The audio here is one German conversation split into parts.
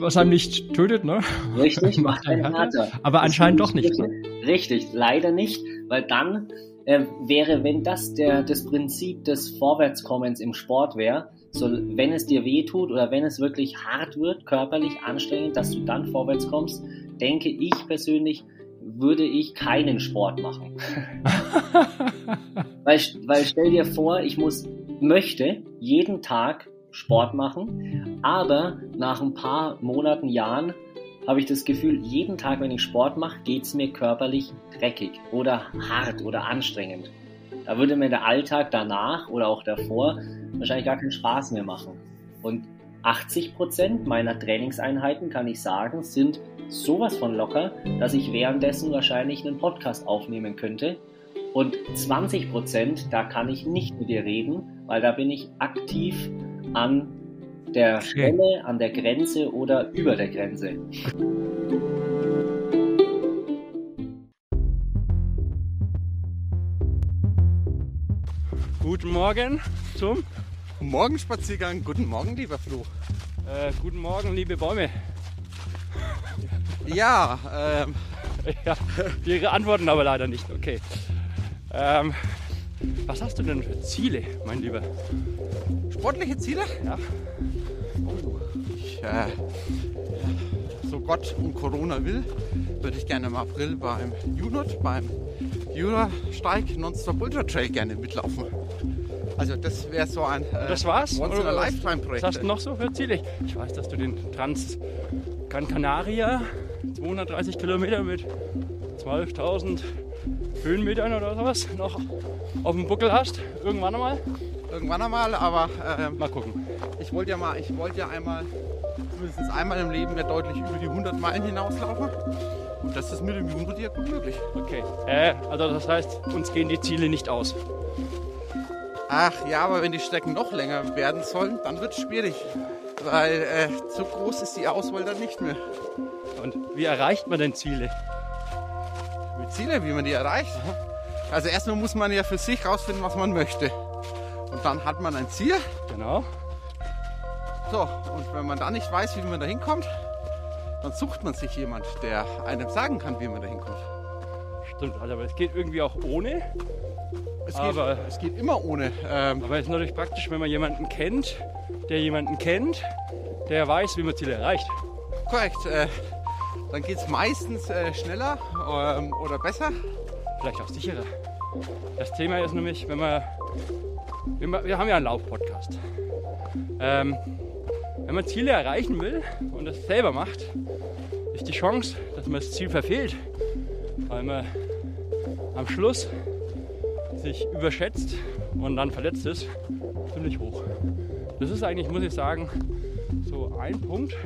was einem nicht tötet, ne? Richtig, macht einen härter. Aber anscheinend doch nicht. Ne? Richtig, leider nicht, weil dann äh, wäre, wenn das der, das Prinzip des Vorwärtskommens im Sport wäre, so, wenn es dir weh tut oder wenn es wirklich hart wird, körperlich anstrengend, dass du dann vorwärts kommst, denke ich persönlich, würde ich keinen Sport machen. weil, weil stell dir vor, ich muss, möchte jeden Tag Sport machen, aber nach ein paar Monaten, Jahren habe ich das Gefühl, jeden Tag, wenn ich Sport mache, geht es mir körperlich dreckig oder hart oder anstrengend. Da würde mir der Alltag danach oder auch davor wahrscheinlich gar keinen Spaß mehr machen. Und 80 Prozent meiner Trainingseinheiten, kann ich sagen, sind sowas von locker, dass ich währenddessen wahrscheinlich einen Podcast aufnehmen könnte. Und 20 Prozent, da kann ich nicht mit dir reden, weil da bin ich aktiv an der Schwelle, an der Grenze oder über der Grenze. Guten Morgen zum Morgenspaziergang. Guten Morgen, lieber Flo. Äh, guten Morgen, liebe Bäume. Ja, ähm. ja, Ihre antworten aber leider nicht. Okay. Ähm, was hast du denn für Ziele, mein Lieber? Sportliche Ziele? Ja. Oh, ich, äh, so Gott und Corona will, würde ich gerne im April beim UNOT, beim Jura-Steig Nonstop Ultra Trail gerne mitlaufen. Also das wäre so ein äh, das war's? Once-in-a-Lifetime-Projekt. Was hast du noch so für Ziele? Ich weiß, dass du den Trans Gran Canaria 230 Kilometer mit 12.000 Höhenmetern oder sowas noch auf dem Buckel hast. Irgendwann einmal? Irgendwann einmal, aber ähm, mal gucken. Ich wollte ja mal, ich wollte ja einmal, mindestens einmal im Leben ja deutlich über die 100 Meilen hinauslaufen. Und das ist mit dem dir gut möglich. Okay. Äh, also das heißt, uns gehen die Ziele nicht aus. Ach ja, aber wenn die Strecken noch länger werden sollen, dann wird es schwierig. Weil äh, so groß ist die Auswahl dann nicht mehr. Und wie erreicht man denn Ziele? Ziele, wie man die erreicht? Also erstmal muss man ja für sich rausfinden, was man möchte. Und dann hat man ein Ziel. Genau. So, und wenn man da nicht weiß, wie man da hinkommt, dann sucht man sich jemand, der einem sagen kann, wie man da hinkommt. Stimmt, also, aber es geht irgendwie auch ohne. Es geht, aber, es geht immer ohne. Ähm, aber es ist natürlich praktisch, wenn man jemanden kennt, der jemanden kennt, der weiß, wie man Ziele erreicht. Korrekt. Äh, dann geht es meistens äh, schneller ähm, oder besser. Vielleicht auch sicherer. Das Thema ist nämlich, wenn man. Wir haben ja einen Lauf-Podcast. Ähm, wenn man Ziele erreichen will und das selber macht, ist die Chance, dass man das Ziel verfehlt, weil man am Schluss sich überschätzt und dann verletzt ist, ziemlich hoch. Das ist eigentlich, muss ich sagen, so ein Punkt,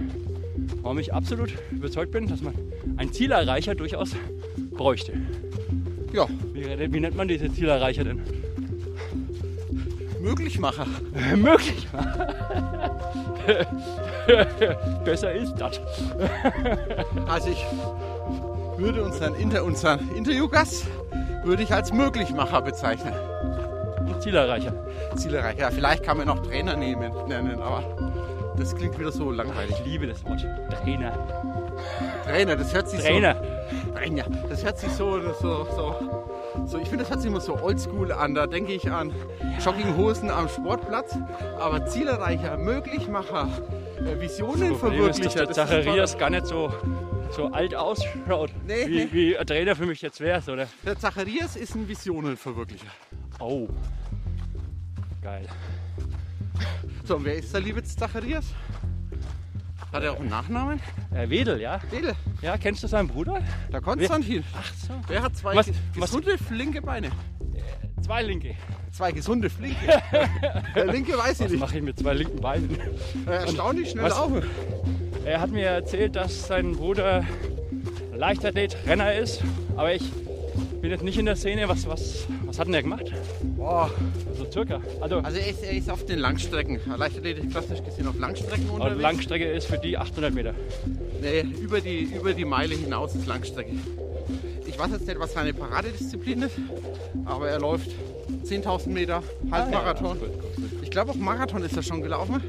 warum ich absolut überzeugt bin, dass man ein Zielerreicher durchaus bräuchte. Ja. Wie, wie nennt man diese Zielerreicher denn? Möglichmacher. Möglichmacher. Besser ist das. also ich würde unseren, Inter, unseren Interviewgast würde ich als Möglichmacher bezeichnen. Zielerreicher. Zielerreicher. Ja, vielleicht kann man noch Trainer nehmen, nennen, aber das klingt wieder so langweilig. Ich liebe das Wort. Trainer. Trainer, das hört sich Trainer. so. Trainer. Das hört sich so, so, so, so. Ich finde, das hört sich immer so oldschool an. Da denke ich an Jogginghosen am Sportplatz. Aber Zielerreicher, Möglichmacher, äh, Visionen verwirklichen. Ist, dass der Zacharias gar nicht so so alt ausschaut, nee, wie, wie ein Trainer für mich jetzt wäre, oder? Der Zacharias ist ein Visionenverwirklicher. Oh, geil. So, und wer ist der liebe Zacharias? Hat er auch einen Nachnamen? Äh, Wedel, ja. Wedel. Ja, kennst du seinen Bruder? Der Konstantin. Ach so. Der hat zwei was, gesunde, was? flinke Beine. Äh, zwei linke. Zwei gesunde, flinke. Der linke weiß ich was nicht. Was mache ich mit zwei linken Beinen? Äh, erstaunlich schnell laufen. Er hat mir erzählt, dass sein Bruder Leichtathlet, Renner ist, aber ich bin jetzt nicht in der Szene. Was, was, was hat denn er gemacht? Boah. Also circa. Also, also er, ist, er ist auf den Langstrecken. Leichtathlet ist klassisch gesehen auf Langstrecken unterwegs. Und Langstrecke ist für die 800 Meter. Nee, über die, über die Meile hinaus ist Langstrecke. Ich weiß jetzt nicht, was seine Paradedisziplin ist, aber er läuft 10.000 Meter Halbmarathon. Ah, ja, ich glaube, auch Marathon ist er schon gelaufen.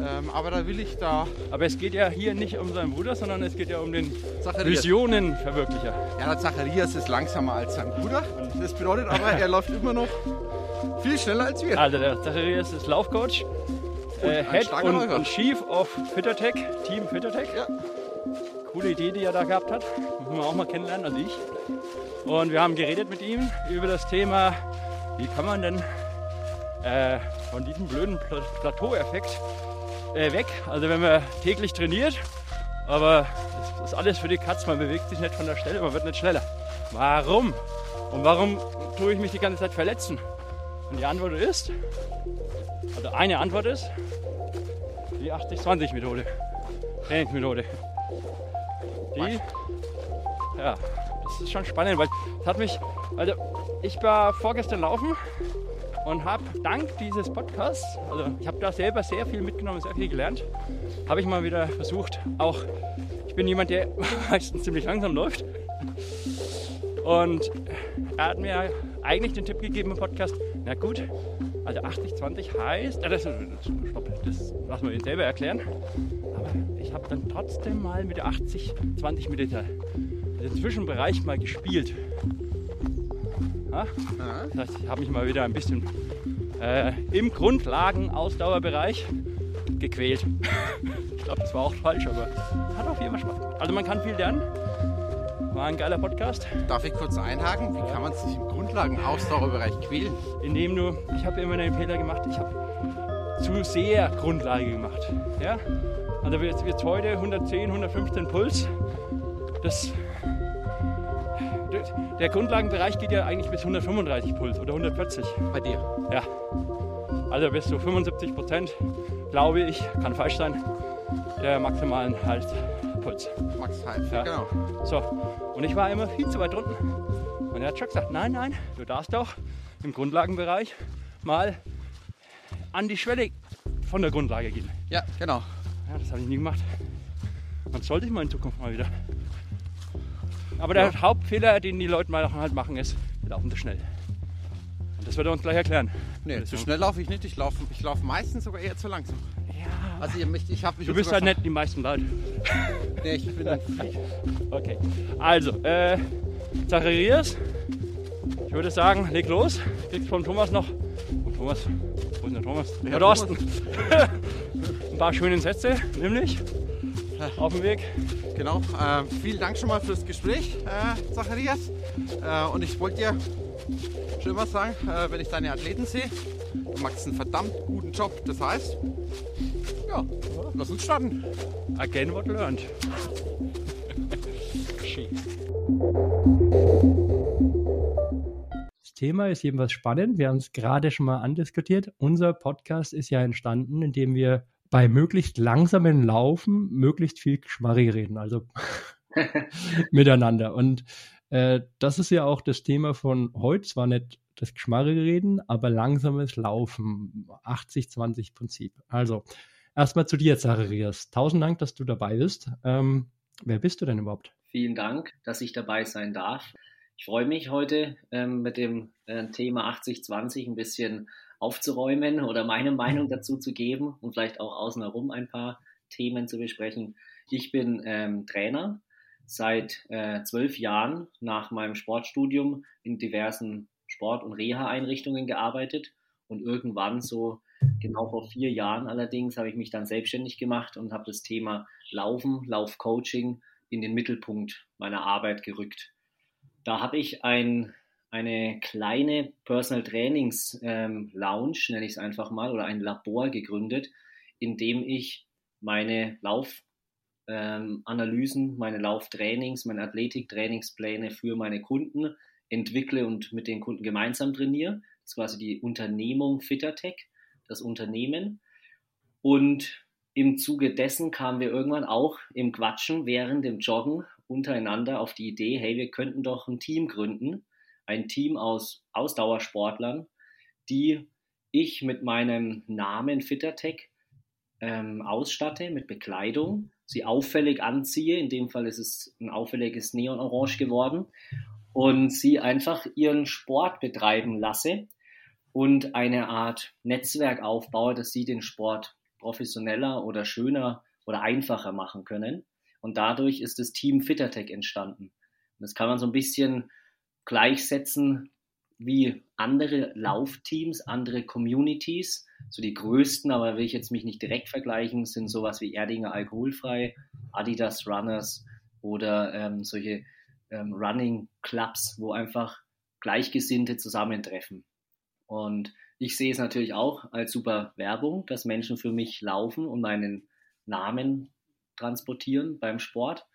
Ähm, aber da will ich da. Aber es geht ja hier nicht um seinen Bruder, sondern es geht ja um den Zacharias. Visionenverwirklicher. Ja, der Zacharias ist langsamer als sein Bruder. Das bedeutet aber, er läuft immer noch viel schneller als wir. Also der Zacharias ist Laufcoach, äh, Head und, und Chief of Fittertech, Team Fittertech. Ja. Coole Idee, die er da gehabt hat. Müssen wir auch mal kennenlernen, also ich. Und wir haben geredet mit ihm über das Thema, wie kann man denn äh, von diesem blöden Pla Plateau-Effekt äh, weg. Also wenn man täglich trainiert, aber das ist alles für die Katz, man bewegt sich nicht von der Stelle, man wird nicht schneller. Warum? Und warum tue ich mich die ganze Zeit verletzen? Und die Antwort ist, also eine Antwort ist, die 80-20-Methode, Trainingsmethode. Die, ja, das ist schon spannend, weil es hat mich, also ich war vorgestern laufen und habe dank dieses Podcasts, also ich habe da selber sehr viel mitgenommen, sehr viel gelernt, habe ich mal wieder versucht, auch, ich bin jemand, der meistens ziemlich langsam läuft und er hat mir eigentlich den Tipp gegeben im Podcast, na gut, also 80-20 heißt, äh, das, stopp, das lassen wir ihn selber erklären, aber ich habe dann trotzdem mal mit der 80-20 Meter den Zwischenbereich mal gespielt. Ja? Ja. Das heißt, ich habe mich mal wieder ein bisschen äh, im Grundlagen-Ausdauerbereich gequält. ich glaube, das war auch falsch, aber hat auf jeden Fall Spaß gemacht. Also man kann viel lernen. War ein geiler Podcast, Darf ich kurz einhaken? Wie kann man sich im Grundlagen-Ausdauerbereich quälen? in dem du, ich habe immer den Fehler gemacht, ich habe zu sehr Grundlage gemacht. Ja? Also jetzt jetzt heute 110, 115 Puls. Das, der Grundlagenbereich geht ja eigentlich bis 135 Puls oder 140. Bei dir. Ja. Also bis zu 75 Prozent, glaube ich, kann falsch sein, der maximalen Halspuls. Max Half. Ja. Genau. So, und ich war immer viel zu weit drunten. Und er hat schon gesagt, nein, nein, du darfst auch im Grundlagenbereich mal an die Schwelle von der Grundlage gehen. Ja, genau. Ja, das habe ich nie gemacht. Und sollte ich mal in Zukunft mal wieder. Aber der Hauptfehler, den die Leute mal halt machen, ist, die laufen zu schnell. Und das wird er uns gleich erklären. Nee, zu schnell laufe ich nicht. Ich laufe ich lauf meistens sogar eher zu langsam. Ja. Also ihr möcht- ich habe mich Du bist halt nicht die meisten Leute. Nee, ich bin ein. Okay. Also, äh, Zacharias, ich würde sagen, leg los. Kriegst vom Thomas noch. Vom Thomas. Wo ist denn der Thomas? Ja, Der Thorsten. Ein paar schöne Sätze, nämlich auf dem Weg. Genau. Äh, vielen Dank schon mal fürs Gespräch, äh, Zacharias. Äh, und ich wollte dir schon immer sagen, äh, wenn ich deine Athleten sehe, du machst einen verdammt guten Job. Das heißt, ja, lass uns starten. Again what learned. Das Thema ist jedenfalls spannend. Wir haben es gerade schon mal andiskutiert. Unser Podcast ist ja entstanden, indem wir bei möglichst langsamen Laufen möglichst viel Geschmarri reden, also miteinander. Und äh, das ist ja auch das Thema von heute. Zwar nicht das Geschmarri reden, aber langsames Laufen. 80-20-Prinzip. Also, erstmal zu dir, Zacharias. Tausend Dank, dass du dabei bist. Ähm, wer bist du denn überhaupt? Vielen Dank, dass ich dabei sein darf. Ich freue mich heute ähm, mit dem äh, Thema 80-20 ein bisschen aufzuräumen oder meine Meinung dazu zu geben und vielleicht auch außen herum ein paar Themen zu besprechen. Ich bin ähm, Trainer seit äh, zwölf Jahren nach meinem Sportstudium in diversen Sport- und Reha-Einrichtungen gearbeitet und irgendwann so genau vor vier Jahren allerdings habe ich mich dann selbstständig gemacht und habe das Thema Laufen, Laufcoaching in den Mittelpunkt meiner Arbeit gerückt. Da habe ich ein, eine kleine Personal Trainings ähm, Lounge, nenne ich es einfach mal, oder ein Labor gegründet, in dem ich meine Laufanalysen, ähm, meine Lauftrainings, meine Athletiktrainingspläne für meine Kunden entwickle und mit den Kunden gemeinsam trainiere. Das ist quasi die Unternehmung Fittertech, das Unternehmen. Und im Zuge dessen kamen wir irgendwann auch im Quatschen während dem Joggen untereinander auf die Idee, hey, wir könnten doch ein Team gründen, ein Team aus Ausdauersportlern, die ich mit meinem Namen Fittertech ähm, ausstatte mit Bekleidung, sie auffällig anziehe, in dem Fall ist es ein auffälliges Neonorange geworden, und sie einfach ihren Sport betreiben lasse und eine Art Netzwerk aufbaue, dass sie den Sport professioneller oder schöner oder einfacher machen können. Und dadurch ist das Team Fittertech entstanden. Das kann man so ein bisschen gleichsetzen wie andere Laufteams, andere Communities. So die größten, aber will ich jetzt mich nicht direkt vergleichen, sind sowas wie Erdinger Alkoholfrei, Adidas Runners oder ähm, solche ähm, Running Clubs, wo einfach Gleichgesinnte zusammentreffen. Und ich sehe es natürlich auch als super Werbung, dass Menschen für mich laufen und meinen Namen transportieren beim Sport.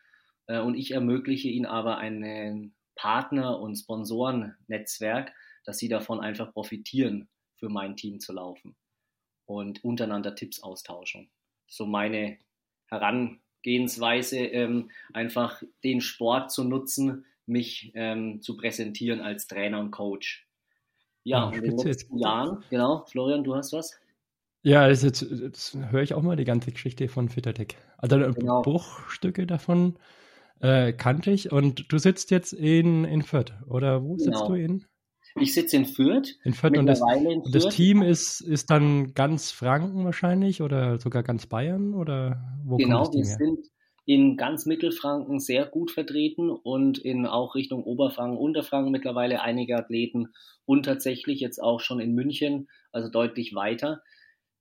Äh, und ich ermögliche ihnen aber ein Partner- und Sponsorennetzwerk, dass sie davon einfach profitieren, für mein Team zu laufen und untereinander Tipps austauschen. So meine Herangehensweise, ähm, einfach den Sport zu nutzen, mich ähm, zu präsentieren als Trainer und Coach. Ja, und in den letzten Jahren, genau, Florian, du hast was? Ja, jetzt, jetzt, jetzt höre ich auch mal die ganze Geschichte von Fittertech. Also genau. Bruchstücke davon äh, kannte ich. Und du sitzt jetzt in, in Fürth, oder wo genau. sitzt du in? Ich sitze in Fürth. In Fürth und das, Fürth. das Team ist, ist dann ganz Franken wahrscheinlich oder sogar ganz Bayern oder wo genau? Genau, wir sind in ganz Mittelfranken sehr gut vertreten und in auch Richtung Oberfranken, Unterfranken mittlerweile einige Athleten und tatsächlich jetzt auch schon in München, also deutlich weiter,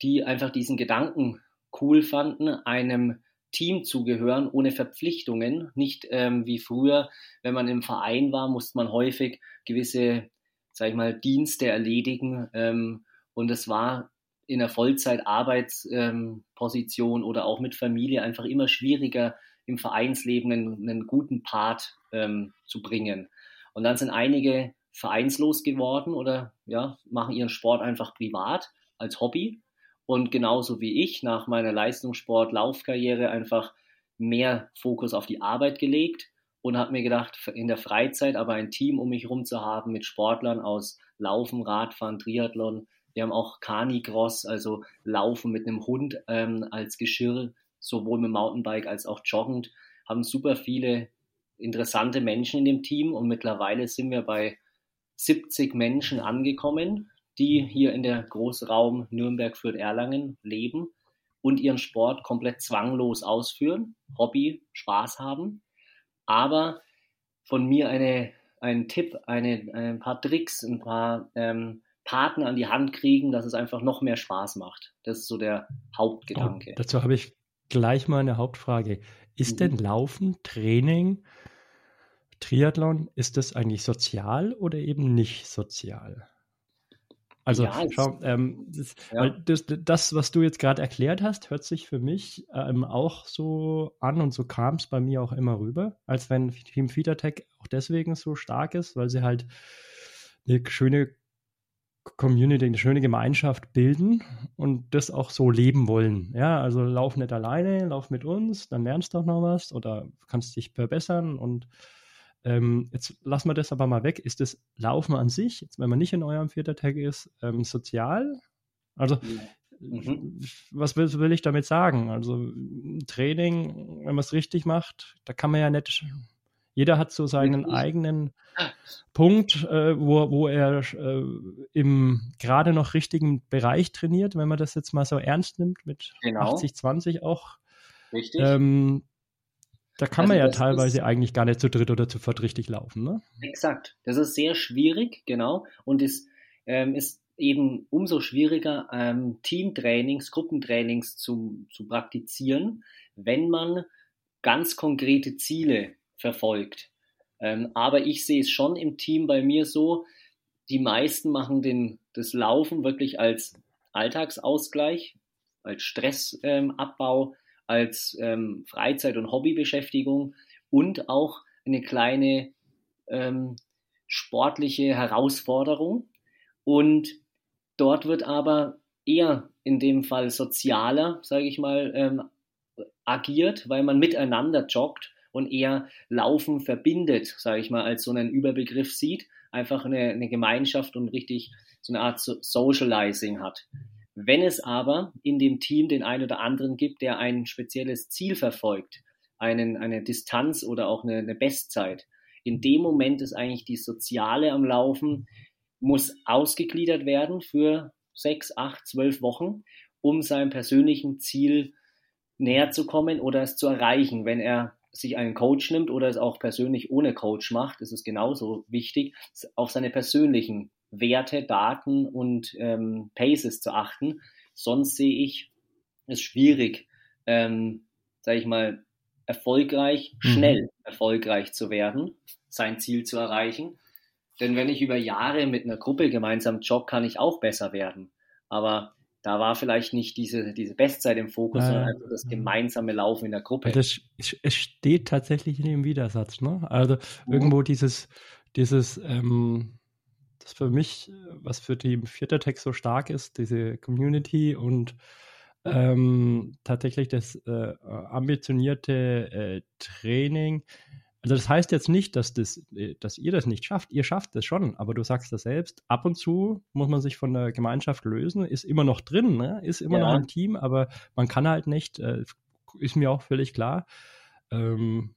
die einfach diesen Gedanken cool fanden, einem Team zugehören, ohne Verpflichtungen. Nicht ähm, wie früher, wenn man im Verein war, musste man häufig gewisse, sag ich mal, Dienste erledigen. Ähm, und es war in der Vollzeit-Arbeitsposition ähm, oder auch mit Familie einfach immer schwieriger, im Vereinsleben einen, einen guten Part ähm, zu bringen. Und dann sind einige vereinslos geworden oder ja, machen ihren Sport einfach privat als Hobby. Und genauso wie ich nach meiner Leistungssport-Laufkarriere einfach mehr Fokus auf die Arbeit gelegt und habe mir gedacht, in der Freizeit aber ein Team um mich herum zu haben mit Sportlern aus Laufen, Radfahren, Triathlon, wir haben auch Canicross, also Laufen mit einem Hund ähm, als Geschirr, sowohl mit Mountainbike als auch joggend. Haben super viele interessante Menschen in dem Team und mittlerweile sind wir bei 70 Menschen angekommen, die hier in der Großraum Nürnberg für Erlangen leben und ihren Sport komplett zwanglos ausführen, Hobby, Spaß haben, aber von mir eine, einen Tipp, eine, ein paar Tricks, ein paar ähm, Partner an die Hand kriegen, dass es einfach noch mehr Spaß macht. Das ist so der Hauptgedanke. Oh, dazu habe ich gleich mal eine Hauptfrage. Ist mhm. denn Laufen, Training, Triathlon, ist das eigentlich sozial oder eben nicht sozial? Also ja, schau, ähm, das, ja. das, das, was du jetzt gerade erklärt hast, hört sich für mich ähm, auch so an und so kam es bei mir auch immer rüber, als wenn Team Feedertech auch deswegen so stark ist, weil sie halt eine schöne Community, eine schöne Gemeinschaft bilden und das auch so leben wollen. Ja, also lauf nicht alleine, lauf mit uns, dann lernst du auch noch was oder kannst dich verbessern und ähm, jetzt lassen wir das aber mal weg. Ist das Laufen an sich, jetzt, wenn man nicht in eurem vierter Tag ist, ähm, sozial? Also, mhm. was will, will, ich damit sagen? Also, Training, wenn man es richtig macht, da kann man ja nicht jeder hat so seinen eigenen Punkt, äh, wo, wo er äh, im gerade noch richtigen Bereich trainiert, wenn man das jetzt mal so ernst nimmt, mit genau. 80, 20 auch. Richtig. Ähm, da kann also man ja teilweise ist, eigentlich gar nicht zu dritt oder zu viert richtig laufen, ne? Exakt. Das ist sehr schwierig, genau. Und es ähm, ist eben umso schwieriger, ähm, Teamtrainings, Gruppentrainings zu, zu praktizieren, wenn man ganz konkrete Ziele verfolgt. Ähm, aber ich sehe es schon im Team bei mir so, die meisten machen den, das Laufen wirklich als Alltagsausgleich, als Stressabbau, als ähm, Freizeit- und Hobbybeschäftigung und auch eine kleine ähm, sportliche Herausforderung. Und dort wird aber eher in dem Fall sozialer, sage ich mal, ähm, agiert, weil man miteinander joggt und eher Laufen verbindet, sage ich mal, als so einen Überbegriff sieht, einfach eine, eine Gemeinschaft und richtig so eine Art Socializing hat. Wenn es aber in dem Team den einen oder anderen gibt, der ein spezielles Ziel verfolgt, einen, eine Distanz oder auch eine, eine Bestzeit, in dem Moment ist eigentlich die Soziale am Laufen, muss ausgegliedert werden für sechs, acht, zwölf Wochen um seinem persönlichen Ziel näher zu kommen oder es zu erreichen. Wenn er sich einen Coach nimmt oder es auch persönlich ohne Coach macht, ist es genauso wichtig, auf seine persönlichen Werte, Daten und ähm, Paces zu achten. Sonst sehe ich es schwierig, ähm, sage ich mal, erfolgreich, mhm. schnell erfolgreich zu werden, sein Ziel zu erreichen. Denn wenn ich über Jahre mit einer Gruppe gemeinsam jogge, kann ich auch besser werden. Aber da war vielleicht nicht diese, diese Bestzeit im Fokus, äh, sondern einfach das gemeinsame Laufen in der Gruppe. Das, es steht tatsächlich in dem Widersatz. Ne? Also mhm. irgendwo dieses, dieses ähm, das für mich, was für die vierter Text so stark ist, diese Community und ähm, tatsächlich das äh, ambitionierte äh, Training. Also das heißt jetzt nicht, dass, das, äh, dass ihr das nicht schafft. Ihr schafft das schon, aber du sagst das selbst. Ab und zu muss man sich von der Gemeinschaft lösen, ist immer noch drin, ne? ist immer ja. noch ein Team, aber man kann halt nicht, äh, ist mir auch völlig klar, ähm,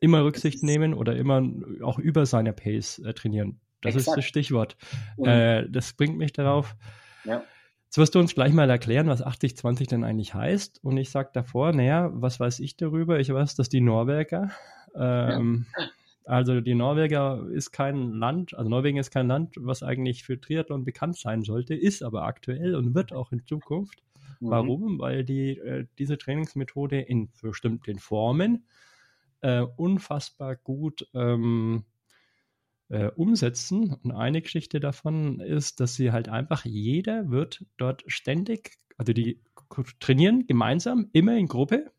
immer Rücksicht nehmen oder immer auch über seine Pace äh, trainieren. Das Exakt. ist das Stichwort. Äh, das bringt mich darauf. Ja. Jetzt wirst du uns gleich mal erklären, was 80-20 denn eigentlich heißt. Und ich sage davor, naja, was weiß ich darüber? Ich weiß, dass die Norweger, ähm, ja. also die Norweger ist kein Land, also Norwegen ist kein Land, was eigentlich für Triathlon bekannt sein sollte, ist aber aktuell und wird auch in Zukunft. Mhm. Warum? Weil die äh, diese Trainingsmethode in bestimmten Formen äh, unfassbar gut ähm, äh, umsetzen. Und eine Geschichte davon ist, dass sie halt einfach, jeder wird dort ständig, also die trainieren gemeinsam, immer in Gruppe,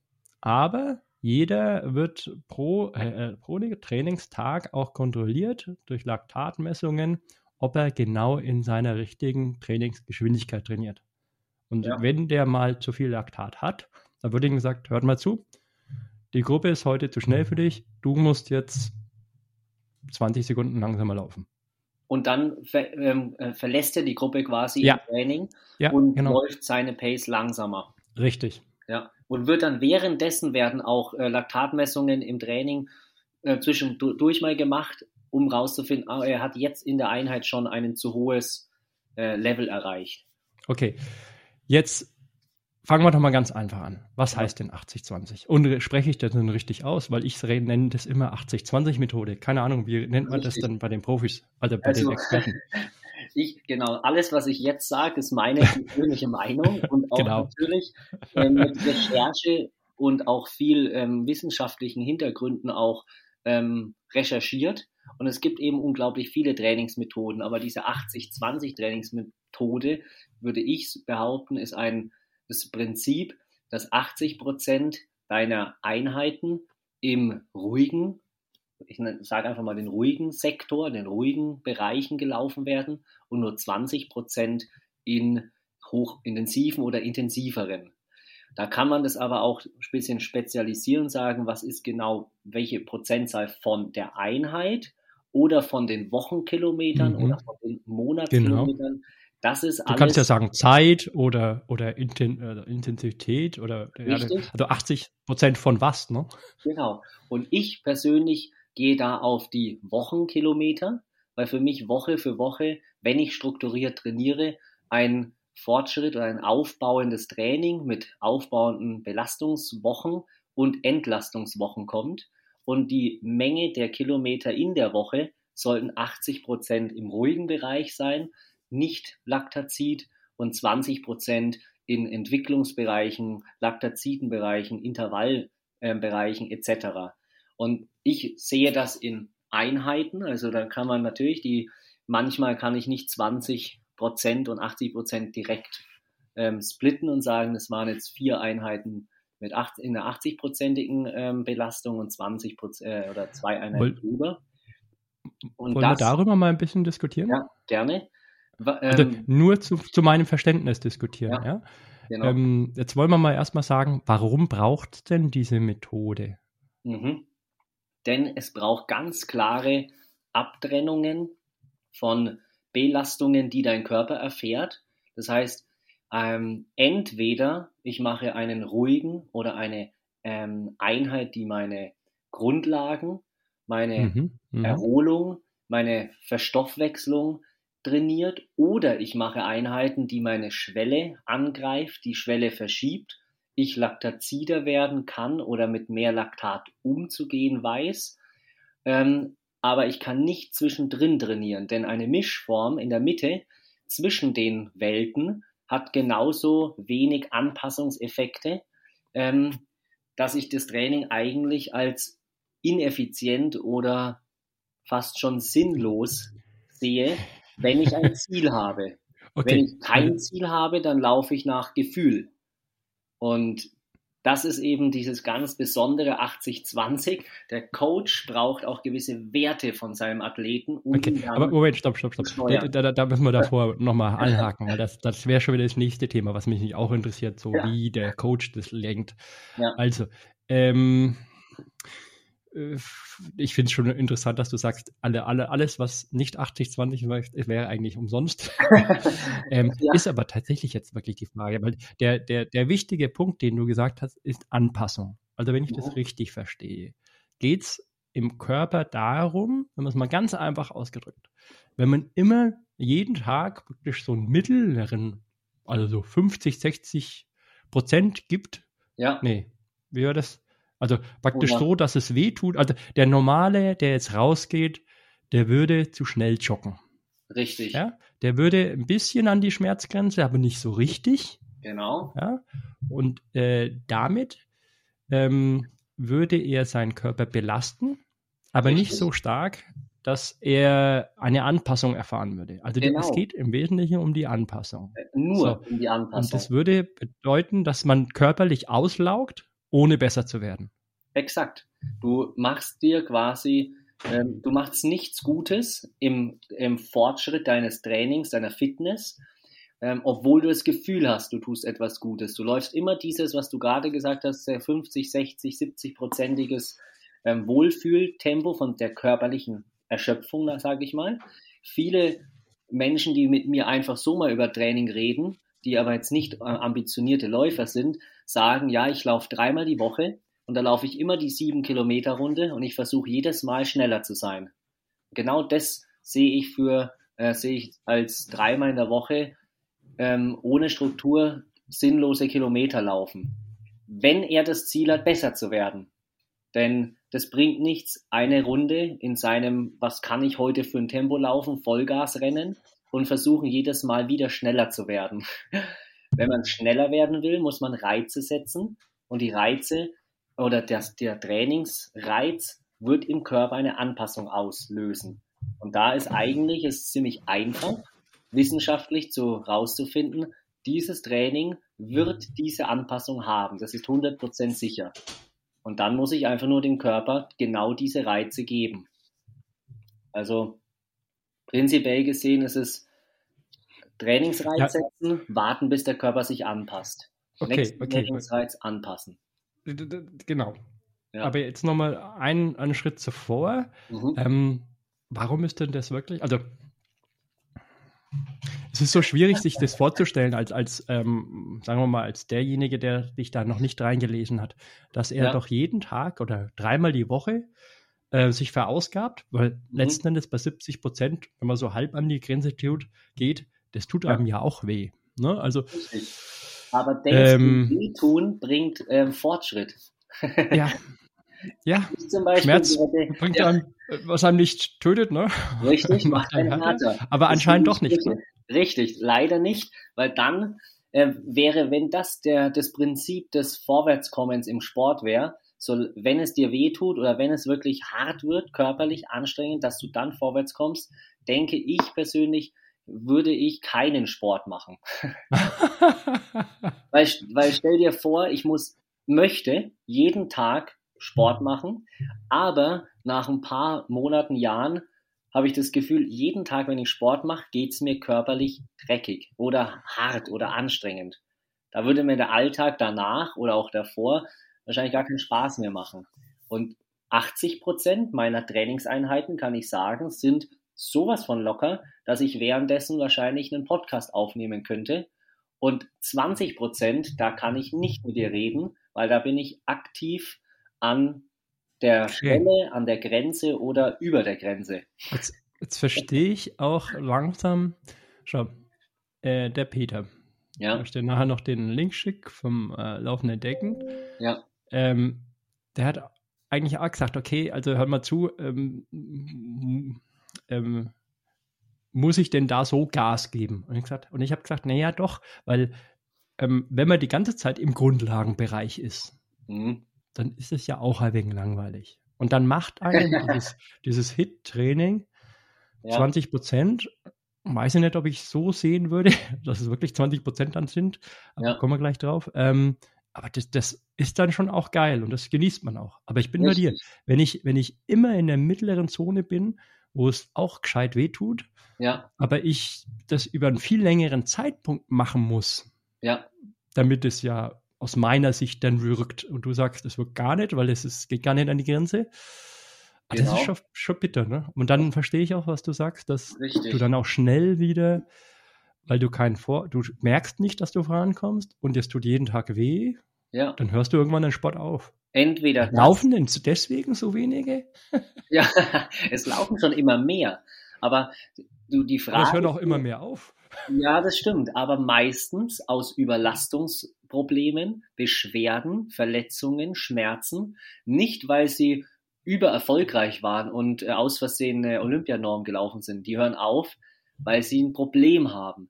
aber jeder wird pro, äh, äh pro Trainingstag auch kontrolliert durch Laktatmessungen, ob er genau in seiner richtigen Trainingsgeschwindigkeit trainiert. Und ja. wenn der mal zu viel Laktat hat, dann wird ihm gesagt, hört mal zu, die Gruppe ist heute zu schnell für dich, du musst jetzt 20 Sekunden langsamer laufen. Und dann ver, ähm, äh, verlässt er die Gruppe quasi ja. im Training ja, und genau. läuft seine Pace langsamer. Richtig. Ja. Und wird dann währenddessen werden auch äh, Laktatmessungen im Training äh, zwischendurch mal gemacht, um rauszufinden, ah, er hat jetzt in der Einheit schon ein zu hohes äh, Level erreicht. Okay. Jetzt Fangen wir doch mal ganz einfach an. Was heißt denn 80-20? Und spreche ich das denn richtig aus? Weil ich nenne das immer 80-20-Methode. Keine Ahnung, wie nennt man das dann bei den Profis, also bei also, den Experten? Ich, genau, alles, was ich jetzt sage, ist meine persönliche Meinung und auch genau. natürlich ähm, mit Recherche und auch viel ähm, wissenschaftlichen Hintergründen auch ähm, recherchiert. Und es gibt eben unglaublich viele Trainingsmethoden, aber diese 80-20 Trainingsmethode, würde ich behaupten, ist ein das Prinzip, dass 80 Prozent deiner Einheiten im ruhigen, ich sage einfach mal den ruhigen Sektor, den ruhigen Bereichen gelaufen werden und nur 20 Prozent in hochintensiven oder intensiveren. Da kann man das aber auch ein bisschen spezialisieren und sagen, was ist genau welche Prozentzahl von der Einheit oder von den Wochenkilometern mhm. oder von den Monatskilometern. Genau. Das ist alles. Du kannst ja sagen Zeit oder, oder Intensität oder ja, also 80 Prozent von was, ne? Genau. Und ich persönlich gehe da auf die Wochenkilometer, weil für mich Woche für Woche, wenn ich strukturiert trainiere, ein Fortschritt oder ein aufbauendes Training mit aufbauenden Belastungswochen und Entlastungswochen kommt. Und die Menge der Kilometer in der Woche sollten 80 Prozent im ruhigen Bereich sein nicht Laktazid und 20 Prozent in Entwicklungsbereichen, Laktazitenbereichen, Intervallbereichen etc. Und ich sehe das in Einheiten, also da kann man natürlich die, manchmal kann ich nicht 20 Prozent und 80 Prozent direkt ähm, splitten und sagen, das waren jetzt vier Einheiten mit 80, in einer 80-prozentigen ähm, Belastung und 20 Prozent äh, oder zwei Einheiten Woll, drüber. Und wollen das, wir darüber mal ein bisschen diskutieren? Ja, gerne. Also ähm, nur zu, zu, meinem Verständnis diskutieren. Ja, ja? Genau. Ähm, jetzt wollen wir mal erstmal sagen, warum braucht es denn diese Methode? Mhm. Denn es braucht ganz klare Abtrennungen von Belastungen, die dein Körper erfährt. Das heißt, ähm, entweder ich mache einen ruhigen oder eine ähm, Einheit, die meine Grundlagen, meine mhm, mhm. Erholung, meine Verstoffwechslung, trainiert oder ich mache Einheiten, die meine Schwelle angreift, die Schwelle verschiebt, ich laktazider werden kann oder mit mehr Laktat umzugehen weiß. Ähm, aber ich kann nicht zwischendrin trainieren, denn eine Mischform in der Mitte zwischen den Welten hat genauso wenig Anpassungseffekte, ähm, dass ich das Training eigentlich als ineffizient oder fast schon sinnlos sehe, wenn ich ein Ziel habe. Okay. Wenn ich kein Ziel habe, dann laufe ich nach Gefühl. Und das ist eben dieses ganz besondere 80-20. Der Coach braucht auch gewisse Werte von seinem Athleten. Um okay, aber Moment, stopp, stopp, stopp. Da, da, da, müssen wir davor nochmal anhaken, weil das, das wäre schon wieder das nächste Thema, was mich auch interessiert, so ja. wie der Coach das lenkt. Ja. Also, ähm, äh, ich finde es schon interessant, dass du sagst, alle, alle, alles, was nicht 80-20 wäre eigentlich umsonst. ähm, ja. Ist aber tatsächlich jetzt wirklich die Frage, weil der, der, der wichtige Punkt, den du gesagt hast, ist Anpassung. Also wenn ich das richtig verstehe, geht es im Körper darum, wenn man es mal ganz einfach ausgedrückt, wenn man immer jeden Tag praktisch so einen mittleren, also so 50, 60 Prozent gibt. Ja. Nee, wie war das? Also praktisch Oder? so, dass es weh tut. Also der Normale, der jetzt rausgeht, der würde zu schnell joggen. Richtig. Ja, der würde ein bisschen an die Schmerzgrenze, aber nicht so richtig. Genau. Ja, und äh, damit ähm, würde er seinen Körper belasten, aber richtig. nicht so stark, dass er eine Anpassung erfahren würde. Also genau. es geht im Wesentlichen um die Anpassung. Äh, nur so. um die Anpassung. Und das würde bedeuten, dass man körperlich auslaugt ohne besser zu werden. Exakt. Du machst dir quasi, ähm, du machst nichts Gutes im, im Fortschritt deines Trainings, deiner Fitness, ähm, obwohl du das Gefühl hast, du tust etwas Gutes. Du läufst immer dieses, was du gerade gesagt hast, 50, 60, 70 prozentiges ähm, Wohlfühltempo von der körperlichen Erschöpfung, sage ich mal. Viele Menschen, die mit mir einfach so mal über Training reden, die aber jetzt nicht äh, ambitionierte Läufer sind, sagen, ja, ich laufe dreimal die Woche und da laufe ich immer die sieben Kilometer Runde und ich versuche jedes Mal schneller zu sein. Genau das sehe ich für, äh, sehe ich als dreimal in der Woche ähm, ohne Struktur sinnlose Kilometer laufen. Wenn er das Ziel hat, besser zu werden. Denn das bringt nichts, eine Runde in seinem, was kann ich heute für ein Tempo laufen, Vollgas rennen und versuchen jedes Mal wieder schneller zu werden. Wenn man schneller werden will, muss man Reize setzen und die Reize oder der, der Trainingsreiz wird im Körper eine Anpassung auslösen. Und da ist eigentlich es ziemlich einfach, wissenschaftlich zu rauszufinden, dieses Training wird diese Anpassung haben. Das ist 100% sicher. Und dann muss ich einfach nur dem Körper genau diese Reize geben. Also prinzipiell gesehen ist es Trainingsreiz ja. setzen, warten, bis der Körper sich anpasst. Okay, Nächsten okay. Trainingsreiz anpassen. Genau. Ja. Aber jetzt nochmal einen, einen Schritt zuvor. Mhm. Ähm, warum ist denn das wirklich? Also, es ist so schwierig, sich das vorzustellen, als, als ähm, sagen wir mal, als derjenige, der sich da noch nicht reingelesen hat, dass er ja. doch jeden Tag oder dreimal die Woche äh, sich verausgabt, weil mhm. letzten Endes bei 70 Prozent, wenn man so halb an die Grenze tut, geht, das tut einem ja, ja auch weh. Ne? Also, Aber denkst ähm, du, wehtun bringt ähm, Fortschritt. ja. Ja, Schmerz hätte, bringt ja. einem, was einem nicht tötet, ne? Richtig, macht einen härter. Aber das anscheinend doch nicht. Ne? Richtig, leider nicht, weil dann äh, wäre, wenn das der, das Prinzip des Vorwärtskommens im Sport wäre, so, wenn es dir weh tut oder wenn es wirklich hart wird, körperlich anstrengend, dass du dann vorwärts kommst, denke ich persönlich, würde ich keinen Sport machen. weil, weil stell dir vor, ich muss, möchte jeden Tag Sport machen, aber nach ein paar Monaten, Jahren habe ich das Gefühl, jeden Tag, wenn ich Sport mache, geht es mir körperlich dreckig oder hart oder anstrengend. Da würde mir der Alltag danach oder auch davor wahrscheinlich gar keinen Spaß mehr machen. Und 80 Prozent meiner Trainingseinheiten, kann ich sagen, sind sowas von locker, dass ich währenddessen wahrscheinlich einen Podcast aufnehmen könnte. Und 20 Prozent, da kann ich nicht mit dir reden, weil da bin ich aktiv an der Schwelle, an der Grenze oder über der Grenze. Jetzt, jetzt verstehe ich auch langsam. Schau, äh, der Peter. Ja. Ich dir nachher noch den Link schick vom äh, laufenden Decken. Ja. Ähm, der hat eigentlich auch gesagt, okay, also hör mal zu, ähm, ähm, muss ich denn da so Gas geben? Und ich, gesagt, und ich habe gesagt, naja, doch, weil ähm, wenn man die ganze Zeit im Grundlagenbereich ist, Mhm. dann ist es ja auch ein wenig langweilig. Und dann macht einem dieses, dieses Hit-Training Ja. 20 Prozent. Weiß ich nicht, ob ich so sehen würde, dass es wirklich 20 Prozent dann sind. Aber Ja. kommen wir gleich drauf. Ähm, aber das, das ist dann schon auch geil und das genießt man auch. Aber ich bin bei dir. Richtig. Wenn ich, wenn ich immer in der mittleren Zone bin, wo es auch gescheit wehtut, Ja, aber ich das über einen viel längeren Zeitpunkt machen muss, ja, damit es ja aus meiner Sicht dann wirkt. Und du sagst, es wirkt gar nicht, weil es ist, geht gar nicht an die Grenze. Ah, Das Genau. ist schon, schon bitter, ne? Und dann verstehe ich auch, was du sagst, dass richtig. du dann auch schnell wieder, weil du keinen Vor, du merkst nicht, dass du vorankommst und es tut jeden Tag weh, ja, dann hörst du irgendwann den Sport auf. entweder das- Laufen denn deswegen so wenige? Ja, es laufen schon immer mehr. Aber du, die Aber es Frage. hören auch immer mehr auf. Ja, das stimmt. Aber meistens aus Überlastungsproblemen, Beschwerden, Verletzungen, Schmerzen. Nicht, weil sie übererfolgreich waren und äh, aus Versehen eine Olympianorm gelaufen sind. Die hören auf, weil sie ein Problem haben.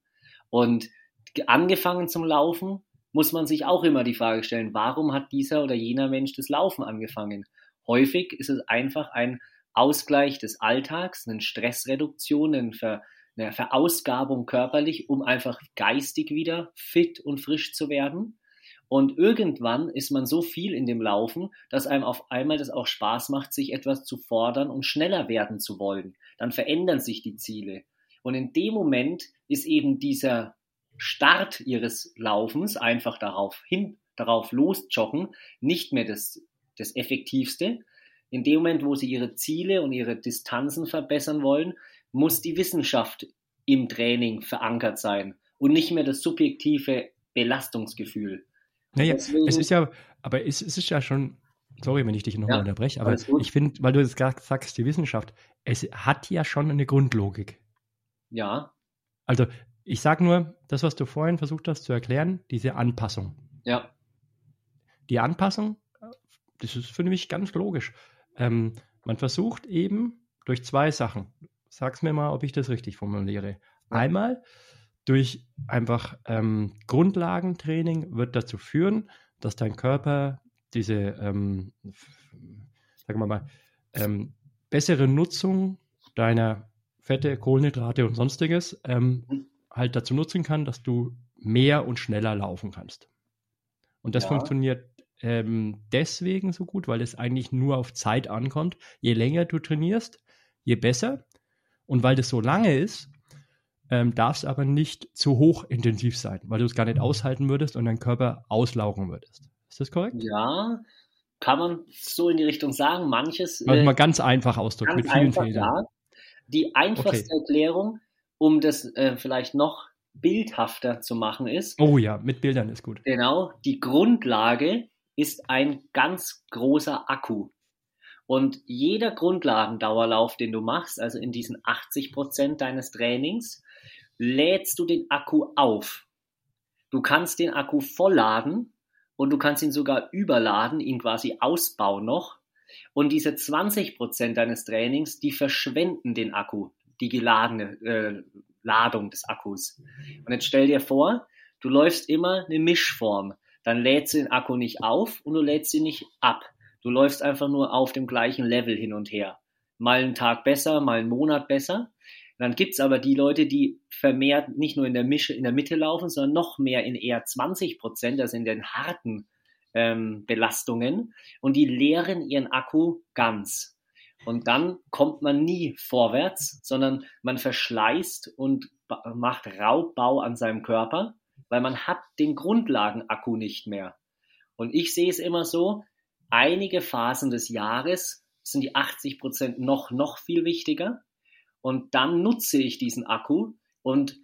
Und ge- angefangen zum Laufen muss man sich auch immer die Frage stellen, warum hat dieser oder jener Mensch das Laufen angefangen? Häufig ist es einfach ein Ausgleich des Alltags, eine Stressreduktion, eine Verausgabung körperlich, um einfach geistig wieder fit und frisch zu werden. Und irgendwann ist man so viel in dem Laufen, dass einem auf einmal das auch Spaß macht, sich etwas zu fordern und schneller werden zu wollen. Dann verändern sich die Ziele. Und in dem Moment ist eben dieser Start ihres Laufens, einfach darauf hin, darauf losjoggen, nicht mehr das, das Effektivste. In dem Moment, wo sie ihre Ziele und ihre Distanzen verbessern wollen, muss die Wissenschaft im Training verankert sein und nicht mehr das subjektive Belastungsgefühl. Naja, Deswegen- es ist ja, aber es, es ist ja schon, sorry, wenn ich dich nochmal Ja, unterbreche, aber ich finde, weil du jetzt gerade sagst, die Wissenschaft, es hat ja schon eine Grundlogik. Ja, Also, ich sage nur, das, was du vorhin versucht hast zu erklären, diese Anpassung. ja, Die Anpassung, das ist für mich ganz logisch. Ähm, man versucht eben durch zwei Sachen. Sag's mir mal, ob ich das richtig formuliere. Einmal durch einfach ähm, Grundlagentraining wird dazu führen, dass dein Körper diese, ähm, sagen wir mal, ähm, bessere Nutzung deiner Fette, Kohlenhydrate und sonstiges ähm, halt dazu nutzen kann, dass du mehr und schneller laufen kannst. Und das Ja. funktioniert ähm, deswegen so gut, weil es eigentlich nur auf Zeit ankommt. Je länger du trainierst, je besser. Und weil das so lange ist, ähm, darf es aber nicht zu hoch intensiv sein, weil du es gar nicht aushalten würdest und dein Körper auslaugen würdest. Ist das korrekt? ja, kann man so in die Richtung sagen. Manches Also äh, mal ganz einfach ausdrücken, mit vielen Fehlern. Die einfachste Erklärung, um das äh, vielleicht noch bildhafter zu machen, ist, Oh ja, mit Bildern ist gut. genau, die Grundlage ist ein ganz großer Akku. Und jeder Grundlagendauerlauf, den du machst, also in diesen 80 Prozent deines Trainings, lädst du den Akku auf. Du kannst den Akku vollladen und du kannst ihn sogar überladen, ihn quasi ausbauen noch. Und diese 20 Prozent deines Trainings, die verschwenden den Akku, die geladene äh, Ladung des Akkus. Und jetzt stell dir vor, du läufst immer eine Mischform. Dann lädst du den Akku nicht auf und du lädst ihn nicht ab. Du läufst einfach nur auf dem gleichen Level hin und her. Mal einen Tag besser, mal einen Monat besser. Dann gibt's aber die Leute, die vermehrt nicht nur in der, Mische, in der Mitte laufen, sondern noch mehr in eher 20 Prozent, also in den harten ähm, Belastungen. Und die leeren ihren Akku ganz. Und dann kommt man nie vorwärts, sondern man verschleißt und macht Raubbau an seinem Körper, weil man hat den Grundlagenakku nicht mehr. Und ich sehe es immer so, einige Phasen des Jahres sind die 80 Prozent noch, noch viel wichtiger. Und dann nutze ich diesen Akku und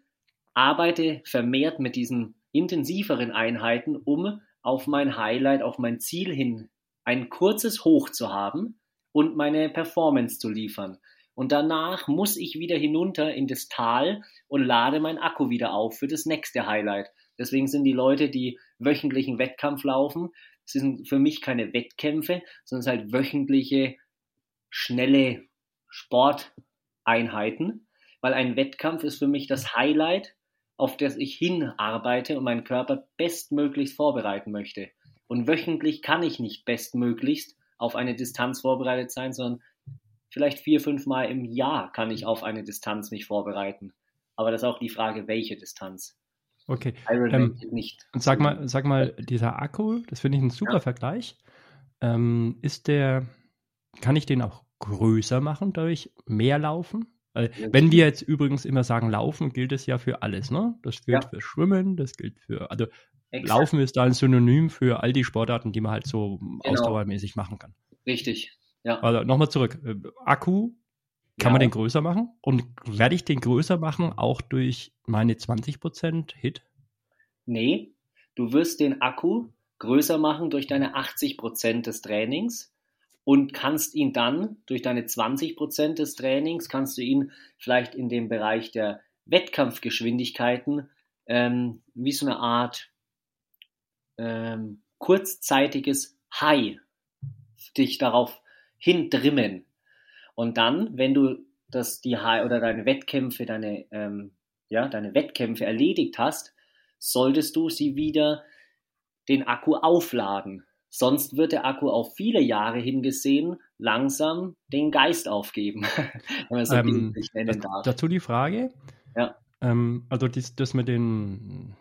arbeite vermehrt mit diesen intensiveren Einheiten, um auf mein Highlight, auf mein Ziel hin ein kurzes Hoch zu haben und meine Performance zu liefern. und danach muss ich wieder hinunter in das Tal und lade mein Akku wieder auf für das nächste Highlight. Deswegen sind die Leute, die wöchentlichen Wettkampf laufen, sind für mich keine Wettkämpfe, sondern es halt wöchentliche, schnelle Sporteinheiten, weil ein Wettkampf ist für mich das Highlight, auf das ich hinarbeite und meinen Körper bestmöglichst vorbereiten möchte. Und wöchentlich kann ich nicht bestmöglichst auf eine Distanz vorbereitet sein, sondern vielleicht vier, fünf Mal im Jahr kann ich auf eine Distanz mich vorbereiten. Aber das ist auch die Frage, welche Distanz. Okay. Ähm, nicht. Und sag mal, sag mal, dieser Akku, das finde ich ein super ja. Vergleich. Ähm, ist der, kann ich den auch größer machen durch mehr Laufen? Also, wenn wir jetzt übrigens immer sagen Laufen, gilt es ja für alles, ne? Das gilt ja. für Schwimmen, das gilt für, also Exakt. Laufen ist da ein Synonym für all die Sportarten, die man halt so genau. ausdauermäßig machen kann. Richtig, ja. Also nochmal zurück. Akku, kann ja. man den größer machen? Und werde ich den größer machen auch durch meine 20% Hit? Nee, du wirst den Akku größer machen durch deine 80% des Trainings und kannst ihn dann durch deine 20% des Trainings, kannst du ihn vielleicht in dem Bereich der Wettkampfgeschwindigkeiten ähm, wie so eine Art ähm, kurzzeitiges High dich darauf hindrimmen. Und dann, wenn du das die High oder deine Wettkämpfe, deine ähm, ja deine Wettkämpfe erledigt hast, solltest du sie wieder den Akku aufladen. Sonst wird der Akku auf viele Jahre hingesehen langsam den Geist aufgeben, so ähm. Dazu die Frage. Ja. Ähm, also dies, das mit den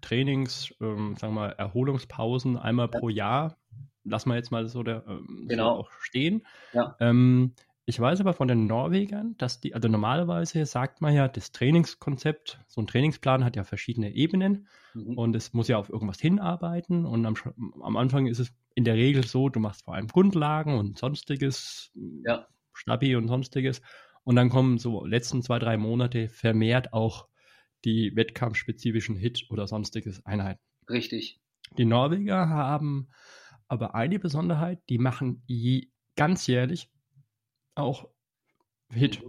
Trainings, ähm, sagen wir mal, Erholungspausen einmal ja. pro Jahr, lassen wir jetzt mal so, der, ähm, genau. so auch stehen. Ja. Ähm, ich weiß aber von den Norwegern, dass die, also normalerweise sagt man ja, das Trainingskonzept, so ein Trainingsplan hat ja verschiedene Ebenen mhm. und es muss ja auf irgendwas hinarbeiten. Und am, am, Anfang ist es in der Regel so, du machst vor allem Grundlagen und sonstiges, ja. Stabi und sonstiges. Und dann kommen so letzten zwei, drei Monate vermehrt auch die wettkampfspezifischen Hit oder sonstiges Einheiten. Richtig. Die Norweger haben aber eine Besonderheit, die machen je, ganz jährlich auch Hit.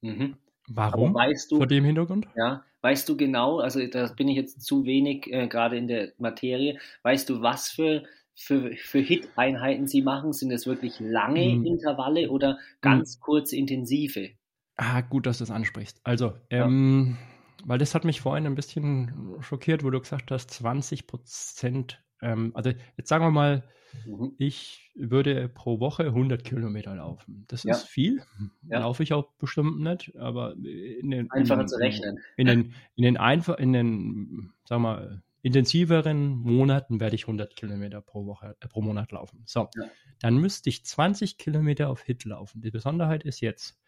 Mhm. Warum? weißt du, vor dem Hintergrund? Ja, weißt du genau, also da bin ich jetzt zu wenig äh, gerade in der Materie, weißt du, was für, für, für Hit-Einheiten sie machen? Sind es wirklich lange hm. Intervalle oder ganz hm. kurz intensive? Ah, gut, dass du das ansprichst. Also, ähm, ja. weil das hat mich vorhin ein bisschen schockiert, wo du gesagt hast, 20 Prozent, ähm, also jetzt sagen wir mal, Mhm. Ich würde pro Woche 100 Kilometer laufen. Das ja. ist viel. Ja. Laufe ich auch bestimmt nicht, aber in den, einfacher zu rechnen. In den, in den einfach, in den, sag mal, intensiveren Monaten werde ich 100 Kilometer pro Woche, äh, pro Monat laufen. So, ja. dann müsste ich 20 Kilometer auf Hit laufen. Die Besonderheit ist jetzt,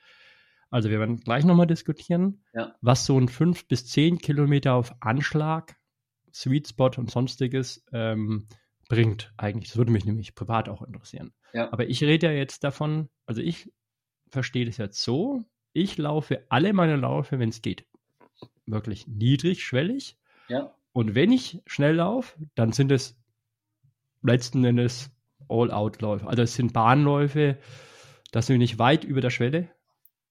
also wir werden gleich nochmal diskutieren, was so ein 5 bis 10 Kilometer auf Anschlag, Sweet Spot und sonstiges ähm, bringt eigentlich. Das würde mich nämlich privat auch interessieren. Ja. Aber ich rede ja jetzt davon, also ich verstehe das jetzt so, ich laufe alle meine Laufe, wenn es geht, wirklich niedrigschwellig. Ja. Und wenn ich schnell laufe, dann sind es letzten Endes All-Out-Läufe. Also es sind Bahnläufe, das sind nicht weit über der Schwelle.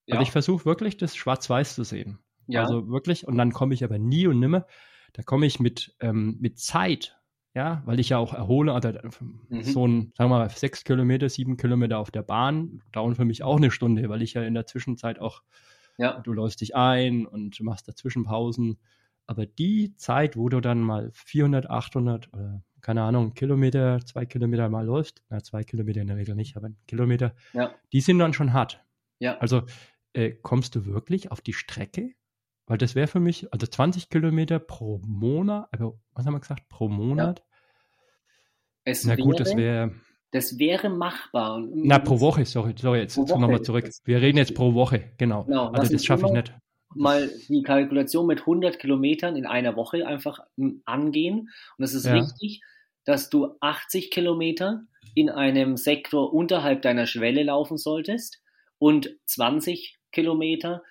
Ja. Also ich versuche wirklich das Schwarz-Weiß zu sehen. Ja. Also wirklich, und dann komme ich aber nie und nimmer, da komme ich mit, ähm, mit Zeit ja, weil ich ja auch erhole, also mhm. so ein, sagen wir mal, sechs Kilometer, sieben Kilometer auf der Bahn dauern für mich auch eine Stunde, weil ich ja in der Zwischenzeit auch, ja. du läufst dich ein und machst dazwischen Pausen. Aber die Zeit, wo du dann mal 400, 800 oder keine Ahnung, Kilometer, zwei Kilometer mal läufst, na, zwei Kilometer in der Regel nicht, aber ein Kilometer, ja. die sind dann schon hart. Ja. Also äh, kommst du wirklich auf die Strecke weil das wäre für mich, also 20 Kilometer pro Monat, also was haben wir gesagt, pro Monat? Ja. Es Na gut, wäre, das wäre. Das wäre machbar. Na, pro Woche, sorry, sorry, jetzt nochmal zurück. Wir reden jetzt pro Woche, genau. genau also das schaffe ich nicht. Mal die Kalkulation mit 100 Kilometern in einer Woche einfach angehen. Und es ist ja. richtig, dass du 80 Kilometer in einem Sektor unterhalb deiner Schwelle laufen solltest und 20 Kilometer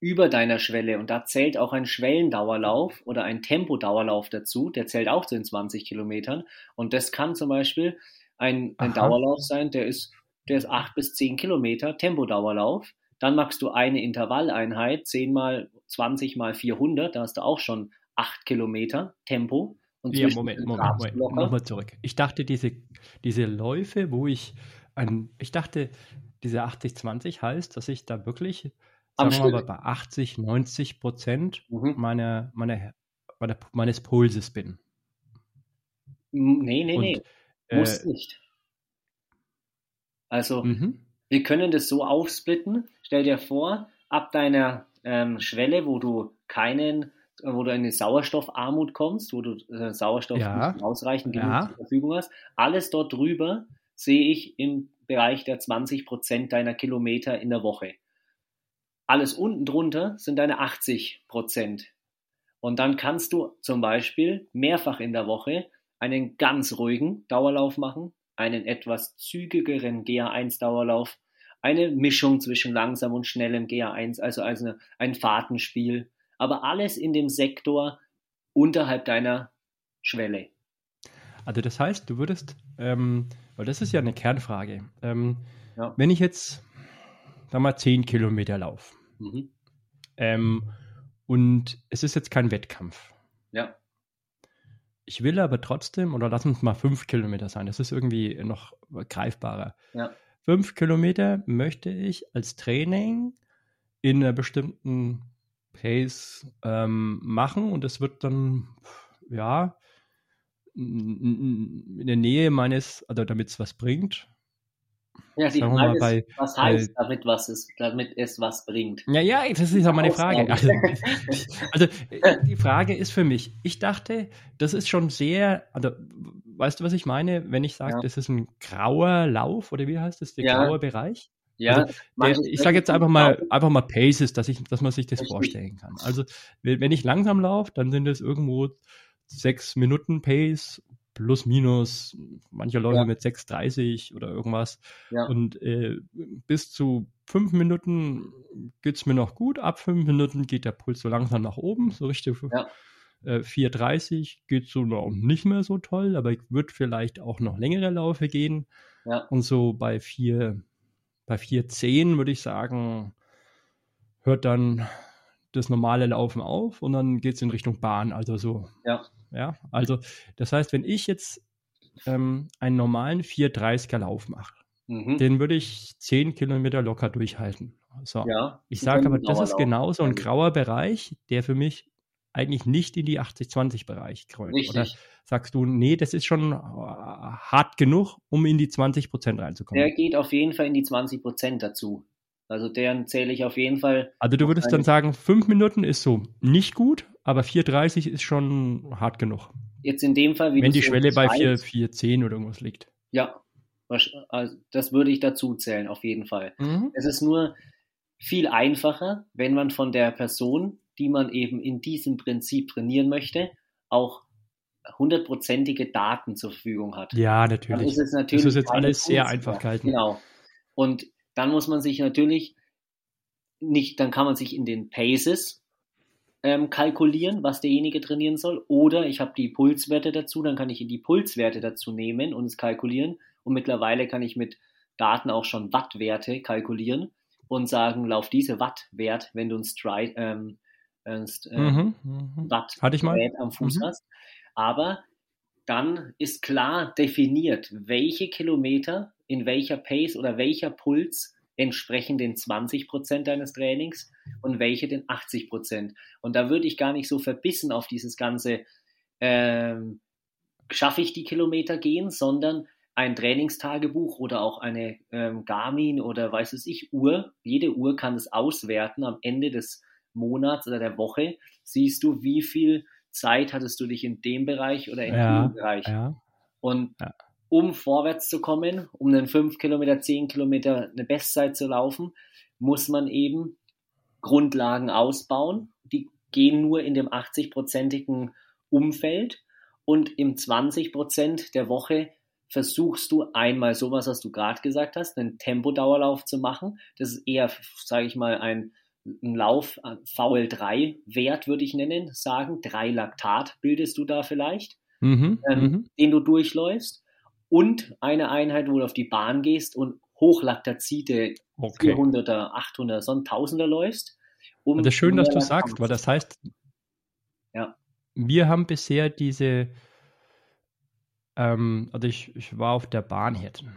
über deiner Schwelle. Und da zählt auch ein Schwellendauerlauf oder ein Tempodauerlauf dazu, der zählt auch zu den 20 Kilometern. Und das kann zum Beispiel ein, ein Dauerlauf sein, der ist der ist 8 bis 10 Kilometer Tempodauerlauf. Dann machst du eine Intervalleinheit, 10 mal 20 mal 400, da hast du auch schon 8 Kilometer Tempo. Und ja, Moment, Moment, Moment, nochmal zurück. Ich dachte, diese, diese Läufe, wo ich ein, ich dachte, diese 80-20 heißt, dass ich da wirklich, sagen wir mal, bei 80, 90 Prozent mhm. meiner, meiner, meiner, meines Pulses bin. Nee, nee, Und, nee. Muss äh, nicht. Also, mhm. wir können das so aufsplitten. Stell dir vor, ab deiner ähm, Schwelle, wo du keinen, wo du in eine Sauerstoffarmut kommst, wo du äh, Sauerstoff ja. ausreichend genug ja. zur Verfügung hast, alles dort drüber sehe ich im Bereich der 20 Prozent deiner Kilometer in der Woche. Alles unten drunter sind deine 80 Prozent. Und dann kannst du zum Beispiel mehrfach in der Woche einen ganz ruhigen Dauerlauf machen, einen etwas zügigeren GA1-Dauerlauf, eine Mischung zwischen langsam und schnellem GA1, also, also ein Fahrtenspiel, aber alles in dem Sektor unterhalb deiner Schwelle. Also das heißt, du würdest, ähm, weil das ist ja eine Kernfrage, ähm, ja. wenn ich jetzt, sag mal, 10 Kilometer laufe mhm. ähm, und es ist jetzt kein Wettkampf. Ja. Ich will aber trotzdem, oder lass uns mal fünf Kilometer sein, das ist irgendwie noch greifbarer. Ja. Fünf Kilometer möchte ich als Training in einer bestimmten Pace ähm, machen und es wird dann, ja, in der Nähe meines, also damit es was bringt, ja, die Frage ist, bei, was heißt, bei, damit, was es, damit es was bringt? Ja, ja, das ist auch meine Frage. Also, also, die Frage ist für mich, ich dachte, das ist schon sehr, also weißt du, was ich meine, wenn ich sage, ja. das ist ein grauer Lauf oder wie heißt das, der ja. graue Bereich? Ja, also, der, ich sage jetzt einfach mal, einfach mal Paces, dass ich, dass man sich das Richtig. vorstellen kann. Also, wenn ich langsam laufe, dann sind es irgendwo sechs Minuten Pace plus minus, manche Leute ja. mit 6,30 oder irgendwas. Ja. Und äh, bis zu fünf Minuten geht es mir noch gut. Ab fünf Minuten geht der Puls so langsam nach oben, so richtig. Ja. Äh, 4,30 geht so noch nicht mehr so toll, aber ich würde vielleicht auch noch längere Laufe gehen. Ja. Und so bei 4, bei 4,10 würde ich sagen, hört dann das normale Laufen auf und dann geht es in Richtung Bahn, also so. Ja. Ja, also das heißt, wenn ich jetzt ähm, einen normalen 430er Lauf mache, mhm. den würde ich 10 Kilometer locker durchhalten. So. Ja, ich sage aber, das ist genau so ein grauer Bereich, der für mich eigentlich nicht in die 80-20-Bereich kreuzt. Oder sagst du, nee, das ist schon äh, hart genug, um in die 20 Prozent reinzukommen? Der geht auf jeden Fall in die 20 Prozent dazu. Also deren zähle ich auf jeden Fall. Also du würdest dann sagen, fünf Minuten ist so nicht gut, aber 4,30 ist schon hart genug. Jetzt in dem Fall, wie Wenn die Schwelle bei 4,10 oder irgendwas liegt. Ja, also das würde ich dazu zählen, auf jeden Fall. Mhm. Es ist nur viel einfacher, wenn man von der Person, die man eben in diesem Prinzip trainieren möchte, auch hundertprozentige Daten zur Verfügung hat. Ja, natürlich. Ist es natürlich das ist jetzt alles sehr einfach gehalten. Genau. Und dann muss man sich natürlich nicht, dann kann man sich in den Paces ähm, kalkulieren, was derjenige trainieren soll. Oder ich habe die Pulswerte dazu, dann kann ich die Pulswerte dazu nehmen und es kalkulieren. Und mittlerweile kann ich mit Daten auch schon Wattwerte kalkulieren und sagen, lauf diese Wattwert, wenn du ein Stride, ähm, äh, mhm, mhm. Watt am Fuß mhm. hast. Aber dann ist klar definiert, welche Kilometer in welcher Pace oder welcher Puls entsprechen den 20 Prozent deines Trainings und welche den 80 Prozent. Und da würde ich gar nicht so verbissen auf dieses ganze, ähm, schaffe ich die Kilometer gehen, sondern ein Trainingstagebuch oder auch eine ähm, Garmin oder weiß es ich, Uhr. Jede Uhr kann es auswerten am Ende des Monats oder der Woche. Siehst du, wie viel Zeit hattest du dich in dem Bereich oder in ja, dem Bereich. Ja. Und ja um vorwärts zu kommen, um einen 5 Kilometer, 10 Kilometer eine Bestzeit zu laufen, muss man eben Grundlagen ausbauen. Die gehen nur in dem 80-prozentigen Umfeld und im 20 Prozent der Woche versuchst du einmal sowas, was du gerade gesagt hast, einen Tempodauerlauf zu machen. Das ist eher, sage ich mal, ein, ein Lauf, VL3-Wert würde ich nennen, sagen. Drei Laktat bildest du da vielleicht, mhm, ähm, mhm. den du durchläufst und eine Einheit, wo du auf die Bahn gehst und Hochlaktazide Okay. 400er, 800er, so ein 1000er läufst. Um Das ist schön, dass du sagst, weil das heißt, Ja. wir haben bisher diese, ähm, also ich, ich war auf der Bahnhirten.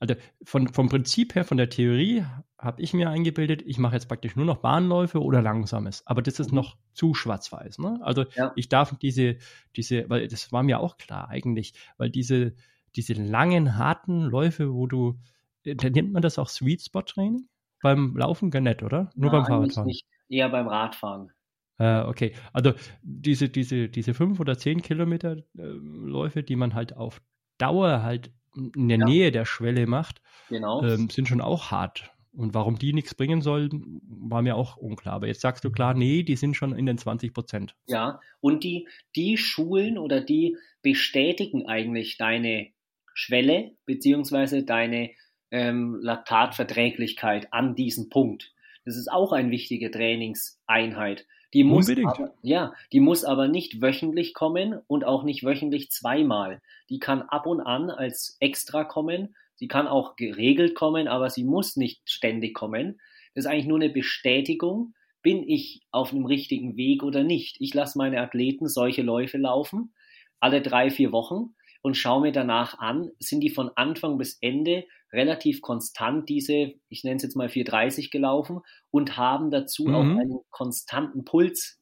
Also von, vom Prinzip her, von der Theorie, habe ich mir eingebildet, ich mache jetzt praktisch nur noch Bahnläufe oder Langsames. Aber das ist Mhm. noch zu schwarz-weiß. Ne? Also Ja. ich darf diese, diese, weil das war mir auch klar eigentlich, weil diese, diese langen, harten Läufe, wo du, äh, da nennt man das auch Sweet Spot Training? Beim Laufen gar nicht, oder? Nur beim Nein, eigentlich Fahrradfahren. Nicht, eher beim Radfahren. Äh, okay, also diese, diese, diese fünf oder zehn Kilometer äh, Läufe, die man halt auf Dauer halt in der Ja. Nähe der Schwelle macht, Genau. ähm, sind schon auch hart. Und warum die nichts bringen sollen, war mir auch unklar. Aber jetzt sagst du klar, nee, die sind schon in den 20 Prozent. Ja, und die, die schulen oder die bestätigen eigentlich deine Schwelle beziehungsweise deine ähm, Laktatverträglichkeit an diesem Punkt. Das ist auch eine wichtige Trainingseinheit. Die muss, Unbedingt. aber, ja, die muss aber nicht wöchentlich kommen und auch nicht wöchentlich zweimal. Die kann ab und an als extra kommen. Sie kann auch geregelt kommen, aber sie muss nicht ständig kommen. Das ist eigentlich nur eine Bestätigung, bin ich auf einem richtigen Weg oder nicht. Ich lasse meine Athleten solche Läufe laufen, alle drei, vier Wochen und schaue mir danach an, sind die von Anfang bis Ende relativ konstant diese, ich nenne es jetzt mal 430 gelaufen und haben dazu Mhm. auch einen konstanten Puls,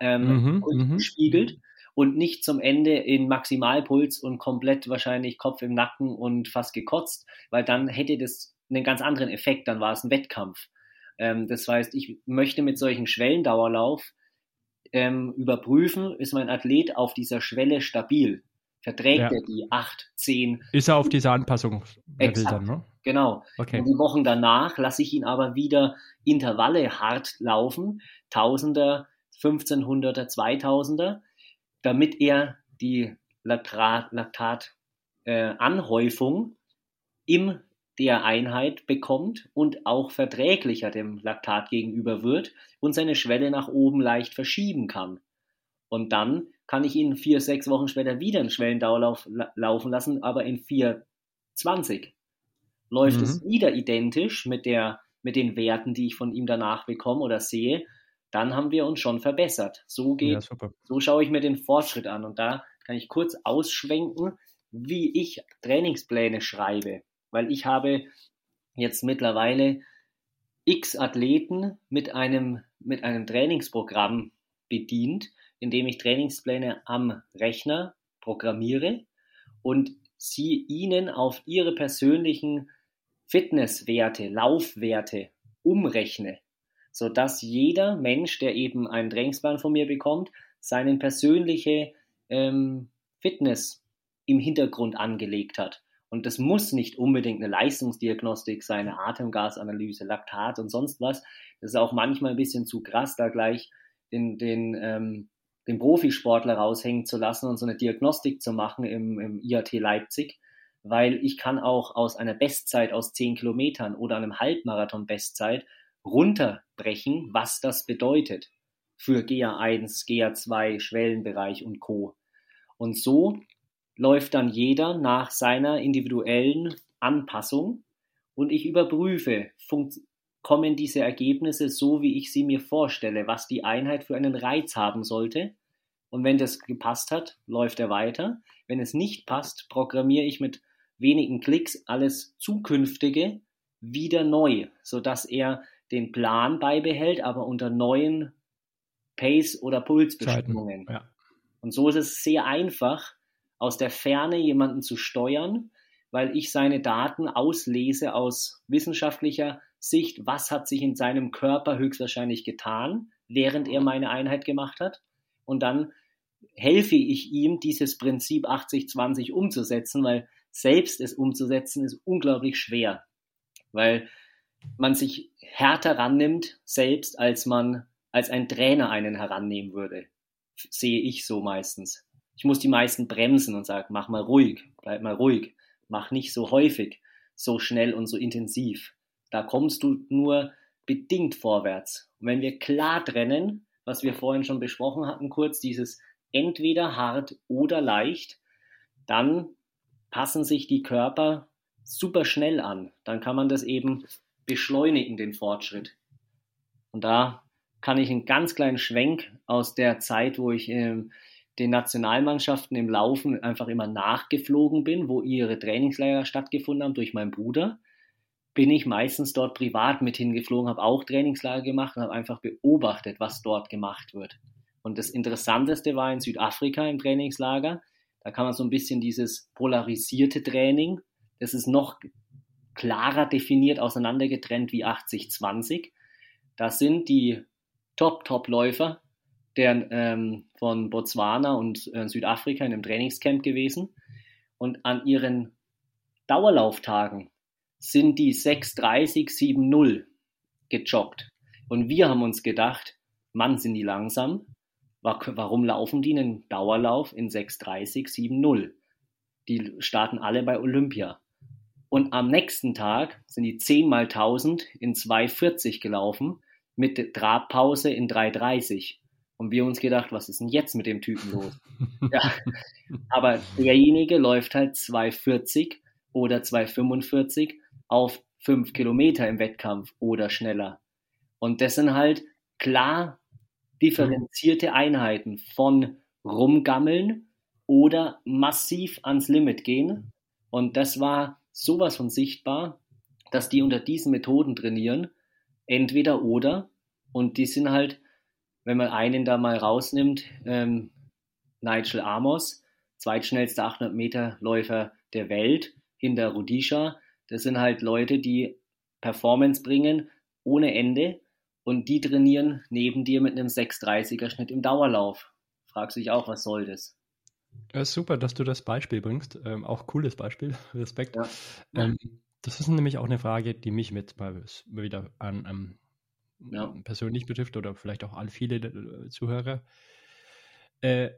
ähm, Mhm, mhm. gespiegelt und nicht zum Ende in Maximalpuls und komplett wahrscheinlich Kopf im Nacken und fast gekotzt, weil dann hätte das einen ganz anderen Effekt, dann war es ein Wettkampf. Ähm, das heißt, ich möchte mit solchen Schwellendauerlauf ähm, überprüfen, ist mein Athlet auf dieser Schwelle stabil? Verträgt Ja. er die 8, 10? Ist er auf dieser Anpassung Exakt. dann, ne? Genau. Okay. Und die Wochen danach lasse ich ihn aber wieder Intervalle hart laufen, Tausender, 1500er, 2000er, damit er die Laktat, Laktat äh, Anhäufung in der Einheit bekommt und auch verträglicher dem Laktat gegenüber wird und seine Schwelle nach oben leicht verschieben kann. Und dann kann ich ihn vier, sechs Wochen später wieder einen Schwellendauerlauf la laufen lassen, aber in 420 läuft Mhm. es wieder identisch mit, der, mit den Werten, die ich von ihm danach bekomme oder sehe, dann haben wir uns schon verbessert. So geht, Ja, so schaue ich mir den Fortschritt an und da kann ich kurz ausschwenken, wie ich Trainingspläne schreibe, weil ich habe jetzt mittlerweile x Athleten mit einem, mit einem Trainingsprogramm bedient, indem ich Trainingspläne am Rechner programmiere und sie ihnen auf ihre persönlichen Fitnesswerte, Laufwerte umrechne, sodass jeder Mensch, der eben einen Trainingsplan von mir bekommt, seine persönliche ähm, Fitness im Hintergrund angelegt hat. Und das muss nicht unbedingt eine Leistungsdiagnostik sein, eine Atemgasanalyse, Laktat und sonst was. Das ist auch manchmal ein bisschen zu krass, da gleich den, den, ähm, den Profisportler raushängen zu lassen und so eine Diagnostik zu machen im, im IAT Leipzig, weil ich kann auch aus einer Bestzeit aus 10 Kilometern oder einem Halbmarathon Bestzeit runterbrechen, was das bedeutet für GA1, GA2, Schwellenbereich und Co. Und so läuft dann jeder nach seiner individuellen Anpassung und ich überprüfe, kommen diese Ergebnisse so, wie ich sie mir vorstelle, was die Einheit für einen Reiz haben sollte. Und wenn das gepasst hat, läuft er weiter. Wenn es nicht passt, programmiere ich mit wenigen Klicks alles zukünftige wieder neu, sodass er den Plan beibehält, aber unter neuen Pace- oder Pulsbestimmungen. Ja. Und so ist es sehr einfach, aus der Ferne jemanden zu steuern, weil ich seine Daten auslese aus wissenschaftlicher Sicht, was hat sich in seinem Körper höchstwahrscheinlich getan, während er meine Einheit gemacht hat. Und dann helfe ich ihm, dieses Prinzip 80-20 umzusetzen, weil selbst es umzusetzen ist unglaublich schwer, weil man sich härter rannimmt selbst, als man als ein Trainer einen herannehmen würde. Sehe ich so meistens. Ich muss die meisten bremsen und sagen, mach mal ruhig, bleib mal ruhig, mach nicht so häufig, so schnell und so intensiv. Da kommst du nur bedingt vorwärts. Und wenn wir klar trennen, was wir vorhin schon besprochen hatten, kurz dieses entweder hart oder leicht, dann passen sich die Körper super schnell an. Dann kann man das eben beschleunigen, den Fortschritt. Und da kann ich einen ganz kleinen Schwenk aus der Zeit, wo ich ähm, den Nationalmannschaften im Laufen einfach immer nachgeflogen bin, wo ihre Trainingslager stattgefunden haben durch meinen Bruder, bin ich meistens dort privat mit hingeflogen, habe auch Trainingslager gemacht und habe einfach beobachtet, was dort gemacht wird. Und das Interessanteste war in Südafrika im Trainingslager, da kann man so ein bisschen dieses polarisierte Training, das ist noch klarer definiert, auseinandergetrennt wie 80-20. Da sind die Top-Top-Läufer der, ähm, von Botswana und äh, Südafrika in einem Trainingscamp gewesen. Und an ihren Dauerlauftagen sind die 6.30, 7.0 gejoggt. Und wir haben uns gedacht, Mann, sind die langsam. Warum laufen die einen Dauerlauf in 6.30, 7.0? Die starten alle bei Olympia. Und am nächsten Tag sind die 10 mal 1000 in 2,40 gelaufen mit Trabpause in 3,30. Und wir uns gedacht, was ist denn jetzt mit dem Typen los? ja. Aber derjenige läuft halt 2,40 oder 2,45 auf 5 Kilometer im Wettkampf oder schneller. Und das sind halt klar differenzierte Einheiten von rumgammeln oder massiv ans Limit gehen. Und das war sowas von sichtbar, dass die unter diesen Methoden trainieren, entweder oder. Und die sind halt wenn man einen da mal rausnimmt, ähm, Nigel Amos, zweitschnellster 800 Meter Läufer der Welt hinter Rudisha. Das sind halt Leute, die Performance bringen ohne Ende und die trainieren neben dir mit einem 630er Schnitt im Dauerlauf. Fragst dich auch, was soll das? Ja, super, dass du das Beispiel bringst. Ähm, auch cooles Beispiel. Respekt. Ja. Ähm, das ist nämlich auch eine Frage, die mich mit mal wieder an ähm, ja. persönlich betrifft oder vielleicht auch alle viele äh, Zuhörer. Äh,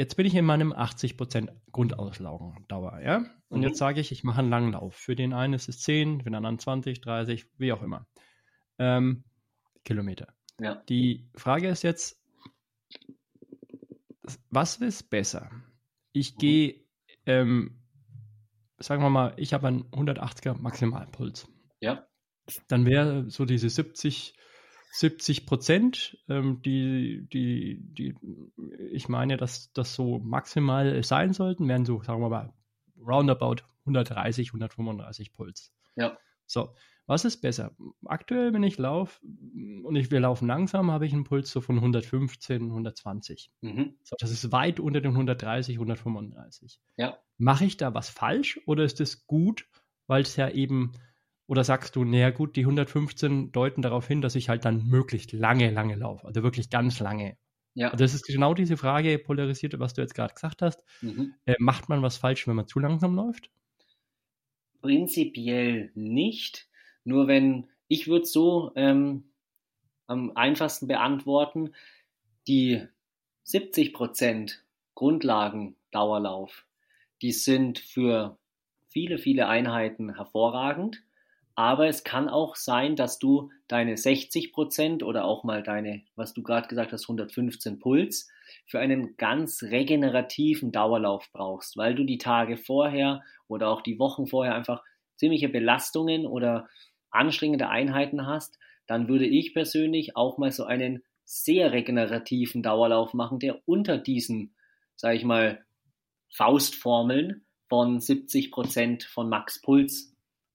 jetzt bin ich in meinem 80% Grundauslaugendauer, ja? Und mhm. jetzt sage ich, ich mache einen langen Lauf. Für den einen ist es 10, für den anderen 20, 30, wie auch immer. Ähm, Kilometer. Ja. Die Frage ist jetzt, was ist besser? Ich mhm. gehe, ähm, sagen wir mal, ich habe einen 180er Maximalpuls. Ja dann wäre so diese 70, 70 Prozent, ähm, die, die, die, ich meine, dass das so maximal sein sollten, wären so, sagen wir mal, roundabout 130, 135 Puls. Ja. So, was ist besser? Aktuell, wenn ich laufe und ich, wir laufen langsam, habe ich einen Puls so von 115, 120. Mhm. So, das ist weit unter den 130, 135. Ja. Mache ich da was falsch oder ist es gut, weil es ja eben oder sagst du, naja gut, die 115 deuten darauf hin, dass ich halt dann möglichst lange, lange laufe, also wirklich ganz lange. Ja. Und das ist genau diese Frage polarisierte, was du jetzt gerade gesagt hast. Mhm. Äh, macht man was falsch, wenn man zu langsam läuft? Prinzipiell nicht. Nur wenn, ich würde so ähm, am einfachsten beantworten, die 70% Grundlagendauerlauf, die sind für viele, viele Einheiten hervorragend. Aber es kann auch sein, dass du deine 60 Prozent oder auch mal deine, was du gerade gesagt hast, 115 Puls für einen ganz regenerativen Dauerlauf brauchst, weil du die Tage vorher oder auch die Wochen vorher einfach ziemliche Belastungen oder anstrengende Einheiten hast, dann würde ich persönlich auch mal so einen sehr regenerativen Dauerlauf machen, der unter diesen, sage ich mal, Faustformeln von 70 Prozent von Max Puls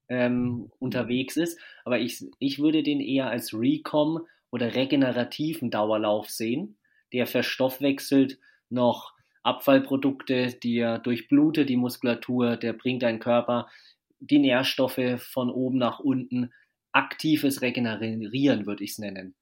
ähm, unterwegs ist. Aber ich, ich würde den eher als Recom oder regenerativen Dauerlauf sehen. Der verstoffwechselt noch Abfallprodukte, die er durchblutet die Muskulatur, der bringt deinen Körper die Nährstoffe von oben nach unten. Aktives Regenerieren würde ich es nennen.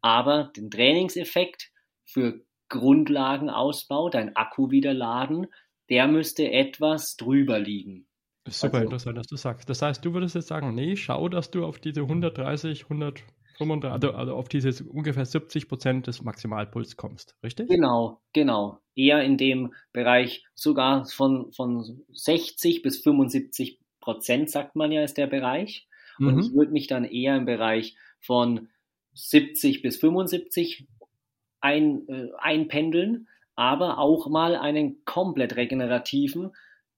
Aber den Trainingseffekt für Grundlagenausbau, dein Akku wieder laden, der müsste etwas drüber liegen. Super also, interessant, dass du sagst. Das heißt, du würdest jetzt sagen, nee, schau, dass du auf diese 130, 135, also, also auf diese ungefähr 70 Prozent des Maximalpuls kommst, richtig? Genau, genau. Eher in dem Bereich sogar von, von 60 bis 75 Prozent, sagt man ja, ist der Bereich. Und mhm. ich würde mich dann eher im Bereich von 70 bis 75 ein, äh, einpendeln, aber auch mal einen komplett regenerativen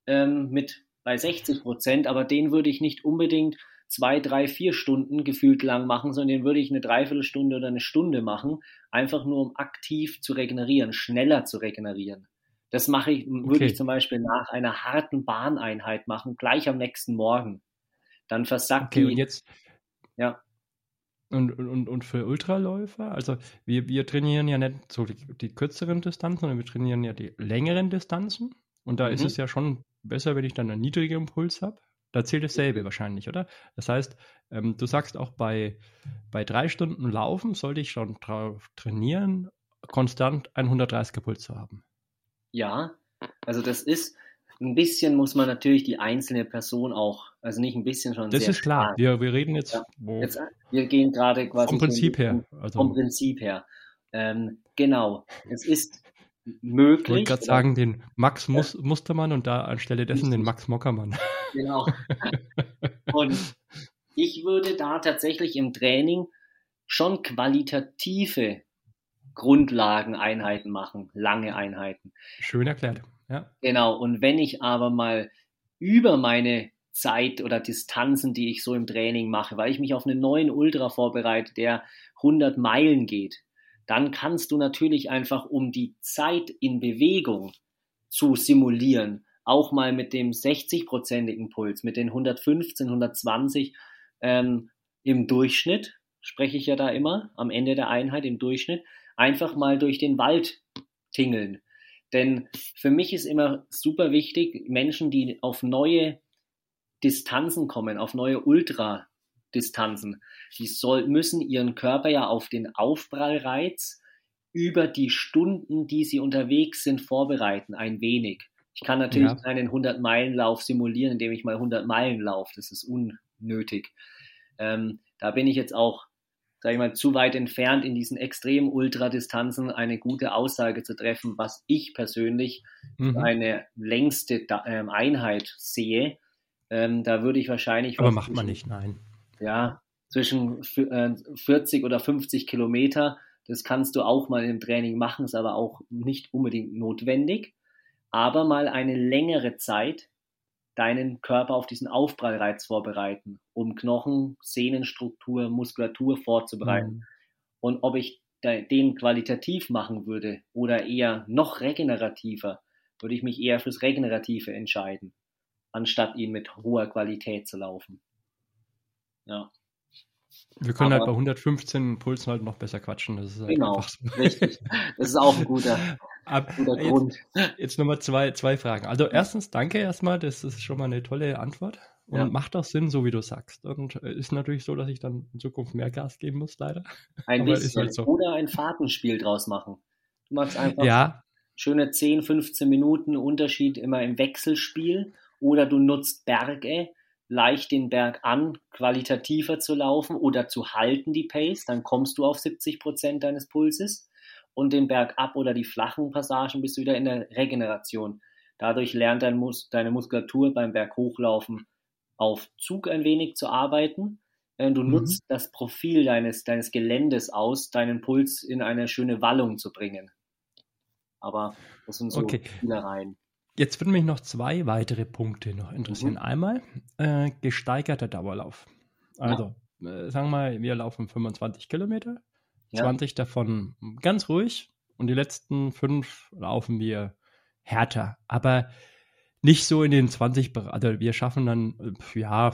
ähm, mit bei 60 Prozent, aber den würde ich nicht unbedingt zwei, drei, vier Stunden gefühlt lang machen, sondern den würde ich eine Dreiviertelstunde oder eine Stunde machen, einfach nur um aktiv zu regenerieren, schneller zu regenerieren. Das mache ich, würde okay. ich zum Beispiel nach einer harten Bahneinheit machen, gleich am nächsten Morgen. Dann versackt okay, die. Und jetzt, ja. Und, und, und für Ultraläufer, also wir, wir trainieren ja nicht so die, die kürzeren Distanzen, sondern wir trainieren ja die längeren Distanzen. Und da mhm. ist es ja schon besser, wenn ich dann einen niedrigen Impuls habe. Da zählt dasselbe wahrscheinlich, oder? Das heißt, ähm, du sagst auch bei, bei drei Stunden Laufen sollte ich schon drauf trainieren, konstant 130er Puls zu haben. Ja, also das ist, ein bisschen muss man natürlich die einzelne Person auch, also nicht ein bisschen schon. Das ist klar. Wir, wir reden jetzt, ja. jetzt, Wir gehen gerade quasi. Vom Prinzip her. Also. Vom Prinzip her. Ähm, genau. Es ist möglich. Ich wollte gerade sagen, den Max Mus Mustermann und da anstelle dessen den Max Mockermann. Genau. Und ich würde da tatsächlich im Training schon qualitative Grundlageneinheiten machen, lange Einheiten. Schön erklärt, ja. Genau, und wenn ich aber mal über meine Zeit oder Distanzen, die ich so im Training mache, weil ich mich auf einen neuen Ultra vorbereite, der 100 Meilen geht, dann kannst du natürlich einfach, um die Zeit in Bewegung zu simulieren, auch mal mit dem 60-prozentigen Puls, mit den 115, 120 ähm, im Durchschnitt, spreche ich ja da immer, am Ende der Einheit im Durchschnitt, einfach mal durch den Wald tingeln. Denn für mich ist immer super wichtig, Menschen, die auf neue Distanzen kommen, auf neue Ultra Distanzen. Die soll, müssen ihren Körper ja auf den Aufprallreiz über die Stunden, die sie unterwegs sind, vorbereiten, ein wenig. Ich kann natürlich ja. keinen 100-Meilen-Lauf simulieren, indem ich mal 100 Meilen laufe. Das ist unnötig. Ähm, da bin ich jetzt auch, sage ich mal, zu weit entfernt, in diesen extremen Ultradistanzen eine gute Aussage zu treffen, was ich persönlich mhm. eine längste ähm, Einheit sehe. Ähm, da würde ich wahrscheinlich. Aber macht man nicht, nein ja, zwischen 40 äh, oder 50 Kilometer. Das kannst du auch mal im Training machen, ist aber auch nicht unbedingt notwendig. Aber mal eine längere Zeit deinen Körper auf diesen Aufprallreiz vorbereiten, um Knochen, Sehnenstruktur, Muskulatur vorzubereiten. Mhm. Und ob ich den qualitativ machen würde oder eher noch regenerativer, würde ich mich eher fürs Regenerative entscheiden, anstatt ihn mit hoher Qualität zu laufen. Ja. Wir können halt Aber, halt bei 115 Pulsen halt noch besser quatschen. Das ist halt genau, so. richtig. Das ist auch ein guter, Ab, guter jetzt, Grund. Jetzt nochmal zwei, zwei Fragen. Also erstens, danke erstmal, das ist schon mal eine tolle Antwort. Und ja. macht auch Sinn, so wie du sagst. Und ist natürlich so, dass ich dann in Zukunft mehr Gas geben muss, leider. Ein Aber bisschen. Halt so. Oder ein Fahrtenspiel draus machen. Du machst einfach ja. schöne 10, 15 Minuten Unterschied immer im Wechselspiel. Oder du nutzt Berge leicht den Berg an, qualitativer zu laufen oder zu halten die Pace, dann kommst du auf 70 Prozent deines Pulses und den Berg ab oder die flachen Passagen bist du wieder in der Regeneration. Dadurch lernt dein Mus deine Muskulatur beim Berg hochlaufen auf Zug ein wenig zu arbeiten. Äh, du mhm. nutzt das Profil deines, deines Geländes aus, deinen Puls in eine schöne Wallung zu bringen. Aber das sind so okay. Spielereien. Jetzt würden mich noch zwei weitere Punkte noch interessieren. Mhm. Einmal äh, gesteigerter Dauerlauf. Also, ja. äh, sagen wir mal, wir laufen 25 Kilometer, ja. 20 davon ganz ruhig und die letzten fünf laufen wir härter. Aber nicht so in den 20 Also wir schaffen dann, ja,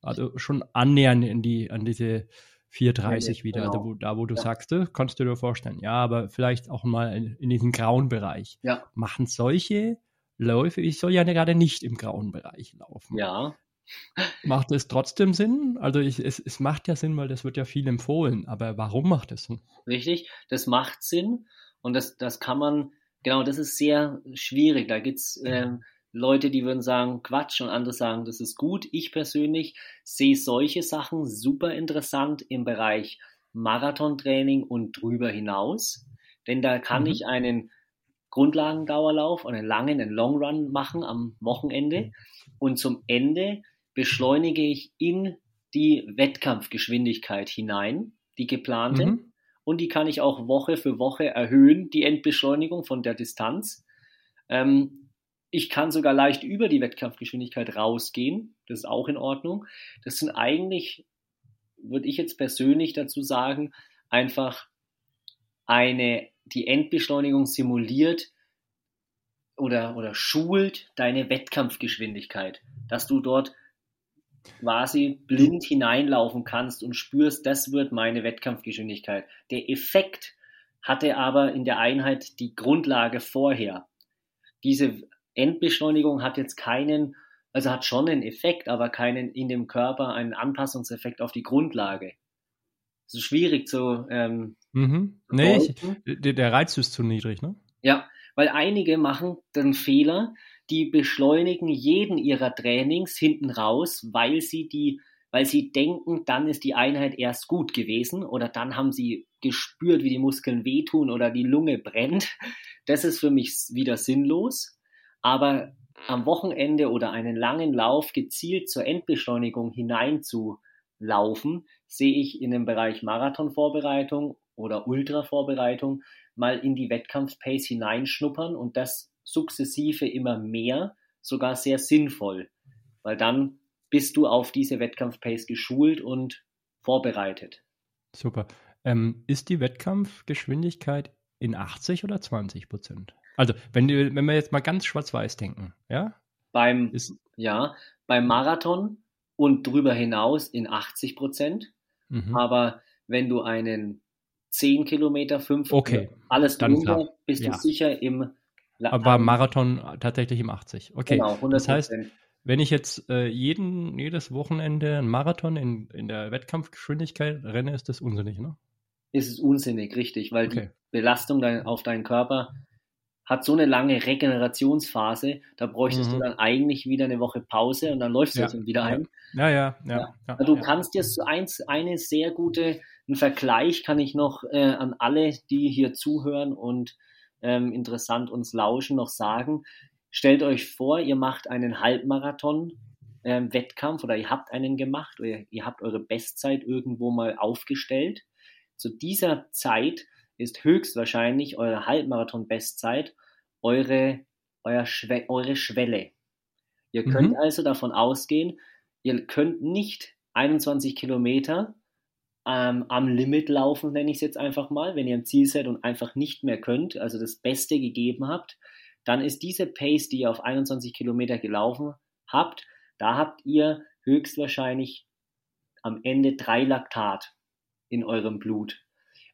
also schon annähernd in die, an diese 4,30 ja, wieder, genau. also wo, da wo du ja. sagst, kannst du dir vorstellen. Ja, aber vielleicht auch mal in, in diesen grauen Bereich. Ja. Machen solche Läufe, ich soll ja gerade nicht im grauen Bereich laufen. Ja. Macht es trotzdem Sinn? Also ich, es, es macht ja Sinn, weil das wird ja viel empfohlen, aber warum macht es Sinn? Richtig, das macht Sinn und das, das kann man, genau, das ist sehr schwierig. Da gibt es ähm, Leute, die würden sagen, Quatsch und andere sagen, das ist gut. Ich persönlich sehe solche Sachen super interessant im Bereich Marathontraining und drüber hinaus, denn da kann mhm. ich einen Grundlagendauerlauf, einen langen, einen Long Run machen am Wochenende. Mhm. Und zum Ende beschleunige ich in die Wettkampfgeschwindigkeit hinein, die geplante. Mhm. Und die kann ich auch Woche für Woche erhöhen, die Endbeschleunigung von der Distanz. Ähm, ich kann sogar leicht über die Wettkampfgeschwindigkeit rausgehen. Das ist auch in Ordnung. Das sind eigentlich, würde ich jetzt persönlich dazu sagen, einfach eine, die Endbeschleunigung simuliert oder, oder schult deine Wettkampfgeschwindigkeit, dass du dort quasi blind hineinlaufen kannst und spürst, das wird meine Wettkampfgeschwindigkeit. Der Effekt hatte aber in der Einheit die Grundlage vorher. Diese Endbeschleunigung hat jetzt keinen, also hat schon einen Effekt, aber keinen in dem Körper einen Anpassungseffekt auf die Grundlage. Das ist schwierig zu. Ähm, mhm. Nee, ich, der Reiz ist zu niedrig, ne? Ja, weil einige machen den Fehler, die beschleunigen jeden ihrer Trainings hinten raus, weil sie die, weil sie denken, dann ist die Einheit erst gut gewesen oder dann haben sie gespürt, wie die Muskeln wehtun oder die Lunge brennt. Das ist für mich wieder sinnlos. Aber am Wochenende oder einen langen Lauf gezielt zur Endbeschleunigung hineinzulaufen, sehe ich in dem Bereich Marathonvorbereitung oder Ultravorbereitung mal in die Wettkampfpace hineinschnuppern und das sukzessive immer mehr, sogar sehr sinnvoll, weil dann bist du auf diese Wettkampfpace geschult und vorbereitet. Super. Ähm, ist die Wettkampfgeschwindigkeit in 80 oder 20 Prozent? Also, wenn, die, wenn wir jetzt mal ganz schwarz-weiß denken, ja? Beim, ist, ja, beim Marathon und darüber hinaus in 80 Prozent. Mhm. Aber wenn du einen 10 Kilometer, 5 okay. alles drunter, bist ja. du sicher im Aber Marathon tatsächlich im 80. Okay. Genau, 100%. Das heißt, wenn ich jetzt äh, jeden, jedes Wochenende einen Marathon in, in der Wettkampfgeschwindigkeit renne, ist das unsinnig, ne? Ist es unsinnig, richtig, weil okay. die Belastung dein, auf deinen Körper hat so eine lange Regenerationsphase, da bräuchtest mhm. du dann eigentlich wieder eine Woche Pause und dann läufst du ja. jetzt wieder ein. Ja, ja, ja. ja. ja also du kannst dir so eins, eine sehr gute, einen Vergleich kann ich noch äh, an alle, die hier zuhören und ähm, interessant uns lauschen, noch sagen. Stellt euch vor, ihr macht einen Halbmarathon ähm, Wettkampf oder ihr habt einen gemacht oder ihr, ihr habt eure Bestzeit irgendwo mal aufgestellt. Zu dieser Zeit ist höchstwahrscheinlich eure Halbmarathon-Bestzeit eure, euer Schwe eure Schwelle. Ihr könnt mhm. also davon ausgehen, ihr könnt nicht 21 Kilometer ähm, am Limit laufen, nenne ich es jetzt einfach mal, wenn ihr ein Ziel seid und einfach nicht mehr könnt, also das Beste gegeben habt, dann ist diese Pace, die ihr auf 21 Kilometer gelaufen habt, da habt ihr höchstwahrscheinlich am Ende drei Laktat in eurem Blut.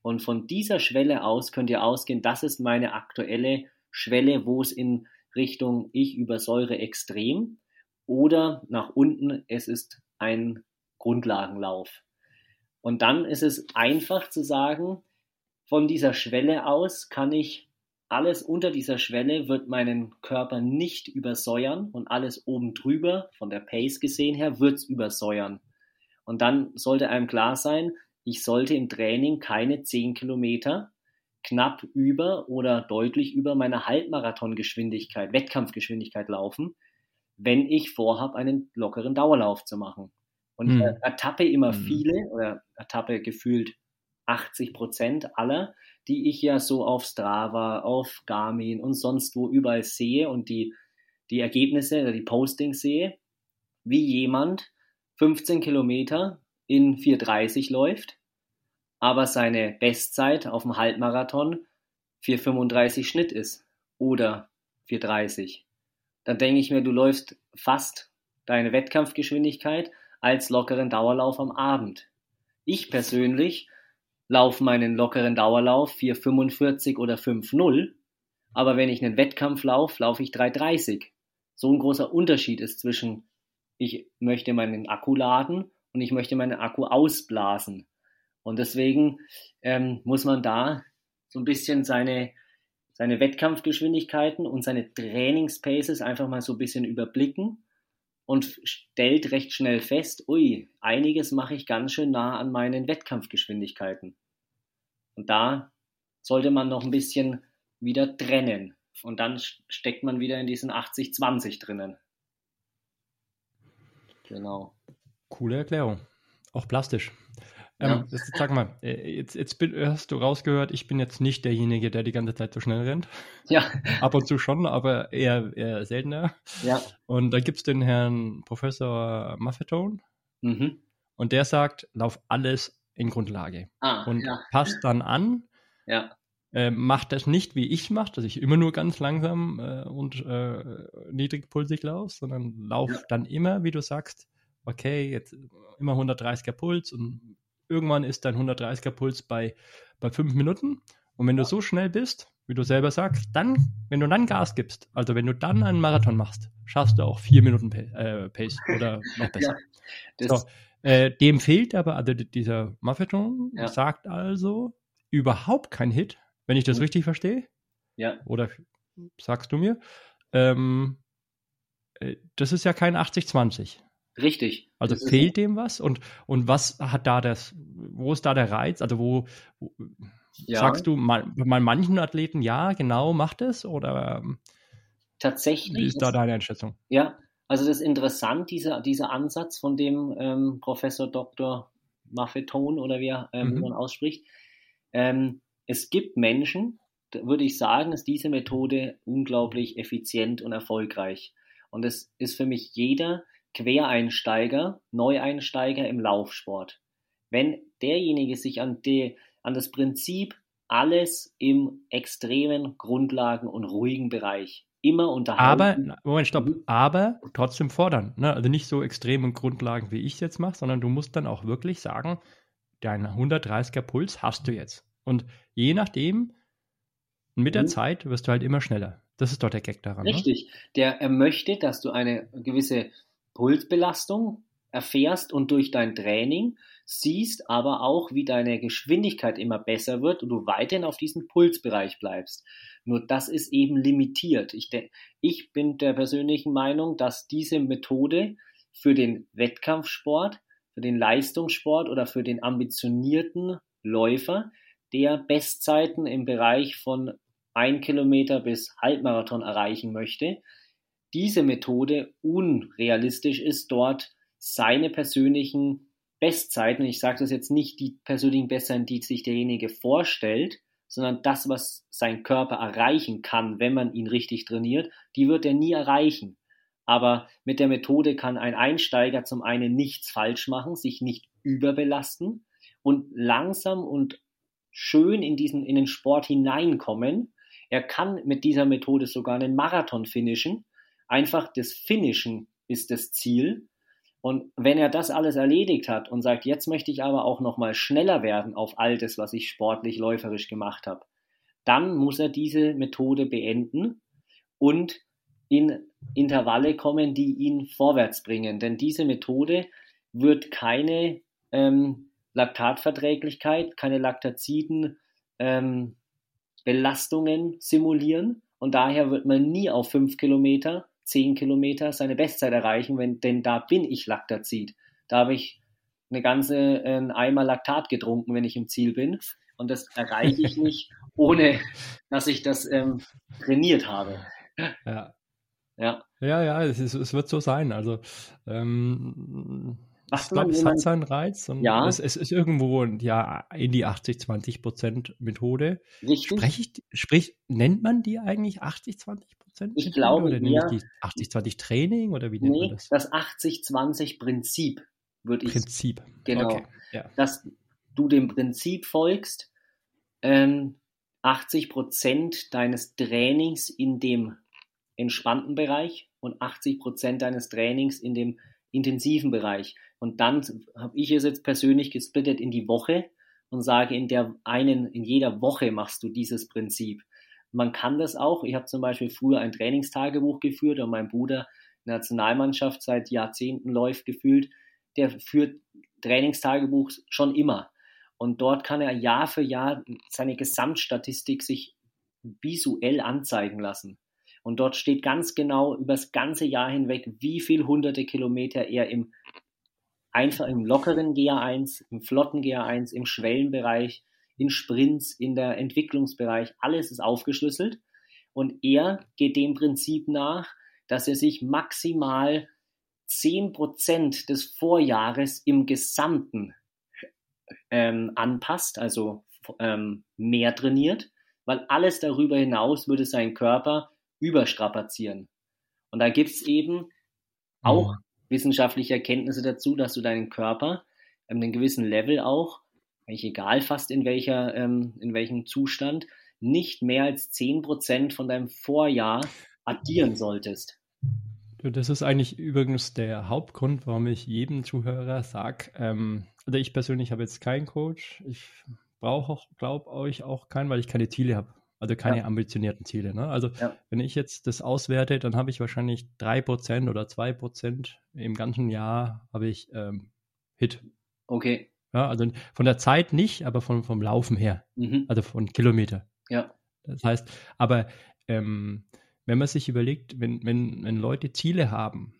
Und von dieser Schwelle aus könnt ihr ausgehen, das ist meine aktuelle Schwelle, wo es in Richtung ich übersäure extrem oder nach unten, es ist ein Grundlagenlauf. Und dann ist es einfach zu sagen, von dieser Schwelle aus kann ich alles unter dieser Schwelle wird meinen Körper nicht übersäuern und alles oben drüber, von der Pace gesehen her, wird es übersäuern. Und dann sollte einem klar sein, ich sollte im Training keine 10 Kilometer knapp über oder deutlich über meiner Halbmarathongeschwindigkeit, Wettkampfgeschwindigkeit laufen, wenn ich vorhabe, einen lockeren Dauerlauf zu machen. Und hm. ich ertappe immer hm. viele oder ertappe gefühlt 80 Prozent aller, die ich ja so auf Strava, auf Garmin und sonst wo überall sehe und die, die Ergebnisse oder die Postings sehe, wie jemand 15 Kilometer in 4,30 läuft, aber seine Bestzeit auf dem Halbmarathon 4,35 Schnitt ist oder 4,30. Dann denke ich mir, du läufst fast deine Wettkampfgeschwindigkeit als lockeren Dauerlauf am Abend. Ich persönlich laufe meinen lockeren Dauerlauf 4,45 oder 5,0, aber wenn ich einen Wettkampf laufe, laufe ich 3,30. So ein großer Unterschied ist zwischen, ich möchte meinen Akku laden und ich möchte meinen Akku ausblasen. Und deswegen ähm, muss man da so ein bisschen seine, seine Wettkampfgeschwindigkeiten und seine Trainingspaces einfach mal so ein bisschen überblicken und stellt recht schnell fest, ui, einiges mache ich ganz schön nah an meinen Wettkampfgeschwindigkeiten. Und da sollte man noch ein bisschen wieder trennen. Und dann steckt man wieder in diesen 80-20 drinnen. Genau. Coole Erklärung. Auch plastisch. Ähm, ja. sag mal, äh, jetzt, jetzt hast du rausgehört, ich bin jetzt nicht derjenige, der die ganze Zeit so schnell rennt. Ja. Ab und zu schon, aber eher, eher seltener. Ja. Und da gibt es den Herrn Professor Maffetone. Mhm. Und der sagt, lauf alles in Grundlage. Ah, und ja. passt dann an. Ja. Äh, macht das nicht, wie ich mache, dass ich immer nur ganz langsam äh, und äh, niedrigpulsig laufe, sondern lauf ja. dann immer, wie du sagst, okay, jetzt immer 130er Puls und irgendwann ist dein 130er Puls bei, bei fünf Minuten. Und wenn du so schnell bist, wie du selber sagst, dann, wenn du dann Gas gibst, also wenn du dann einen Marathon machst, schaffst du auch vier Minuten äh, Pace oder noch besser. Ja, so, äh, dem fehlt aber, also dieser Marathon ja. sagt also überhaupt kein Hit, wenn ich das mhm. richtig verstehe. Ja. Oder sagst du mir? Ähm, äh, das ist ja kein 80-20. Richtig. Also das fehlt dem was? Und, und was hat da das, wo ist da der Reiz? Also wo, wo ja. sagst du mal, bei manchen Athleten, ja, genau, macht es? Oder ähm, tatsächlich wie ist da deine Einschätzung? Ja, also das ist interessant, dieser, dieser Ansatz von dem ähm, Professor Dr. Maffeton oder wie, ähm, mhm. man ausspricht. Ähm, es gibt Menschen, da würde ich sagen, ist diese Methode unglaublich effizient und erfolgreich. Und es ist für mich jeder, Quereinsteiger, Neueinsteiger im Laufsport. Wenn derjenige sich an, die, an das Prinzip alles im extremen Grundlagen- und ruhigen Bereich immer unterhalten. Aber, Moment, stopp, mhm. aber trotzdem fordern. Ne? Also nicht so extreme Grundlagen, wie ich es jetzt mache, sondern du musst dann auch wirklich sagen, dein 130er Puls hast du jetzt. Und je nachdem, mit der mhm. Zeit wirst du halt immer schneller. Das ist doch der Gag daran. Ne? Richtig. Ne? Der, er möchte, dass du eine gewisse Pulsbelastung erfährst und durch dein Training siehst aber auch, wie deine Geschwindigkeit immer besser wird und du weiterhin auf diesem Pulsbereich bleibst. Nur das ist eben limitiert. Ich, ich bin der persönlichen Meinung, dass diese Methode für den Wettkampfsport, für den Leistungssport oder für den ambitionierten Läufer, der Bestzeiten im Bereich von ein Kilometer bis Halbmarathon erreichen möchte, diese Methode unrealistisch ist, dort seine persönlichen Bestzeiten, ich sage das jetzt nicht die persönlichen Bestzeiten, die sich derjenige vorstellt, sondern das, was sein Körper erreichen kann, wenn man ihn richtig trainiert, die wird er nie erreichen. Aber mit der Methode kann ein Einsteiger zum einen nichts falsch machen, sich nicht überbelasten und langsam und schön in diesen, in den Sport hineinkommen. Er kann mit dieser Methode sogar einen Marathon finishen Einfach das Finishen ist das Ziel. Und wenn er das alles erledigt hat und sagt, jetzt möchte ich aber auch nochmal schneller werden auf all das, was ich sportlich, läuferisch gemacht habe, dann muss er diese Methode beenden und in Intervalle kommen, die ihn vorwärts bringen. Denn diese Methode wird keine ähm, Laktatverträglichkeit, keine Laktaziden ähm, simulieren. Und daher wird man nie auf fünf Kilometer 10 Kilometer seine Bestzeit erreichen, wenn, denn da bin ich Laktazid. Da habe ich eine ganze äh, Eimer Laktat getrunken, wenn ich im Ziel bin. Und das erreiche ich nicht, ohne dass ich das ähm, trainiert habe. Ja. Ja, ja, ja es, ist, es wird so sein. Also, ähm, ich glaube, es hat seinen Reiz und ja. es, es, ist irgendwo ja in die 80-20% Methode. Richtig. Sprech ich, sprich, nennt man die eigentlich 80-20%? Ich glaube, oder eher, die 80-20 Training oder wie nennt nee, man das? Das 80-20 Prinzip würde ich. Prinzip. Genau. Okay. Ja. Dass du dem Prinzip folgst, ähm, 80% deines Trainings in dem entspannten Bereich und 80% deines Trainings in dem intensiven Bereich. Und dann habe ich es jetzt persönlich gesplittet in die Woche und sage, in der einen, in jeder Woche machst du dieses Prinzip. Man kann das auch. Ich habe zum Beispiel früher ein Trainingstagebuch geführt und mein Bruder Nationalmannschaft seit Jahrzehnten läuft gefühlt, der führt Trainingstagebuch schon immer. Und dort kann er Jahr für Jahr seine Gesamtstatistik sich visuell anzeigen lassen. Und dort steht ganz genau über das ganze Jahr hinweg, wie viel hunderte Kilometer er im einfach im lockeren GA1, im flotten GA1, im Schwellenbereich, in Sprints, in der Entwicklungsbereich, alles ist aufgeschlüsselt. Und er geht dem Prinzip nach, dass er sich maximal 10% des Vorjahres im Gesamten ähm, anpasst, also ähm, mehr trainiert, weil alles darüber hinaus würde sein Körper überstrapazieren. Und da gibt es eben auch mhm. wissenschaftliche Erkenntnisse dazu, dass du deinen Körper ähm, einen gewissen Level auch, eigentlich egal fast in welcher, ähm, in welchem Zustand, nicht mehr als 10% von deinem Vorjahr addieren solltest. Das ist eigentlich übrigens der Hauptgrund, warum ich jedem Zuhörer sage, ähm, also ich persönlich habe jetzt keinen Coach, ich brauche auch, glaube euch auch keinen, weil ich keine Ziele habe. Also keine ja. ambitionierten Ziele. Ne? Also ja. wenn ich jetzt das auswerte, dann habe ich wahrscheinlich 3% oder 2% im ganzen Jahr habe ich ähm, Hit. Okay. Ja, also von der Zeit nicht, aber von, vom Laufen her. Mhm. Also von Kilometer. Ja. Das heißt, aber ähm, wenn man sich überlegt, wenn, wenn, wenn Leute Ziele haben,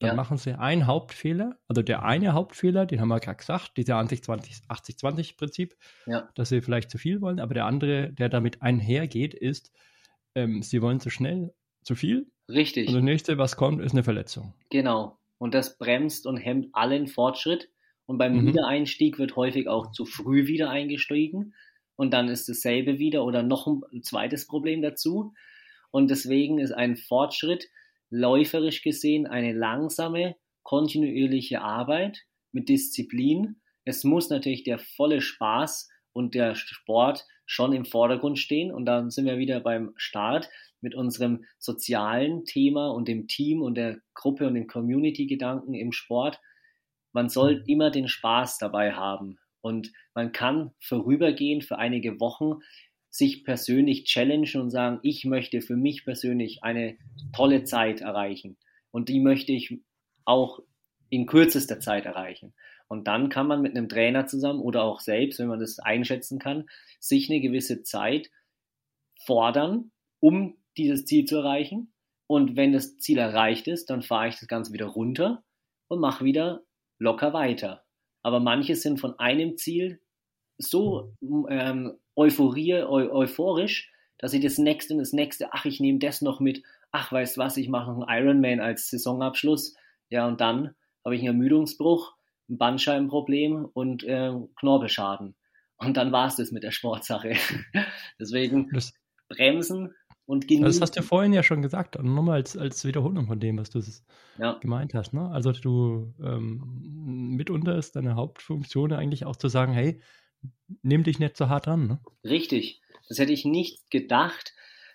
dann ja. machen sie einen Hauptfehler. Also der eine Hauptfehler, den haben wir gerade gesagt, dieser 80-20-Prinzip, ja. dass sie vielleicht zu viel wollen, aber der andere, der damit einhergeht, ist, ähm, sie wollen zu schnell zu viel. Richtig. Und das nächste, was kommt, ist eine Verletzung. Genau. Und das bremst und hemmt allen Fortschritt. Und beim mhm. Wiedereinstieg wird häufig auch zu früh wieder eingestiegen. Und dann ist dasselbe wieder oder noch ein zweites Problem dazu. Und deswegen ist ein Fortschritt läuferisch gesehen eine langsame, kontinuierliche Arbeit mit Disziplin. Es muss natürlich der volle Spaß und der Sport schon im Vordergrund stehen. Und dann sind wir wieder beim Start mit unserem sozialen Thema und dem Team und der Gruppe und dem Community-Gedanken im Sport. Man soll immer den Spaß dabei haben. Und man kann vorübergehend für einige Wochen sich persönlich challengen und sagen, ich möchte für mich persönlich eine tolle Zeit erreichen. Und die möchte ich auch in kürzester Zeit erreichen. Und dann kann man mit einem Trainer zusammen oder auch selbst, wenn man das einschätzen kann, sich eine gewisse Zeit fordern, um dieses Ziel zu erreichen. Und wenn das Ziel erreicht ist, dann fahre ich das Ganze wieder runter und mache wieder locker weiter. Aber manche sind von einem Ziel so ähm, Euphorie, eu euphorisch, dass ich das nächste und das nächste, ach, ich nehme das noch mit, ach, weißt was, ich mache noch einen Ironman als Saisonabschluss. Ja, und dann habe ich einen Ermüdungsbruch, ein Bandscheibenproblem und äh, Knorpelschaden. Und dann war es das mit der Sportsache. Deswegen bremsen und genießen. Das hast du vorhin ja schon gesagt, nochmal als, als Wiederholung von dem, was du ja. gemeint hast. Ne? Also du ähm, mitunter ist deine Hauptfunktion eigentlich auch zu sagen, hey, nimm dich nicht so hart an. Ne? Richtig. Das hätte ich nicht gedacht,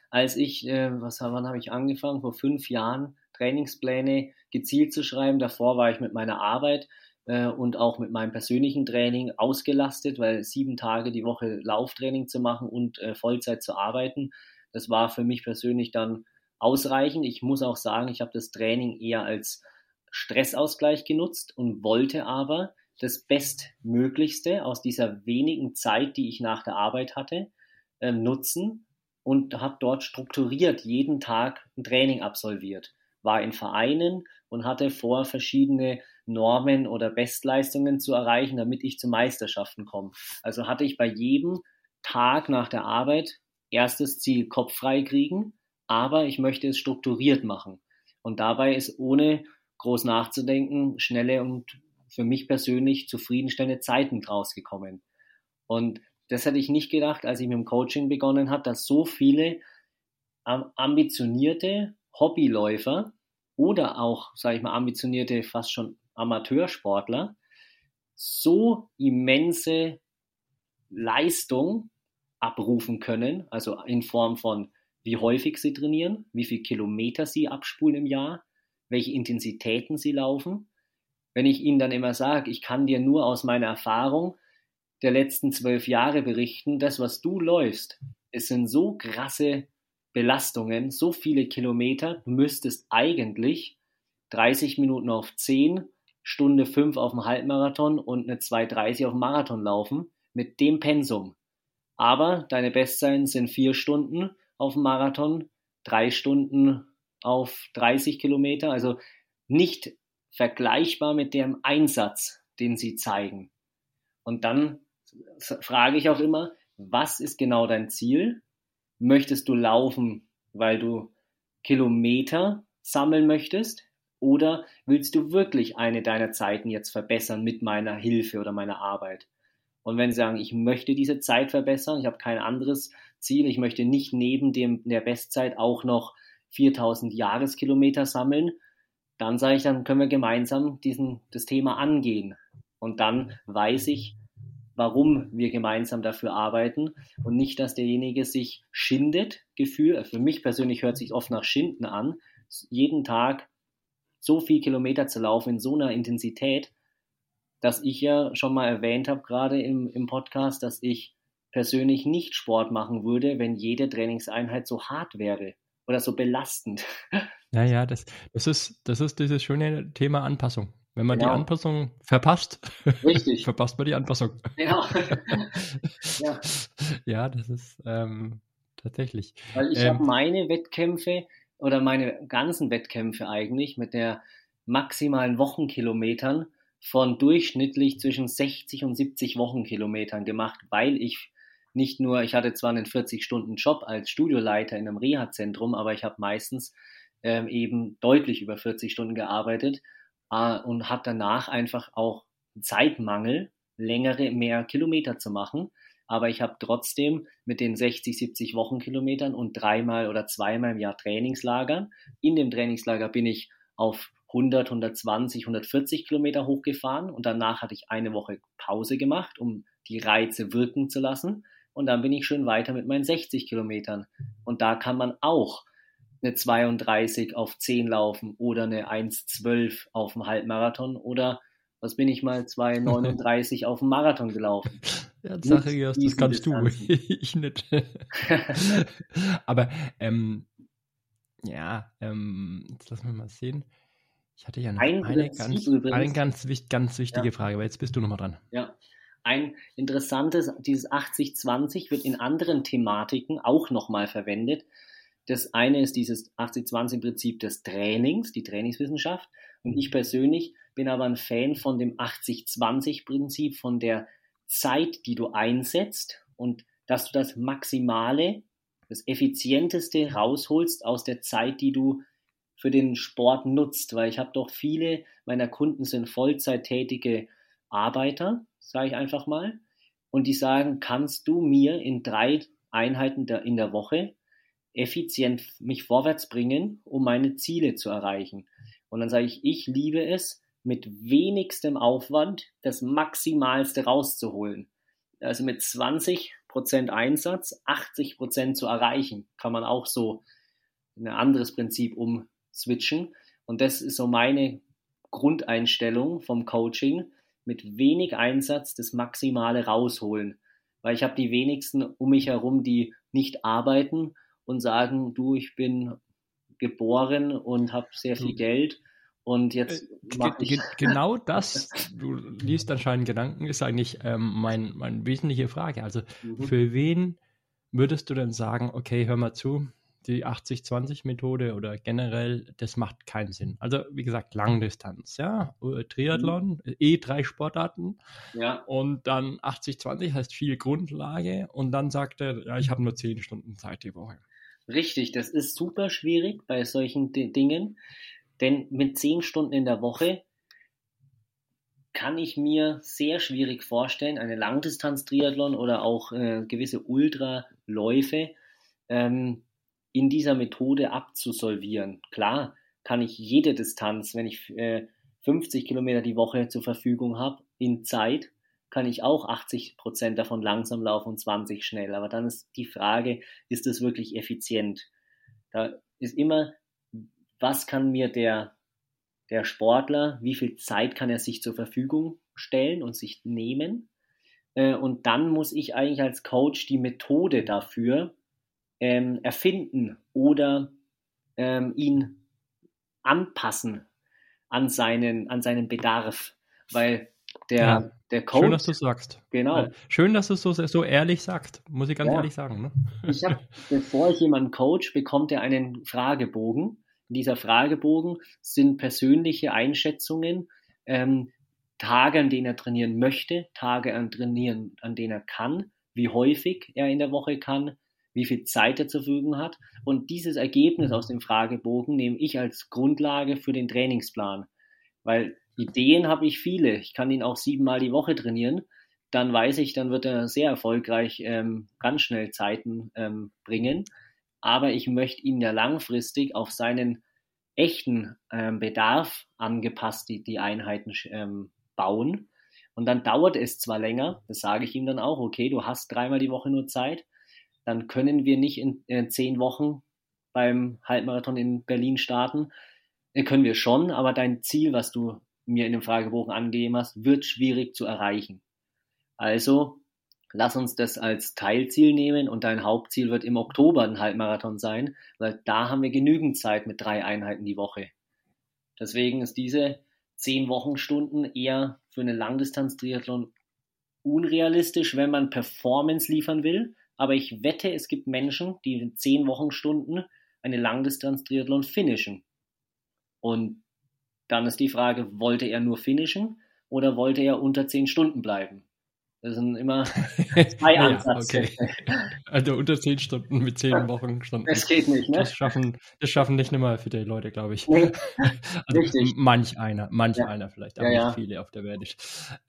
als ich, äh, was wann habe ich angefangen? Vor fünf Jahren Trainingspläne gezielt zu schreiben. Davor war ich mit meiner Arbeit äh, und auch mit meinem persönlichen Training ausgelastet, weil sieben Tage die Woche Lauftraining zu machen und äh, Vollzeit zu arbeiten, das war für mich persönlich dann ausreichend. Ich muss auch sagen, ich habe das Training eher als Stressausgleich genutzt und wollte aber das Bestmöglichste aus dieser wenigen Zeit, die ich nach der Arbeit hatte, äh, nutzen und habe dort strukturiert jeden Tag ein Training absolviert. War in Vereinen und hatte vor, verschiedene Normen oder Bestleistungen zu erreichen, damit ich zu Meisterschaften komme. Also hatte ich bei jedem Tag nach der Arbeit erstes Ziel Kopf frei kriegen, aber ich möchte es strukturiert machen. Und dabei ist ohne groß nachzudenken schnelle und für mich persönlich zufriedenstellende Zeiten draus gekommen. Und das hätte ich nicht gedacht, als ich mit dem Coaching begonnen habe, dass so viele ambitionierte Hobbyläufer oder auch, sage ich mal, ambitionierte fast schon Amateursportler so immense Leistung abrufen können, also in Form von wie häufig sie trainieren, wie viele Kilometer sie abspulen im Jahr, welche Intensitäten sie laufen wenn ich ihnen dann immer sage, ich kann dir nur aus meiner Erfahrung der letzten zwölf Jahre berichten, das, was du läufst, es sind so krasse Belastungen, so viele Kilometer, du müsstest eigentlich 30 Minuten auf 10, Stunde 5 auf dem Halbmarathon und eine 2,30 auf dem Marathon laufen, mit dem Pensum. Aber deine Bestzeiten sind vier Stunden auf dem Marathon, drei Stunden auf 30 Kilometer, also nicht vergleichbar mit dem Einsatz, den sie zeigen. Und dann frage ich auch immer, was ist genau dein Ziel? Möchtest du laufen, weil du Kilometer sammeln möchtest? Oder willst du wirklich eine deiner Zeiten jetzt verbessern mit meiner Hilfe oder meiner Arbeit? Und wenn sie sagen, ich möchte diese Zeit verbessern, ich habe kein anderes Ziel, ich möchte nicht neben dem, der Bestzeit auch noch 4000 Jahreskilometer sammeln, dann sage ich, dann können wir gemeinsam diesen, das Thema angehen. Und dann weiß ich, warum wir gemeinsam dafür arbeiten und nicht, dass derjenige sich schindet, Gefühl. Für mich persönlich hört sich oft nach Schinden an, jeden Tag so viel Kilometer zu laufen in so einer Intensität, dass ich ja schon mal erwähnt habe, gerade im, im Podcast, dass ich persönlich nicht Sport machen würde, wenn jede Trainingseinheit so hart wäre oder so belastend. Naja, das, das, ist, das ist dieses schöne Thema Anpassung. Wenn man genau. die Anpassung verpasst, verpasst man die Anpassung. Ja, ja. ja das ist ähm, tatsächlich. Weil ich ähm, habe meine Wettkämpfe oder meine ganzen Wettkämpfe eigentlich mit der maximalen Wochenkilometern von durchschnittlich zwischen 60 und 70 Wochenkilometern gemacht, weil ich nicht nur, ich hatte zwar einen 40-Stunden-Job als Studioleiter in einem Reha-Zentrum, aber ich habe meistens ähm, eben deutlich über 40 Stunden gearbeitet äh, und hat danach einfach auch Zeitmangel, längere, mehr Kilometer zu machen. Aber ich habe trotzdem mit den 60, 70 Wochenkilometern und dreimal oder zweimal im Jahr Trainingslagern. In dem Trainingslager bin ich auf 100, 120, 140 Kilometer hochgefahren und danach hatte ich eine Woche Pause gemacht, um die Reize wirken zu lassen. Und dann bin ich schön weiter mit meinen 60 Kilometern. Und da kann man auch eine 32 auf 10 laufen oder eine 1,12 auf dem Halbmarathon oder was bin ich mal 2,39 auf dem Marathon gelaufen. Ja, Sache, das, das kannst du, ich nicht. Aber ähm, ja, ähm, jetzt lassen wir mal sehen. Ich hatte ja noch ein eine, ganz, eine ganz, ganz wichtige ja. Frage, aber jetzt bist du nochmal dran. Ja, ein interessantes, dieses 80-20 wird in anderen Thematiken auch nochmal verwendet. Das eine ist dieses 80-20-Prinzip des Trainings, die Trainingswissenschaft. Und ich persönlich bin aber ein Fan von dem 80-20-Prinzip, von der Zeit, die du einsetzt und dass du das Maximale, das Effizienteste rausholst aus der Zeit, die du für den Sport nutzt. Weil ich habe doch viele meiner Kunden sind Vollzeittätige Arbeiter, sage ich einfach mal. Und die sagen, kannst du mir in drei Einheiten in der Woche effizient mich vorwärts bringen, um meine Ziele zu erreichen. Und dann sage ich, ich liebe es, mit wenigstem Aufwand das Maximalste rauszuholen. Also mit 20% Einsatz 80% zu erreichen, kann man auch so ein anderes Prinzip umswitchen. Und das ist so meine Grundeinstellung vom Coaching, mit wenig Einsatz das Maximale rausholen. Weil ich habe die wenigsten um mich herum, die nicht arbeiten und sagen, du, ich bin geboren und habe sehr viel Geld und jetzt äh, ge genau das, du liest anscheinend Gedanken, ist eigentlich ähm, mein, meine wesentliche Frage. Also mhm. für wen würdest du denn sagen, okay, hör mal zu, die 80-20-Methode oder generell, das macht keinen Sinn. Also wie gesagt, Langdistanz, ja, Triathlon, mhm. eh drei Sportarten ja. und dann 80-20 heißt viel Grundlage und dann sagt er, ja, ich habe nur 10 Stunden Zeit die Woche. Richtig, das ist super schwierig bei solchen D Dingen, denn mit zehn Stunden in der Woche kann ich mir sehr schwierig vorstellen, eine Langdistanz-Triathlon oder auch äh, gewisse Ultraläufe ähm, in dieser Methode abzusolvieren. Klar kann ich jede Distanz, wenn ich äh, 50 Kilometer die Woche zur Verfügung habe, in Zeit kann ich auch 80 Prozent davon langsam laufen und 20 schnell. Aber dann ist die Frage, ist das wirklich effizient? Da ist immer, was kann mir der, der Sportler, wie viel Zeit kann er sich zur Verfügung stellen und sich nehmen? Äh, und dann muss ich eigentlich als Coach die Methode dafür ähm, erfinden oder ähm, ihn anpassen an seinen, an seinen Bedarf. Weil der, ja, der Coach. Schön, dass du sagst. Genau. Schön, dass du es so, so ehrlich sagst, muss ich ganz ja. ehrlich sagen. Ne? Ich hab, bevor ich jemanden coach, bekommt er einen Fragebogen. In dieser Fragebogen sind persönliche Einschätzungen, ähm, Tage, an denen er trainieren möchte, Tage an trainieren, an denen er kann, wie häufig er in der Woche kann, wie viel Zeit er zur Verfügung hat. Und dieses Ergebnis aus dem Fragebogen nehme ich als Grundlage für den Trainingsplan. Weil Ideen habe ich viele. Ich kann ihn auch siebenmal die Woche trainieren. dann weiß ich, dann wird er sehr erfolgreich ähm, ganz schnell Zeiten ähm, bringen. Aber ich möchte ihn ja langfristig auf seinen echten ähm, Bedarf angepasst die, die Einheiten ähm, bauen. Und dann dauert es zwar länger, das sage ich ihm dann auch, okay, du hast dreimal die Woche nur Zeit, dann können wir nicht in äh, zehn Wochen beim Halbmarathon in Berlin starten. Äh, können wir schon, aber dein Ziel, was du mir in dem Fragebogen angegeben hast, wird schwierig zu erreichen. Also lass uns das als Teilziel nehmen und dein Hauptziel wird im Oktober ein Halbmarathon sein, weil da haben wir genügend Zeit mit drei Einheiten die Woche. Deswegen ist diese zehn Wochenstunden eher für einen Langdistanz-Triathlon unrealistisch, wenn man Performance liefern will. Aber ich wette, es gibt Menschen, die in zehn Wochenstunden eine Langdistanz-Triathlon finishen. Und dann ist die Frage, wollte er nur finishen oder wollte er unter zehn Stunden bleiben? Das sind immer zwei Ansätze. okay. Also unter zehn Stunden mit zehn Wochenstunden. Das geht nicht, ne? Das schaffen, das schaffen nicht immer viele Leute, glaube ich. Nee, also richtig. Manch einer, manch ja. einer vielleicht, aber ja, nicht viele auf der Welt.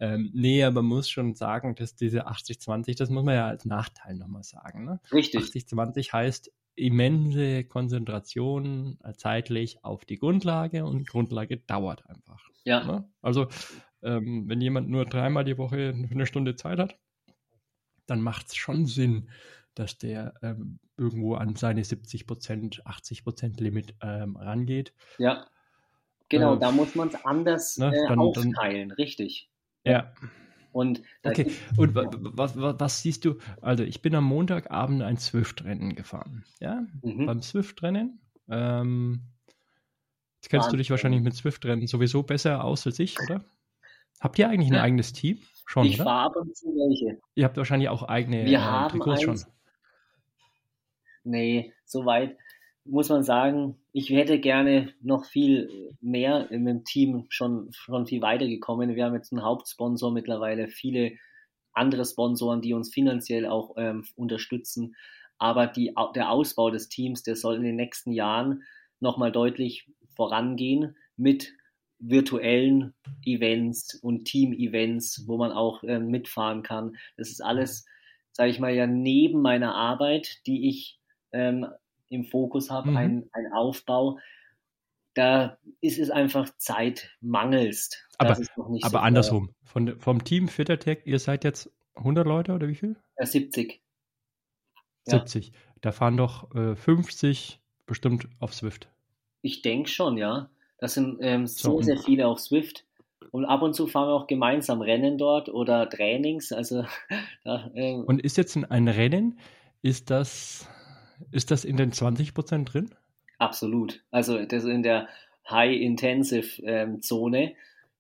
Ähm, nee, aber man muss schon sagen, dass diese 80-20, das muss man ja als Nachteil nochmal sagen. Ne? Richtig. 80-20 heißt immense Konzentration zeitlich auf die Grundlage und Grundlage dauert einfach. Ja. Ne? Also ähm, wenn jemand nur dreimal die Woche eine Stunde Zeit hat, dann macht es schon Sinn, dass der ähm, irgendwo an seine 70 Prozent, 80 Prozent Limit ähm, rangeht. Ja, genau, äh, da muss man es anders ne, äh, dann, aufteilen, dann, richtig. Ja. Und okay. Und was, was, was, siehst du? Also ich bin am Montagabend ein Swift-Rennen gefahren. Ja, mhm. beim Swift-Rennen. Ähm, jetzt kennst Wahnsinn. du dich wahrscheinlich mit Swift-Rennen sowieso besser aus als ich, oder? Habt ihr eigentlich ein ja. eigenes Team? Schon, ich fahre ab und zu welche. Ihr habt wahrscheinlich auch eigene Wir äh, haben Trikots schon. Nee, soweit muss man sagen, ich hätte gerne noch viel mehr im Team schon, schon viel weiter gekommen. Wir haben jetzt einen Hauptsponsor mittlerweile, viele andere Sponsoren, die uns finanziell auch ähm, unterstützen. Aber die, der Ausbau des Teams, der soll in den nächsten Jahren nochmal deutlich vorangehen mit virtuellen Events und Team-Events, wo man auch äh, mitfahren kann. Das ist alles, sage ich mal, ja neben meiner Arbeit, die ich ähm, im Fokus habe, mhm. ein, ein Aufbau. Da ist es einfach zeitmangelst. Aber, aber so andersrum, Von, vom Team Fittertech, ihr seid jetzt 100 Leute oder wie viel? Ja, 70. 70. Ja. Da fahren doch äh, 50 bestimmt auf Swift. Ich denke schon, ja. Das sind ähm, so, sehr viele auf Swift. Und ab und zu fahren wir auch gemeinsam Rennen dort oder Trainings. Also, da, ähm, und ist jetzt ein Rennen, ist das, ist das in den 20 Prozent drin? Absolut. Also das in der High-Intensive-Zone, ähm,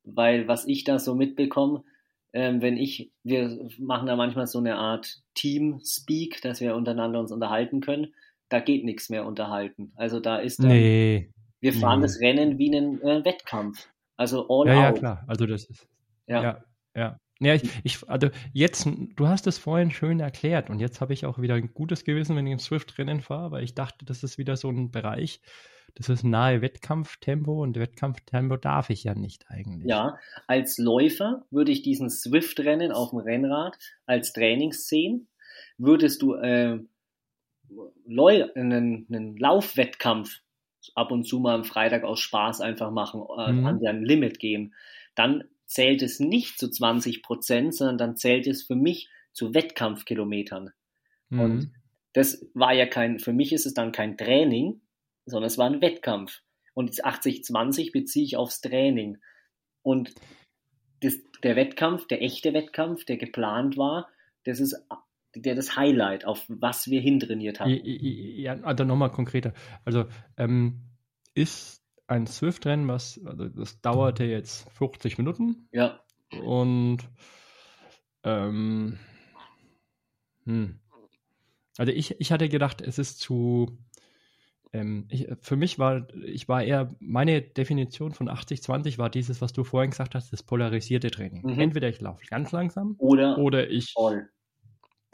weil was ich da so mitbekomme, ähm, wenn ich, wir machen da manchmal so eine Art Team-Speak, dass wir untereinander uns unterhalten können. Da geht nichts mehr unterhalten. Also da ist dann, nee. Wir fahren mhm. das Rennen wie einen äh, Wettkampf. Also all ja, out. Ja, klar. Also das ist. Ja, ja. ja. Ja, ich, ich, also jetzt, du hast es vorhin schön erklärt und jetzt habe ich auch wieder ein gutes Gewissen, wenn ich im Swift-Rennen fahre, weil ich dachte, das ist wieder so ein Bereich, das ist nahe Wettkampftempo und Wettkampftempo darf ich ja nicht eigentlich. Ja, als Läufer würde ich diesen Swift-Rennen auf dem Rennrad als Training sehen. Würdest du äh, einen, einen Laufwettkampf ab und zu mal am Freitag aus Spaß einfach machen, äh, mhm. an dein Limit gehen, dann zählt es nicht zu 20 Prozent, sondern dann zählt es für mich zu Wettkampfkilometern. Mhm. Und das war ja kein, für mich ist es dann kein Training, sondern es war ein Wettkampf. Und 80-20 beziehe ich aufs Training. Und das, der Wettkampf, der echte Wettkampf, der geplant war, das ist der das Highlight, auf was wir hintrainiert haben. Ja, also nochmal konkreter. Also ähm, ist ein Swift-Rennen, was, also das dauerte jetzt 50 Minuten. Ja. Und ähm, hm. Also ich, ich hatte gedacht, es ist zu ähm, ich, für mich war, ich war eher, meine Definition von 80-20 war dieses, was du vorhin gesagt hast, das polarisierte Training. Mhm. Entweder ich laufe ganz langsam oder, oder ich all.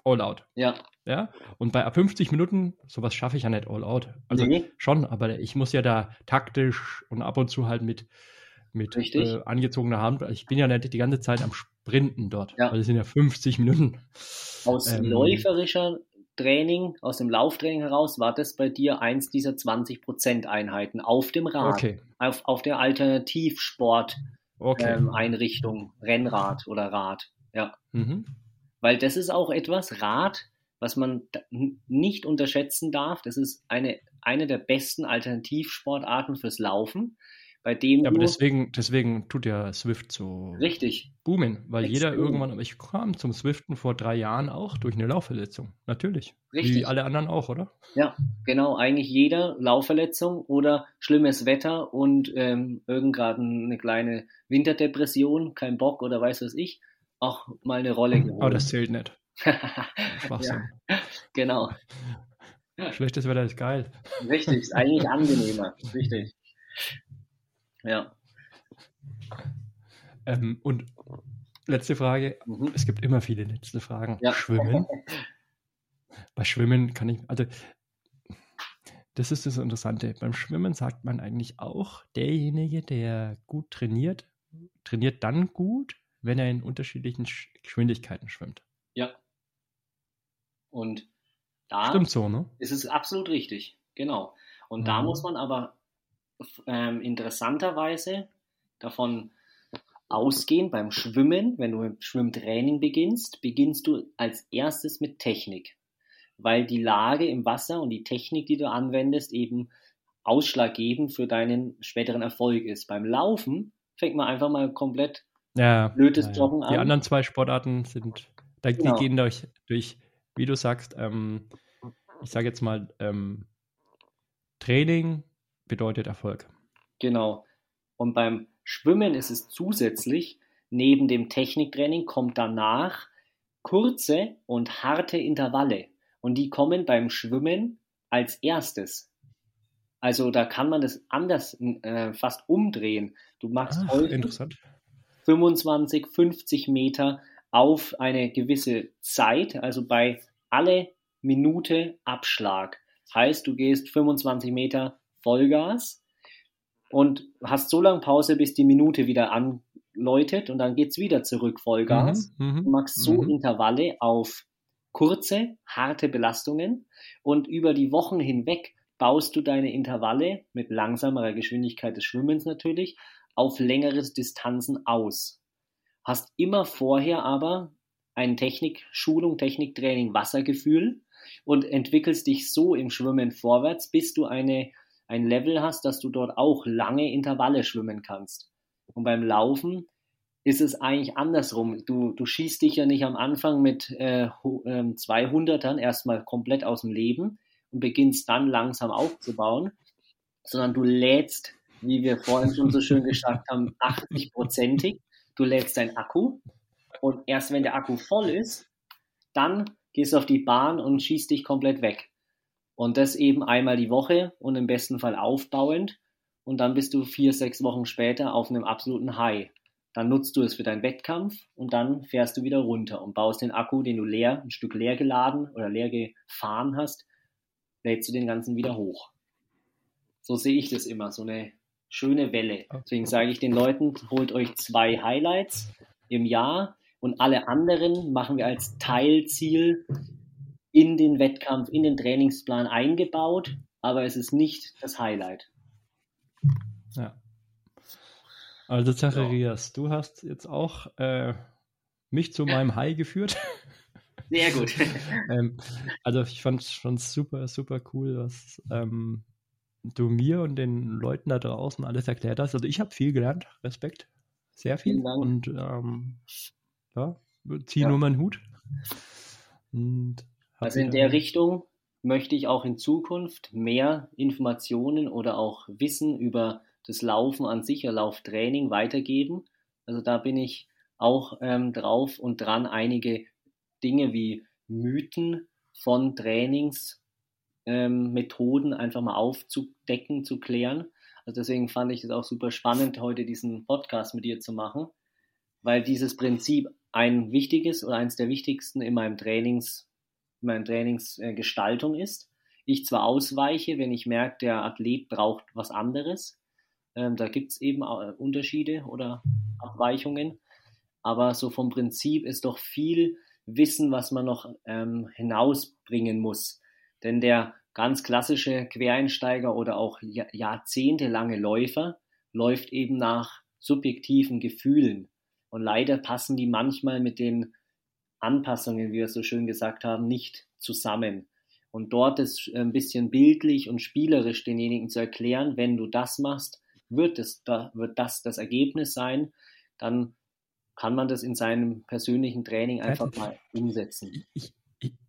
All out. Ja. Ja. Und bei 50 Minuten, sowas schaffe ich ja nicht all out. Also nee. schon, aber ich muss ja da taktisch und ab und zu halt mit, mit äh, angezogener Hand. Ich bin ja nicht die ganze Zeit am Sprinten dort. Ja. Weil das sind ja 50 Minuten. Aus Ähm. läuferischer Training, aus dem Lauftraining heraus, war das bei dir eins dieser 20% Einheiten auf dem Rad, Okay, auf, auf der Alternativsport-Einrichtung, okay. Rennrad oder Rad. Ja. Mhm. Weil das ist auch etwas, Rad, was man nicht unterschätzen darf. Das ist eine, eine der besten Alternativsportarten fürs Laufen, bei dem Ja, aber deswegen, deswegen tut ja Swift so richtig, boomen, weil jeder Extrem. irgendwann, aber ich kam zum Swiften vor drei Jahren auch durch eine Laufverletzung. Natürlich. Wie Richtig. alle anderen auch, oder? ja, genau, eigentlich jeder Laufverletzung oder schlimmes Wetter und ähm, irgend gerade eine kleine Winterdepression, kein Bock oder weiß was ich, auch mal eine Rolle Aber geholt. Oh, das zählt nicht. Schwachsinn. genau, Schlechtes Wetter ist geil. richtig, ist eigentlich angenehmer, richtig. Ja, Ähm, und letzte Frage. mhm. Es gibt immer viele letzte Fragen. Ja. Schwimmen. Bei Schwimmen kann ich, also das ist das Interessante. Beim Schwimmen sagt man eigentlich auch, derjenige, der gut trainiert, trainiert dann gut, wenn er in unterschiedlichen Sch- Geschwindigkeiten schwimmt. ja. Und da Stimmt so, ne? Es ist absolut richtig, genau. Und da Mhm. muss man aber ähm, interessanterweise davon ausgehen, beim Schwimmen, wenn du mit Schwimmtraining beginnst, beginnst du als erstes mit Technik. Weil die Lage im Wasser und die Technik, die du anwendest, eben ausschlaggebend für deinen späteren Erfolg ist. Beim Laufen fängt man einfach mal komplett Ja, Blödes ja. Joggen Die an. anderen zwei Sportarten sind, da, Genau. die gehen durch, durch, wie du sagst, ähm, ich sage jetzt mal, ähm, Training bedeutet Erfolg. Genau. Und beim Schwimmen ist es zusätzlich, neben dem Techniktraining kommt danach kurze und harte Intervalle. Und die kommen beim Schwimmen als erstes. Also da kann man das anders äh, fast umdrehen. Du machst Ach, häufig interessant. 25, 50 Meter auf eine gewisse Zeit, also bei alle Minute Abschlag. Heißt, du gehst 25 Meter Vollgas und hast so lange Pause, bis die Minute wieder anläutet und dann geht's wieder zurück Vollgas. Mhm, mhm, Du machst so mhm. Intervalle auf kurze, harte Belastungen und über die Wochen hinweg baust du deine Intervalle mit langsamerer Geschwindigkeit des Schwimmens natürlich auf längere Distanzen aus. Hast immer vorher aber eine Technikschulung, Techniktraining, Wassergefühl und entwickelst dich so im Schwimmen vorwärts, bis du eine, ein Level hast, dass du dort auch lange Intervalle schwimmen kannst. Und beim Laufen ist es eigentlich andersrum. Du, du schießt dich ja nicht am Anfang mit äh, hu- ähm, 200ern erstmal komplett aus dem Leben und beginnst dann langsam aufzubauen, sondern du lädst, wie wir vorhin schon so schön gesagt haben, 80-prozentig. Du lädst dein Akku und erst wenn der Akku voll ist, dann gehst du auf die Bahn und schießt dich komplett weg. Und das eben einmal die Woche und im besten Fall aufbauend. Und dann bist du vier, sechs Wochen später auf einem absoluten High. Dann nutzt du es für deinen Wettkampf und dann fährst du wieder runter und baust den Akku, den du leer, ein Stück leer geladen oder leer gefahren hast, lädst du den ganzen wieder hoch. So sehe ich das immer, so eine schöne Welle. Deswegen sage ich den Leuten, holt euch zwei Highlights im Jahr und alle anderen machen wir als Teilziel in den Wettkampf, in den Trainingsplan eingebaut, aber es ist nicht das Highlight. Ja. Also Zacharias, du hast jetzt auch äh, mich zu meinem High geführt. Sehr gut. ähm, also ich fand es schon super, super cool, was ähm, du mir und den Leuten da draußen alles erklärt hast. Also ich habe viel gelernt, Respekt, sehr viel. Und ähm, ja, ziehe Ja. nur meinen Hut. Also in der Richtung möchte ich auch in Zukunft mehr Informationen oder auch Wissen über das Laufen an sich, oder Lauftraining weitergeben. Also da bin ich auch ähm, drauf und dran, einige Dinge wie Mythen von Trainingsmethoden ähm, Methoden einfach mal aufzudecken, zu klären. Also deswegen fand ich es auch super spannend, heute diesen Podcast mit dir zu machen, weil dieses Prinzip ein wichtiges oder eines der wichtigsten in meinem Trainings, in meiner Trainingsgestaltung ist. Ich zwar ausweiche, wenn ich merke, der Athlet braucht was anderes. Ähm, da gibt es eben äh, Unterschiede oder Abweichungen. aber so vom Prinzip ist doch viel Wissen, was man noch ähm, hinausbringen muss. Denn der ganz klassische Quereinsteiger oder auch jahrzehntelange Läufer läuft eben nach subjektiven Gefühlen. Und leider passen die manchmal mit den Anpassungen, wie wir so schön gesagt haben, nicht zusammen. Und dort ist ein bisschen bildlich und spielerisch denjenigen zu erklären, wenn du das machst, wird, es, da, wird das das Ergebnis sein, dann kann man das in seinem persönlichen Training einfach mal umsetzen. Ich,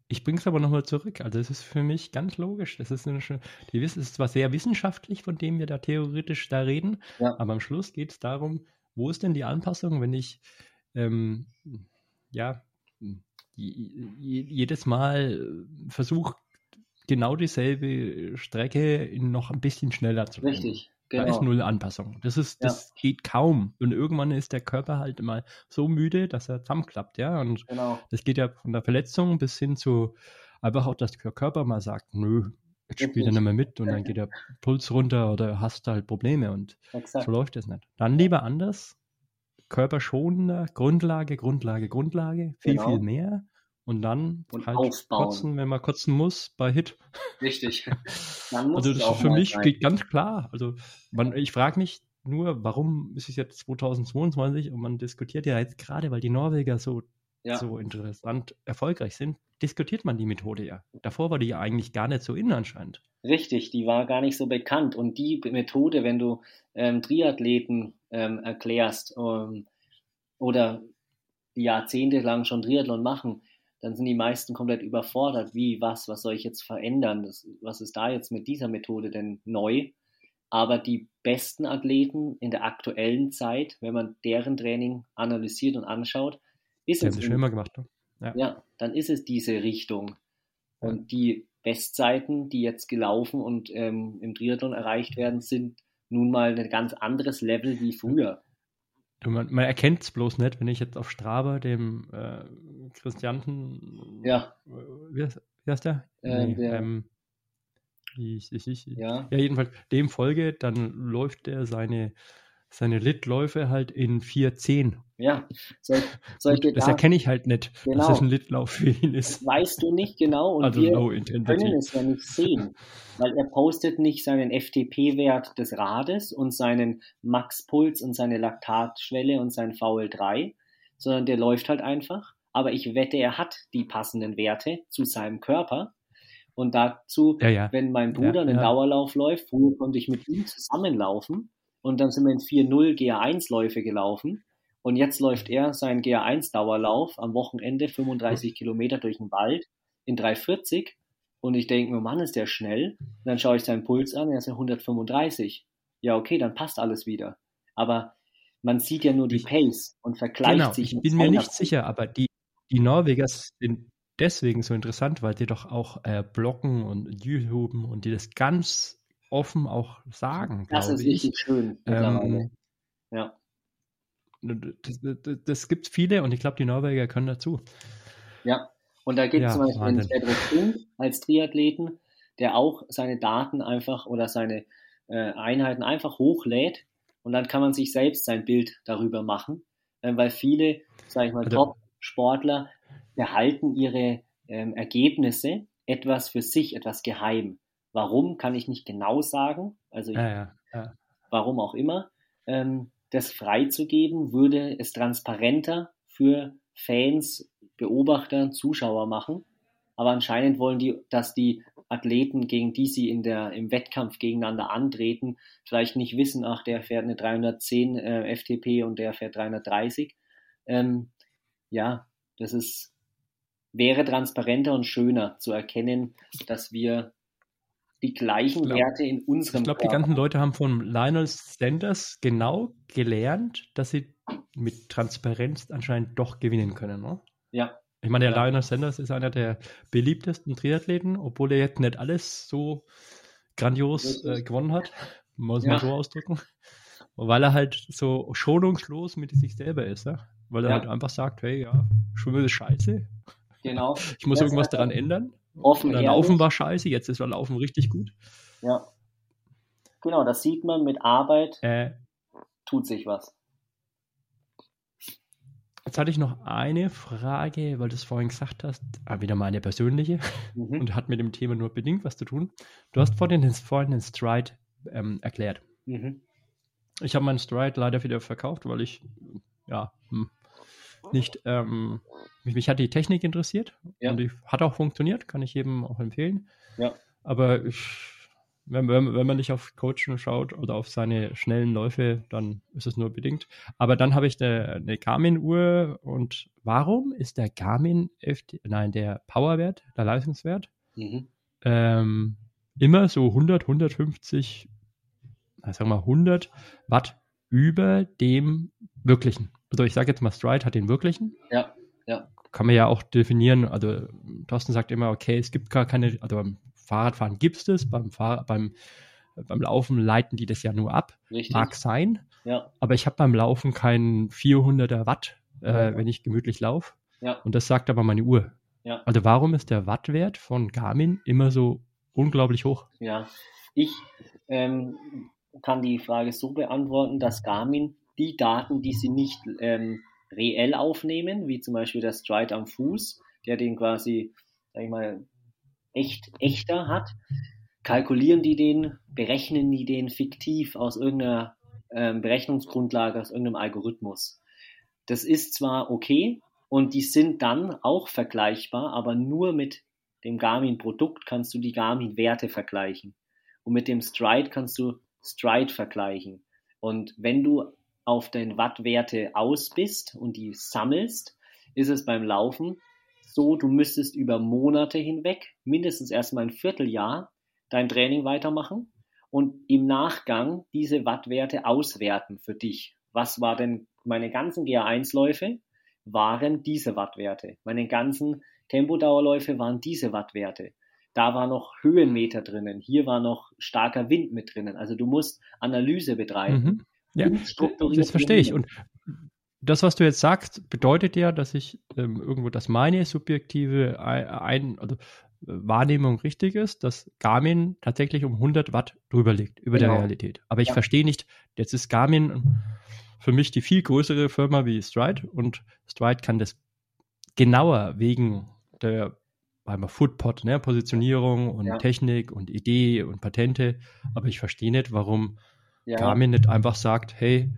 ich, bringe es aber nochmal zurück. Also es ist für mich ganz logisch. Das ist, eine, die es ist zwar sehr wissenschaftlich, von dem wir da theoretisch da reden, ja. aber am Schluss geht es darum, wo ist denn die Anpassung, wenn ich ähm, ja jedes Mal versuche, genau dieselbe Strecke noch ein bisschen schneller zu machen. Richtig. Genau. Da ist genau. null Anpassung. Das ist, das ja. geht kaum. Und irgendwann ist der Körper halt immer so müde, dass er zusammenklappt, ja. Und genau. das geht ja von der Verletzung bis hin zu einfach auch, dass der Körper mal sagt, nö, jetzt spielt er nicht mehr mit und dann geht der Puls runter oder hast halt Probleme und Exakt. so läuft es nicht. Dann lieber anders, körperschonender, Grundlage, Grundlage, Grundlage, viel, genau. viel mehr und dann und halt aufbauen. kotzen, wenn man kotzen muss, bei Hit. Richtig. also das für mich geht ganz klar. Also man, ich frage mich nur, warum ist es jetzt 2022 und man diskutiert ja jetzt gerade, weil die Norweger so, ja. so interessant erfolgreich sind, diskutiert man die Methode ja. Davor war die ja eigentlich gar nicht so innen anscheinend. Richtig, die war gar nicht so bekannt. Und die Methode, wenn du ähm, Triathleten ähm, erklärst ähm, oder jahrzehntelang schon Triathlon machen, dann sind die meisten komplett überfordert. Wie, was, was soll ich jetzt verändern? Das, was ist da jetzt mit dieser Methode denn neu? Aber die besten Athleten in der aktuellen Zeit, wenn man deren Training analysiert und anschaut, ist es. schon immer gemacht, ne? ja. ja, dann ist es diese Richtung. Und die Bestzeiten, die jetzt gelaufen und ähm, im Triathlon erreicht werden, sind nun mal ein ganz anderes Level wie früher. Man, man erkennt es bloß nicht, wenn ich jetzt auf Strava dem äh, Christianten. Ja. Wie heißt, wie heißt der? Äh, nee, der ähm, ich, ich, ich, ja. ja, jedenfalls dem folge, dann läuft er seine seine Litläufe halt in 4.10. Ja, soll, soll das da, erkenne ich halt nicht, genau. dass das ein Litlauf für ihn ist. Das weißt du nicht genau und also wir können es ja nicht sehen, weil er postet nicht seinen FTP-Wert des Rades und seinen Maxpuls und seine Laktatschwelle und sein VL3, sondern der läuft halt einfach. Aber ich wette, er hat die passenden Werte zu seinem Körper. Und dazu, ja, ja. wenn mein Bruder ja, einen Dauerlauf läuft, früher konnte ich mit ihm zusammenlaufen und dann sind wir in 4-0 GA1-Läufe gelaufen. Und jetzt läuft er seinen GA1-Dauerlauf am Wochenende 35 Kilometer durch den Wald in 3,40. Und ich denke mir, Mann, ist der schnell. Und dann schaue ich seinen Puls an, er ist ja 135. Ja, okay, dann passt alles wieder. Aber man sieht ja nur die Pace und vergleicht genau, sich. Ich bin mir nicht sicher, aber die, die Norweger sind deswegen so interessant, weil die doch auch äh, blocken und YouTube und die das ganz offen auch sagen. Das ist richtig ich. schön. Ähm, ja. Das, das, das, gibt viele und ich glaube, die Norweger können dazu. Ja, und da gibt es ja, zum Beispiel einen Cedric als Triathleten, der auch seine Daten einfach oder seine äh, Einheiten einfach hochlädt und dann kann man sich selbst sein Bild darüber machen, äh, weil viele, sage ich mal, also, Top-Sportler behalten ihre ähm, Ergebnisse etwas für sich, etwas geheim. Warum kann ich nicht genau sagen, also ich, ja, ja, warum auch immer. Ähm, das freizugeben, würde es transparenter für Fans, Beobachter, Zuschauer machen. Aber anscheinend wollen die, dass die Athleten, gegen die sie in der, im Wettkampf gegeneinander antreten, vielleicht nicht wissen, ach, der fährt eine 310 äh, FTP und der fährt 330. Ähm, ja, das ist, wäre transparenter und schöner zu erkennen, dass wir die gleichen glaub, Werte in unserem Ich glaube, die ganzen Leute haben von Lionel Sanders genau gelernt, dass sie mit Transparenz anscheinend doch gewinnen können. Ne? Ja. Ich meine, der ja. Lionel Sanders ist einer der beliebtesten Triathleten, obwohl er jetzt nicht alles so grandios äh, gewonnen hat, muss man ja. so ausdrücken. Weil er halt so schonungslos mit sich selber ist, ja? weil er ja. halt einfach sagt, hey, ja, Schwimmen ist scheiße. Genau. Ich muss das irgendwas daran ändern. Offen Oder Laufen war scheiße, jetzt ist Laufen richtig gut. Ja. Genau, das sieht man mit Arbeit, äh, tut sich was. Jetzt hatte ich noch eine Frage, weil du es vorhin gesagt hast, ah, wieder mal eine persönliche mhm. und hat mit dem Thema nur bedingt was zu tun. Du hast vorhin den, vorhin den Stride ähm, erklärt. Mhm. Ich habe meinen Stride leider wieder verkauft, weil ich ja nicht ähm, mich, mich, hat die Technik interessiert ja. und die hat auch funktioniert, kann ich jedem auch empfehlen. Ja. Aber ich wenn, wenn, wenn man nicht auf Coachen schaut oder auf seine schnellen Läufe, dann ist es nur bedingt. Aber dann habe ich eine, eine Garmin-Uhr und warum ist der Garmin, FD, nein, der Powerwert, der Leistungswert, mhm. ähm, immer so 100, 150, sagen wir mal 100 Watt über dem wirklichen? Also ich sage jetzt mal, Stride hat den wirklichen. Ja, ja. Kann man ja auch definieren. Also Thorsten sagt immer, okay, es gibt gar keine, also Fahrradfahren gibt es, beim, Fahr beim, beim Laufen leiten die das ja nur ab. Richtig. Mag sein, ja. aber ich habe beim Laufen keinen 400er Watt, äh, ja. wenn ich gemütlich laufe. Ja. Und das sagt aber meine Uhr. Ja. Also warum ist der Wattwert von Garmin immer so unglaublich hoch? Ja, ich ähm, kann die Frage so beantworten, dass Garmin die Daten, die sie nicht ähm, reell aufnehmen, wie zum Beispiel der Stride am Fuß, der den quasi, sag ich mal, echt, echter hat, kalkulieren die den, berechnen die den fiktiv aus irgendeiner ähm, Berechnungsgrundlage, aus irgendeinem Algorithmus. Das ist zwar okay und die sind dann auch vergleichbar, aber nur mit dem Garmin-Produkt kannst du die Garmin-Werte vergleichen. Und mit dem Stride kannst du Stride vergleichen. Und wenn du auf den Wattwerte aus bist und die sammelst, ist es beim Laufen so, du müsstest über Monate hinweg, mindestens erstmal ein Vierteljahr, dein Training weitermachen und im Nachgang diese Wattwerte auswerten für dich. Was war denn meine ganzen GA1-Läufe? Waren diese Wattwerte. Meine ganzen Tempodauerläufe waren diese Wattwerte. Da war noch Höhenmeter drinnen. Hier war noch starker Wind mit drinnen. Also du musst Analyse betreiben. Mhm. Ja, das verstehe ich. Und das, was du jetzt sagst, bedeutet ja, dass ich ähm, irgendwo, dass meine subjektive ein, also, Wahrnehmung richtig ist, dass Garmin tatsächlich um 100 Watt drüber liegt, über genau. der Realität. Aber ich ja. verstehe nicht, jetzt ist Garmin für mich die viel größere Firma wie Stride und Stride kann das genauer wegen der beim Footpod, ne, Positionierung und ja. Technik und Idee und Patente. Aber ich verstehe nicht, warum ja. Garmin nicht einfach sagt, hey,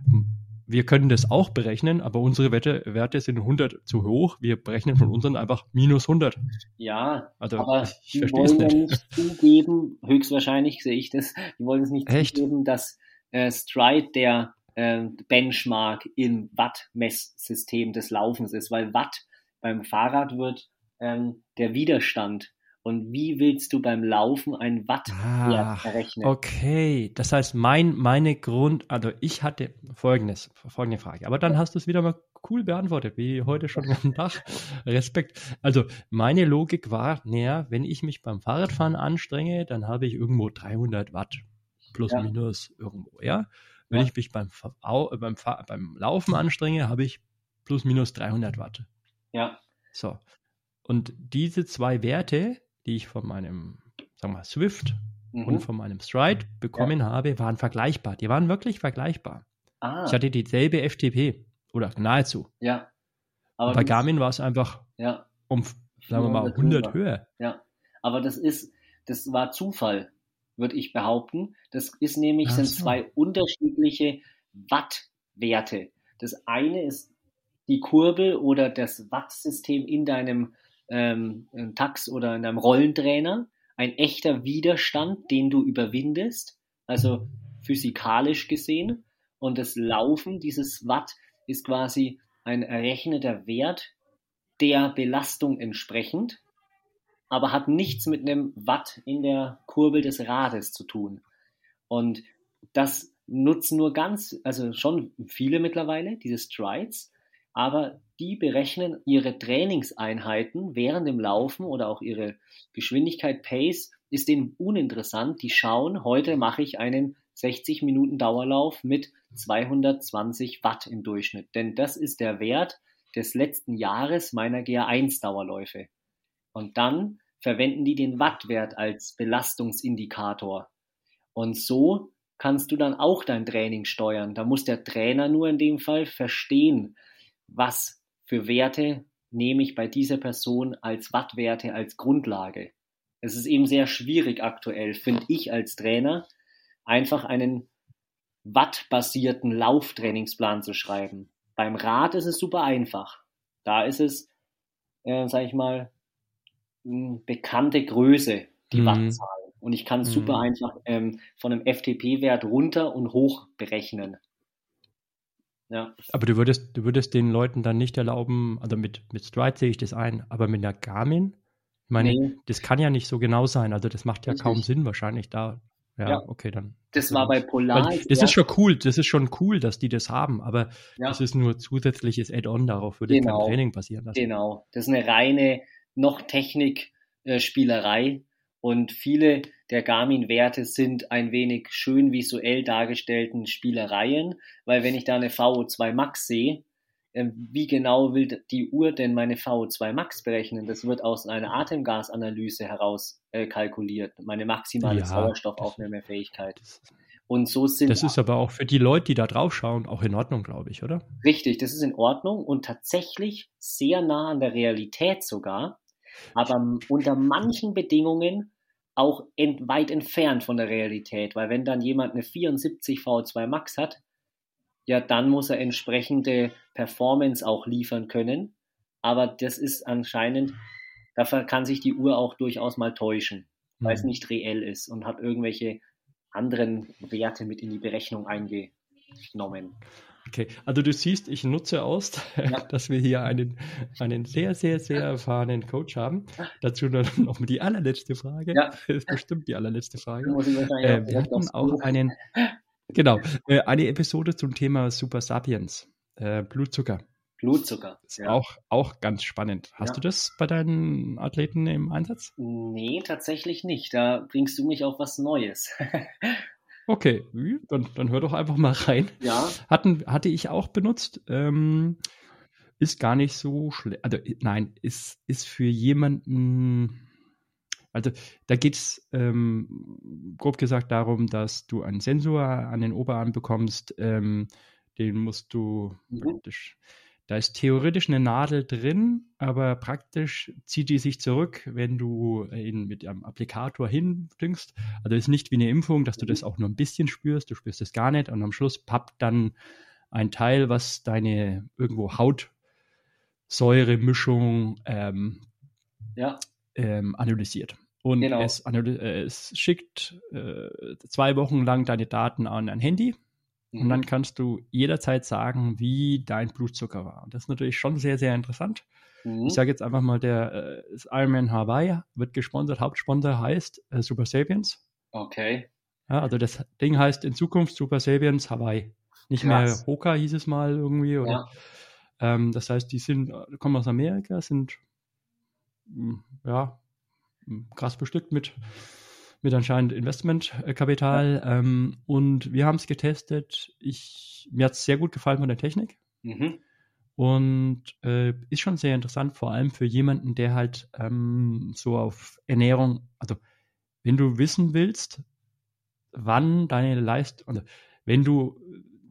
wir können das auch berechnen, aber unsere Werte, Werte sind 100 zu hoch. Wir berechnen von unseren einfach minus 100. Ja, also aber ich die wollen es nicht. nicht zugeben, höchstwahrscheinlich sehe ich das, die wollen es nicht Echt? zugeben, dass äh, Stride der äh, Benchmark im Watt-Messsystem des Laufens ist, weil Watt beim Fahrrad wird ähm, der Widerstand und wie willst du beim Laufen ein Watt ah, errechnen? Okay, das heißt, mein, meine Grund, also ich hatte folgendes, folgende Frage, aber dann hast du es wieder mal cool beantwortet, wie heute schon am Tag. Respekt. Also meine Logik war, naja, wenn ich mich beim Fahrradfahren anstrenge, dann habe ich irgendwo 300 Watt plus ja. minus irgendwo, ja. Wenn ja. ich mich beim, beim, beim Laufen anstrenge, habe ich plus minus 300 Watt. Ja. So. Und diese zwei Werte, die ich von meinem, sagen wir mal, Swift mhm. und von meinem Stride bekommen ja. habe, waren vergleichbar. Die waren wirklich vergleichbar. Ah. Ich hatte dieselbe FTP oder nahezu. Ja. Aber bei Garmin war es einfach ja. um, sagen wir mal, 100 höher. Ja. Aber das ist, das war Zufall, würde ich behaupten. Das ist nämlich, Ach sind so. zwei unterschiedliche Wattwerte. Das eine ist die Kurbel oder das Wattsystem in deinem ähm, Tax oder in einem Rollentrainer ein echter Widerstand, den du überwindest, also physikalisch gesehen. Und das Laufen, dieses Watt, ist quasi ein errechneter Wert der Belastung entsprechend, aber hat nichts mit einem Watt in der Kurbel des Rades zu tun. Und das nutzen nur ganz, also schon viele mittlerweile, diese Strides, aber die berechnen ihre Trainingseinheiten während dem Laufen oder auch ihre Geschwindigkeit, Pace, ist denen uninteressant. Die schauen, heute mache ich einen 60 Minuten Dauerlauf mit 220 Watt im Durchschnitt. Denn das ist der Wert des letzten Jahres meiner GA1 Dauerläufe. Und dann verwenden die den Wattwert als Belastungsindikator. Und so kannst du dann auch dein Training steuern. Da muss der Trainer nur in dem Fall verstehen, was für Werte nehme ich bei dieser Person als Wattwerte als Grundlage. Es ist eben sehr schwierig aktuell, finde ich als Trainer, einfach einen wattbasierten Lauftrainingsplan zu schreiben. Beim Rad ist es super einfach. Da ist es, äh, sag ich mal, bekannte Größe, die mhm. Wattzahl. Und ich kann mhm. super einfach ähm, von einem FTP-Wert runter und hoch berechnen. Ja. Aber du würdest, du würdest den Leuten dann nicht erlauben, also mit, mit Stride sehe ich das ein, aber mit einer Garmin? Ich meine, nee. das kann ja nicht so genau sein. Also das macht ja Richtig. kaum Sinn wahrscheinlich da. Ja, ja, okay, dann. Das war bei Polar. das ist schon cool, das ist schon cool, dass die das haben, aber ja. das ist nur zusätzliches Add-on, darauf würde genau. kein Training passieren lassen. Genau, das ist eine reine noch Technik-Spielerei äh, und viele der Garmin-Werte sind ein wenig schön visuell dargestellten Spielereien, weil wenn ich da eine VO2 Max sehe, äh, wie genau will die Uhr denn meine VO2 Max berechnen? Das wird aus einer Atemgasanalyse heraus äh, kalkuliert, meine maximale ja, Sauerstoffaufnahmefähigkeit. Und so sind. Das ist aber auch für die Leute, die da drauf schauen, auch in Ordnung, glaube ich, oder? Richtig, das ist in Ordnung und tatsächlich sehr nah an der Realität sogar, aber unter manchen Bedingungen auch ent weit entfernt von der Realität, weil wenn dann jemand eine 74 V2 Max hat, ja, dann muss er entsprechende Performance auch liefern können. Aber das ist anscheinend, dafür kann sich die Uhr auch durchaus mal täuschen, weil mhm. es nicht reell ist und hat irgendwelche anderen Werte mit in die Berechnung eingenommen. Okay, also du siehst, ich nutze aus, ja. dass wir hier einen, einen sehr, sehr, sehr erfahrenen Coach haben. Dazu noch die allerletzte Frage. Ja. Das ist bestimmt die allerletzte Frage. Äh, wir hatten auch einen, genau, äh, eine Episode zum Thema Super Sapiens, äh, Blutzucker. Blutzucker. Ist ja. auch, auch ganz spannend. Hast ja. du das bei deinen Athleten im Einsatz? Nee, tatsächlich nicht. Da bringst du mich auf was Neues. Okay, dann, dann hör doch einfach mal rein. Ja. Hatten, hatte ich auch benutzt. Ähm, ist gar nicht so schlecht. Also, nein, ist, ist für jemanden. Also, da geht es ähm, grob gesagt darum, dass du einen Sensor an den Oberarm bekommst. Ähm, den musst du mhm. praktisch da ist theoretisch eine Nadel drin, aber praktisch zieht die sich zurück, wenn du ihn mit einem Applikator hindüngst. Also ist nicht wie eine Impfung, dass du das auch nur ein bisschen spürst, du spürst es gar nicht und am Schluss pappt dann ein Teil, was deine irgendwo Hautsäuremischung ähm, ja. ähm, analysiert. Und genau. es, äh, es, schickt äh, zwei Wochen lang deine Daten an ein Handy Mhm. Und dann mhm. kannst du jederzeit sagen, wie dein Blutzucker war. Und das ist natürlich schon sehr, sehr interessant. Mhm. Ich sage jetzt einfach mal, der äh, Ironman Hawaii wird gesponsert, Hauptsponsor heißt äh, Super Sapiens. Okay. Ja, also das Ding heißt in Zukunft Super Sapiens Hawaii. Nicht Krass. mehr Hoka hieß es mal irgendwie. Oder, ja. ähm, das heißt, die sind, kommen aus Amerika, sind hm, ja krass bestückt mit mit anscheinend Investmentkapital. Ähm, und wir haben es getestet. Ich, mir hat es sehr gut gefallen von der Technik. Mhm. Und äh, ist schon sehr interessant, vor allem für jemanden, der halt ähm, so auf Ernährung, also wenn du wissen willst, wann deine Leistung, also wenn du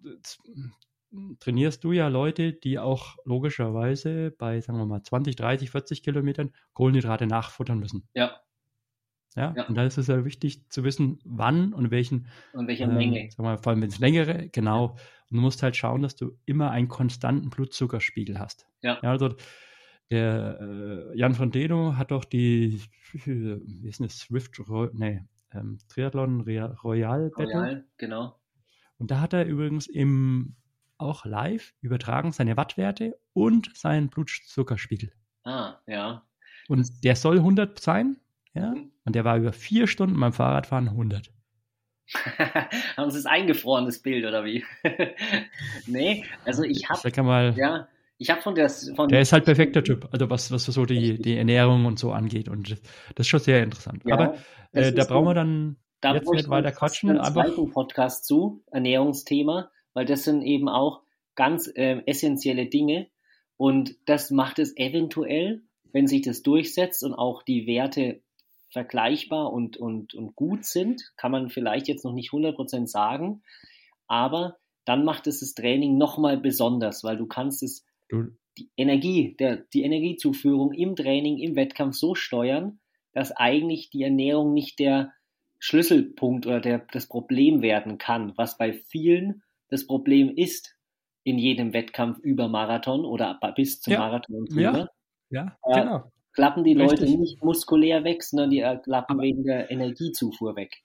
äh, trainierst du ja Leute, die auch logischerweise bei, sagen wir mal, 20, 30, 40 Kilometern Kohlenhydrate nachfuttern müssen. Ja. Ja? ja? Und da ist es ja wichtig zu wissen, wann und welchen. Und welcher ähm, Menge. Sag mal, vor allem wenn es längere, genau. Ja. Und du musst halt schauen, dass du immer einen konstanten Blutzuckerspiegel hast. Ja. ja also der äh, Jan von Deno hat doch die, wie ist das, Swift, nee, ähm, Triathlon Royal Battle. Royal, genau. Und da hat er übrigens im auch live übertragen seine Wattwerte und seinen Blutzuckerspiegel. Ah, ja. Und der soll 100 sein, ja? Mhm. Und der war über vier Stunden beim Fahrradfahren 100. Haben Sie das Bild, oder wie? nee, also ich habe. mal. Ja, ich habe von der. Von der ist halt perfekter Typ, also was, was so die, die Ernährung und so angeht. Und das ist schon sehr interessant. Ja, Aber äh, da brauchen wir dann da jetzt nicht weiter quatschen. Einen zweiten Podcast zu, Ernährungsthema, weil das sind eben auch ganz äh, essentielle Dinge. Und das macht es eventuell, wenn sich das durchsetzt und auch die Werte vergleichbar und, und, und gut sind, kann man vielleicht jetzt noch nicht 100% sagen, aber dann macht es das Training nochmal besonders, weil du kannst es du, die Energie, der, die Energiezuführung im Training, im Wettkampf so steuern, dass eigentlich die Ernährung nicht der Schlüsselpunkt oder der, das Problem werden kann, was bei vielen das Problem ist in jedem Wettkampf über Marathon oder bis zum ja. Marathon drüber. Ja, ja genau. Klappen die Richtig. Leute nicht muskulär weg, sondern die äh, klappen wegen der Energiezufuhr weg.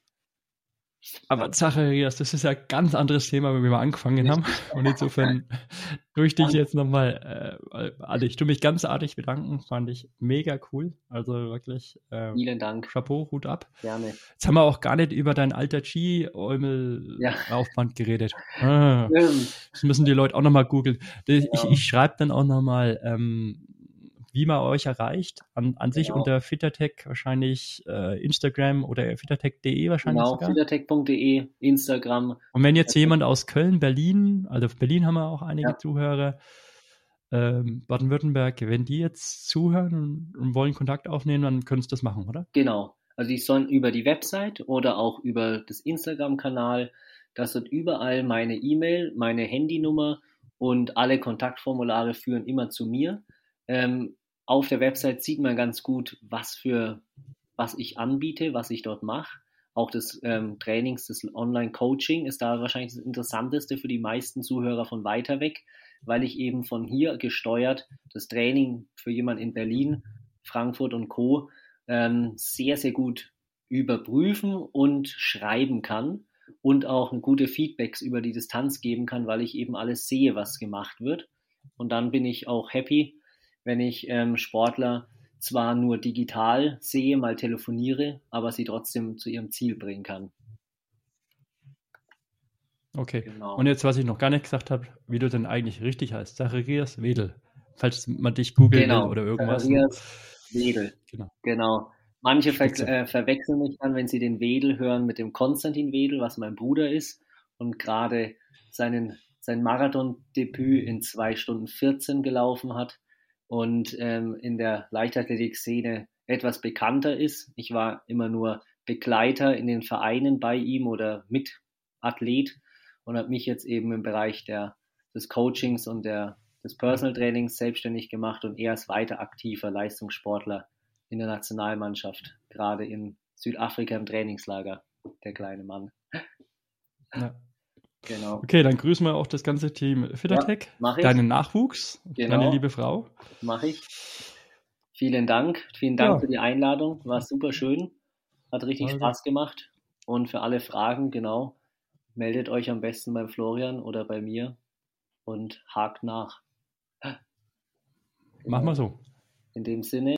Aber Zacharias, das ist ja ein ganz anderes Thema, wenn wir mal angefangen haben. Und insofern durch dich jetzt nochmal, äh, also ich tue mich ganz artig bedanken, fand ich mega cool. Also wirklich. Äh, Vielen Dank. Chapeau, Hut ab. Gerne. Jetzt haben wir auch gar nicht über dein alter Ski-Eumel-Laufband ja. geredet. Ah, das müssen die Leute auch nochmal googeln. Ich, ja. ich schreibe dann auch nochmal ähm, wie man euch erreicht. An, an sich genau. unter Fittertech wahrscheinlich äh, Instagram oder fittertech.de wahrscheinlich. Genau, fittertech.de, Instagram. Und wenn jetzt jemand aus Köln, Berlin, also Berlin haben wir auch einige ja. Zuhörer, ähm, Baden-Württemberg, wenn die jetzt zuhören und, und, wollen Kontakt aufnehmen, dann können sie das machen, oder? Genau. Also die sollen über die Website oder auch über das Instagram-Kanal, das wird überall meine E-Mail, meine Handynummer und alle Kontaktformulare führen immer zu mir. Ähm, auf der Website sieht man ganz gut, was für, was ich anbiete, was ich dort mache. Auch das ähm, Trainings, das Online-Coaching ist da wahrscheinlich das Interessanteste für die meisten Zuhörer von weiter weg, weil ich eben von hier gesteuert das Training für jemanden in Berlin, Frankfurt und Co. Ähm, sehr, sehr gut überprüfen und schreiben kann und auch gute Feedbacks über die Distanz geben kann, weil ich eben alles sehe, was gemacht wird. Und dann bin ich auch happy, wenn ich ähm, Sportler zwar nur digital sehe, mal telefoniere, aber sie trotzdem zu ihrem Ziel bringen kann. Okay. Genau. Und jetzt, was ich noch gar nicht gesagt habe, wie du denn eigentlich richtig heißt. Zacharias Wedel. Falls man dich googeln genau. will oder irgendwas. Zacharias Wedel. Genau. genau. Manche ver äh, verwechseln mich dann, wenn sie den Wedel hören, mit dem Konstantin Wedel, was mein Bruder ist und gerade seinen, sein Marathon-Debüt in 2 Stunden 14 gelaufen hat und ähm, in der Leichtathletik-Szene etwas bekannter ist. Ich war immer nur Begleiter in den Vereinen bei ihm oder Mitathlet und habe mich jetzt eben im Bereich der, des Coachings und der, des Personal Trainings selbstständig gemacht und er ist weiter aktiver Leistungssportler in der Nationalmannschaft, gerade in Südafrika im Trainingslager, der kleine Mann. Ja. Genau. Okay, dann grüßen wir auch das ganze Team Fittertech, ja, deinen Nachwuchs, genau. deine liebe Frau. Mache ich. Vielen Dank. Vielen Dank ja. für die Einladung. War super schön. Hat richtig also. Spaß gemacht. Und für alle Fragen, genau, meldet euch am besten beim Florian oder bei mir und hakt nach. Genau. Mach mal so. In dem Sinne.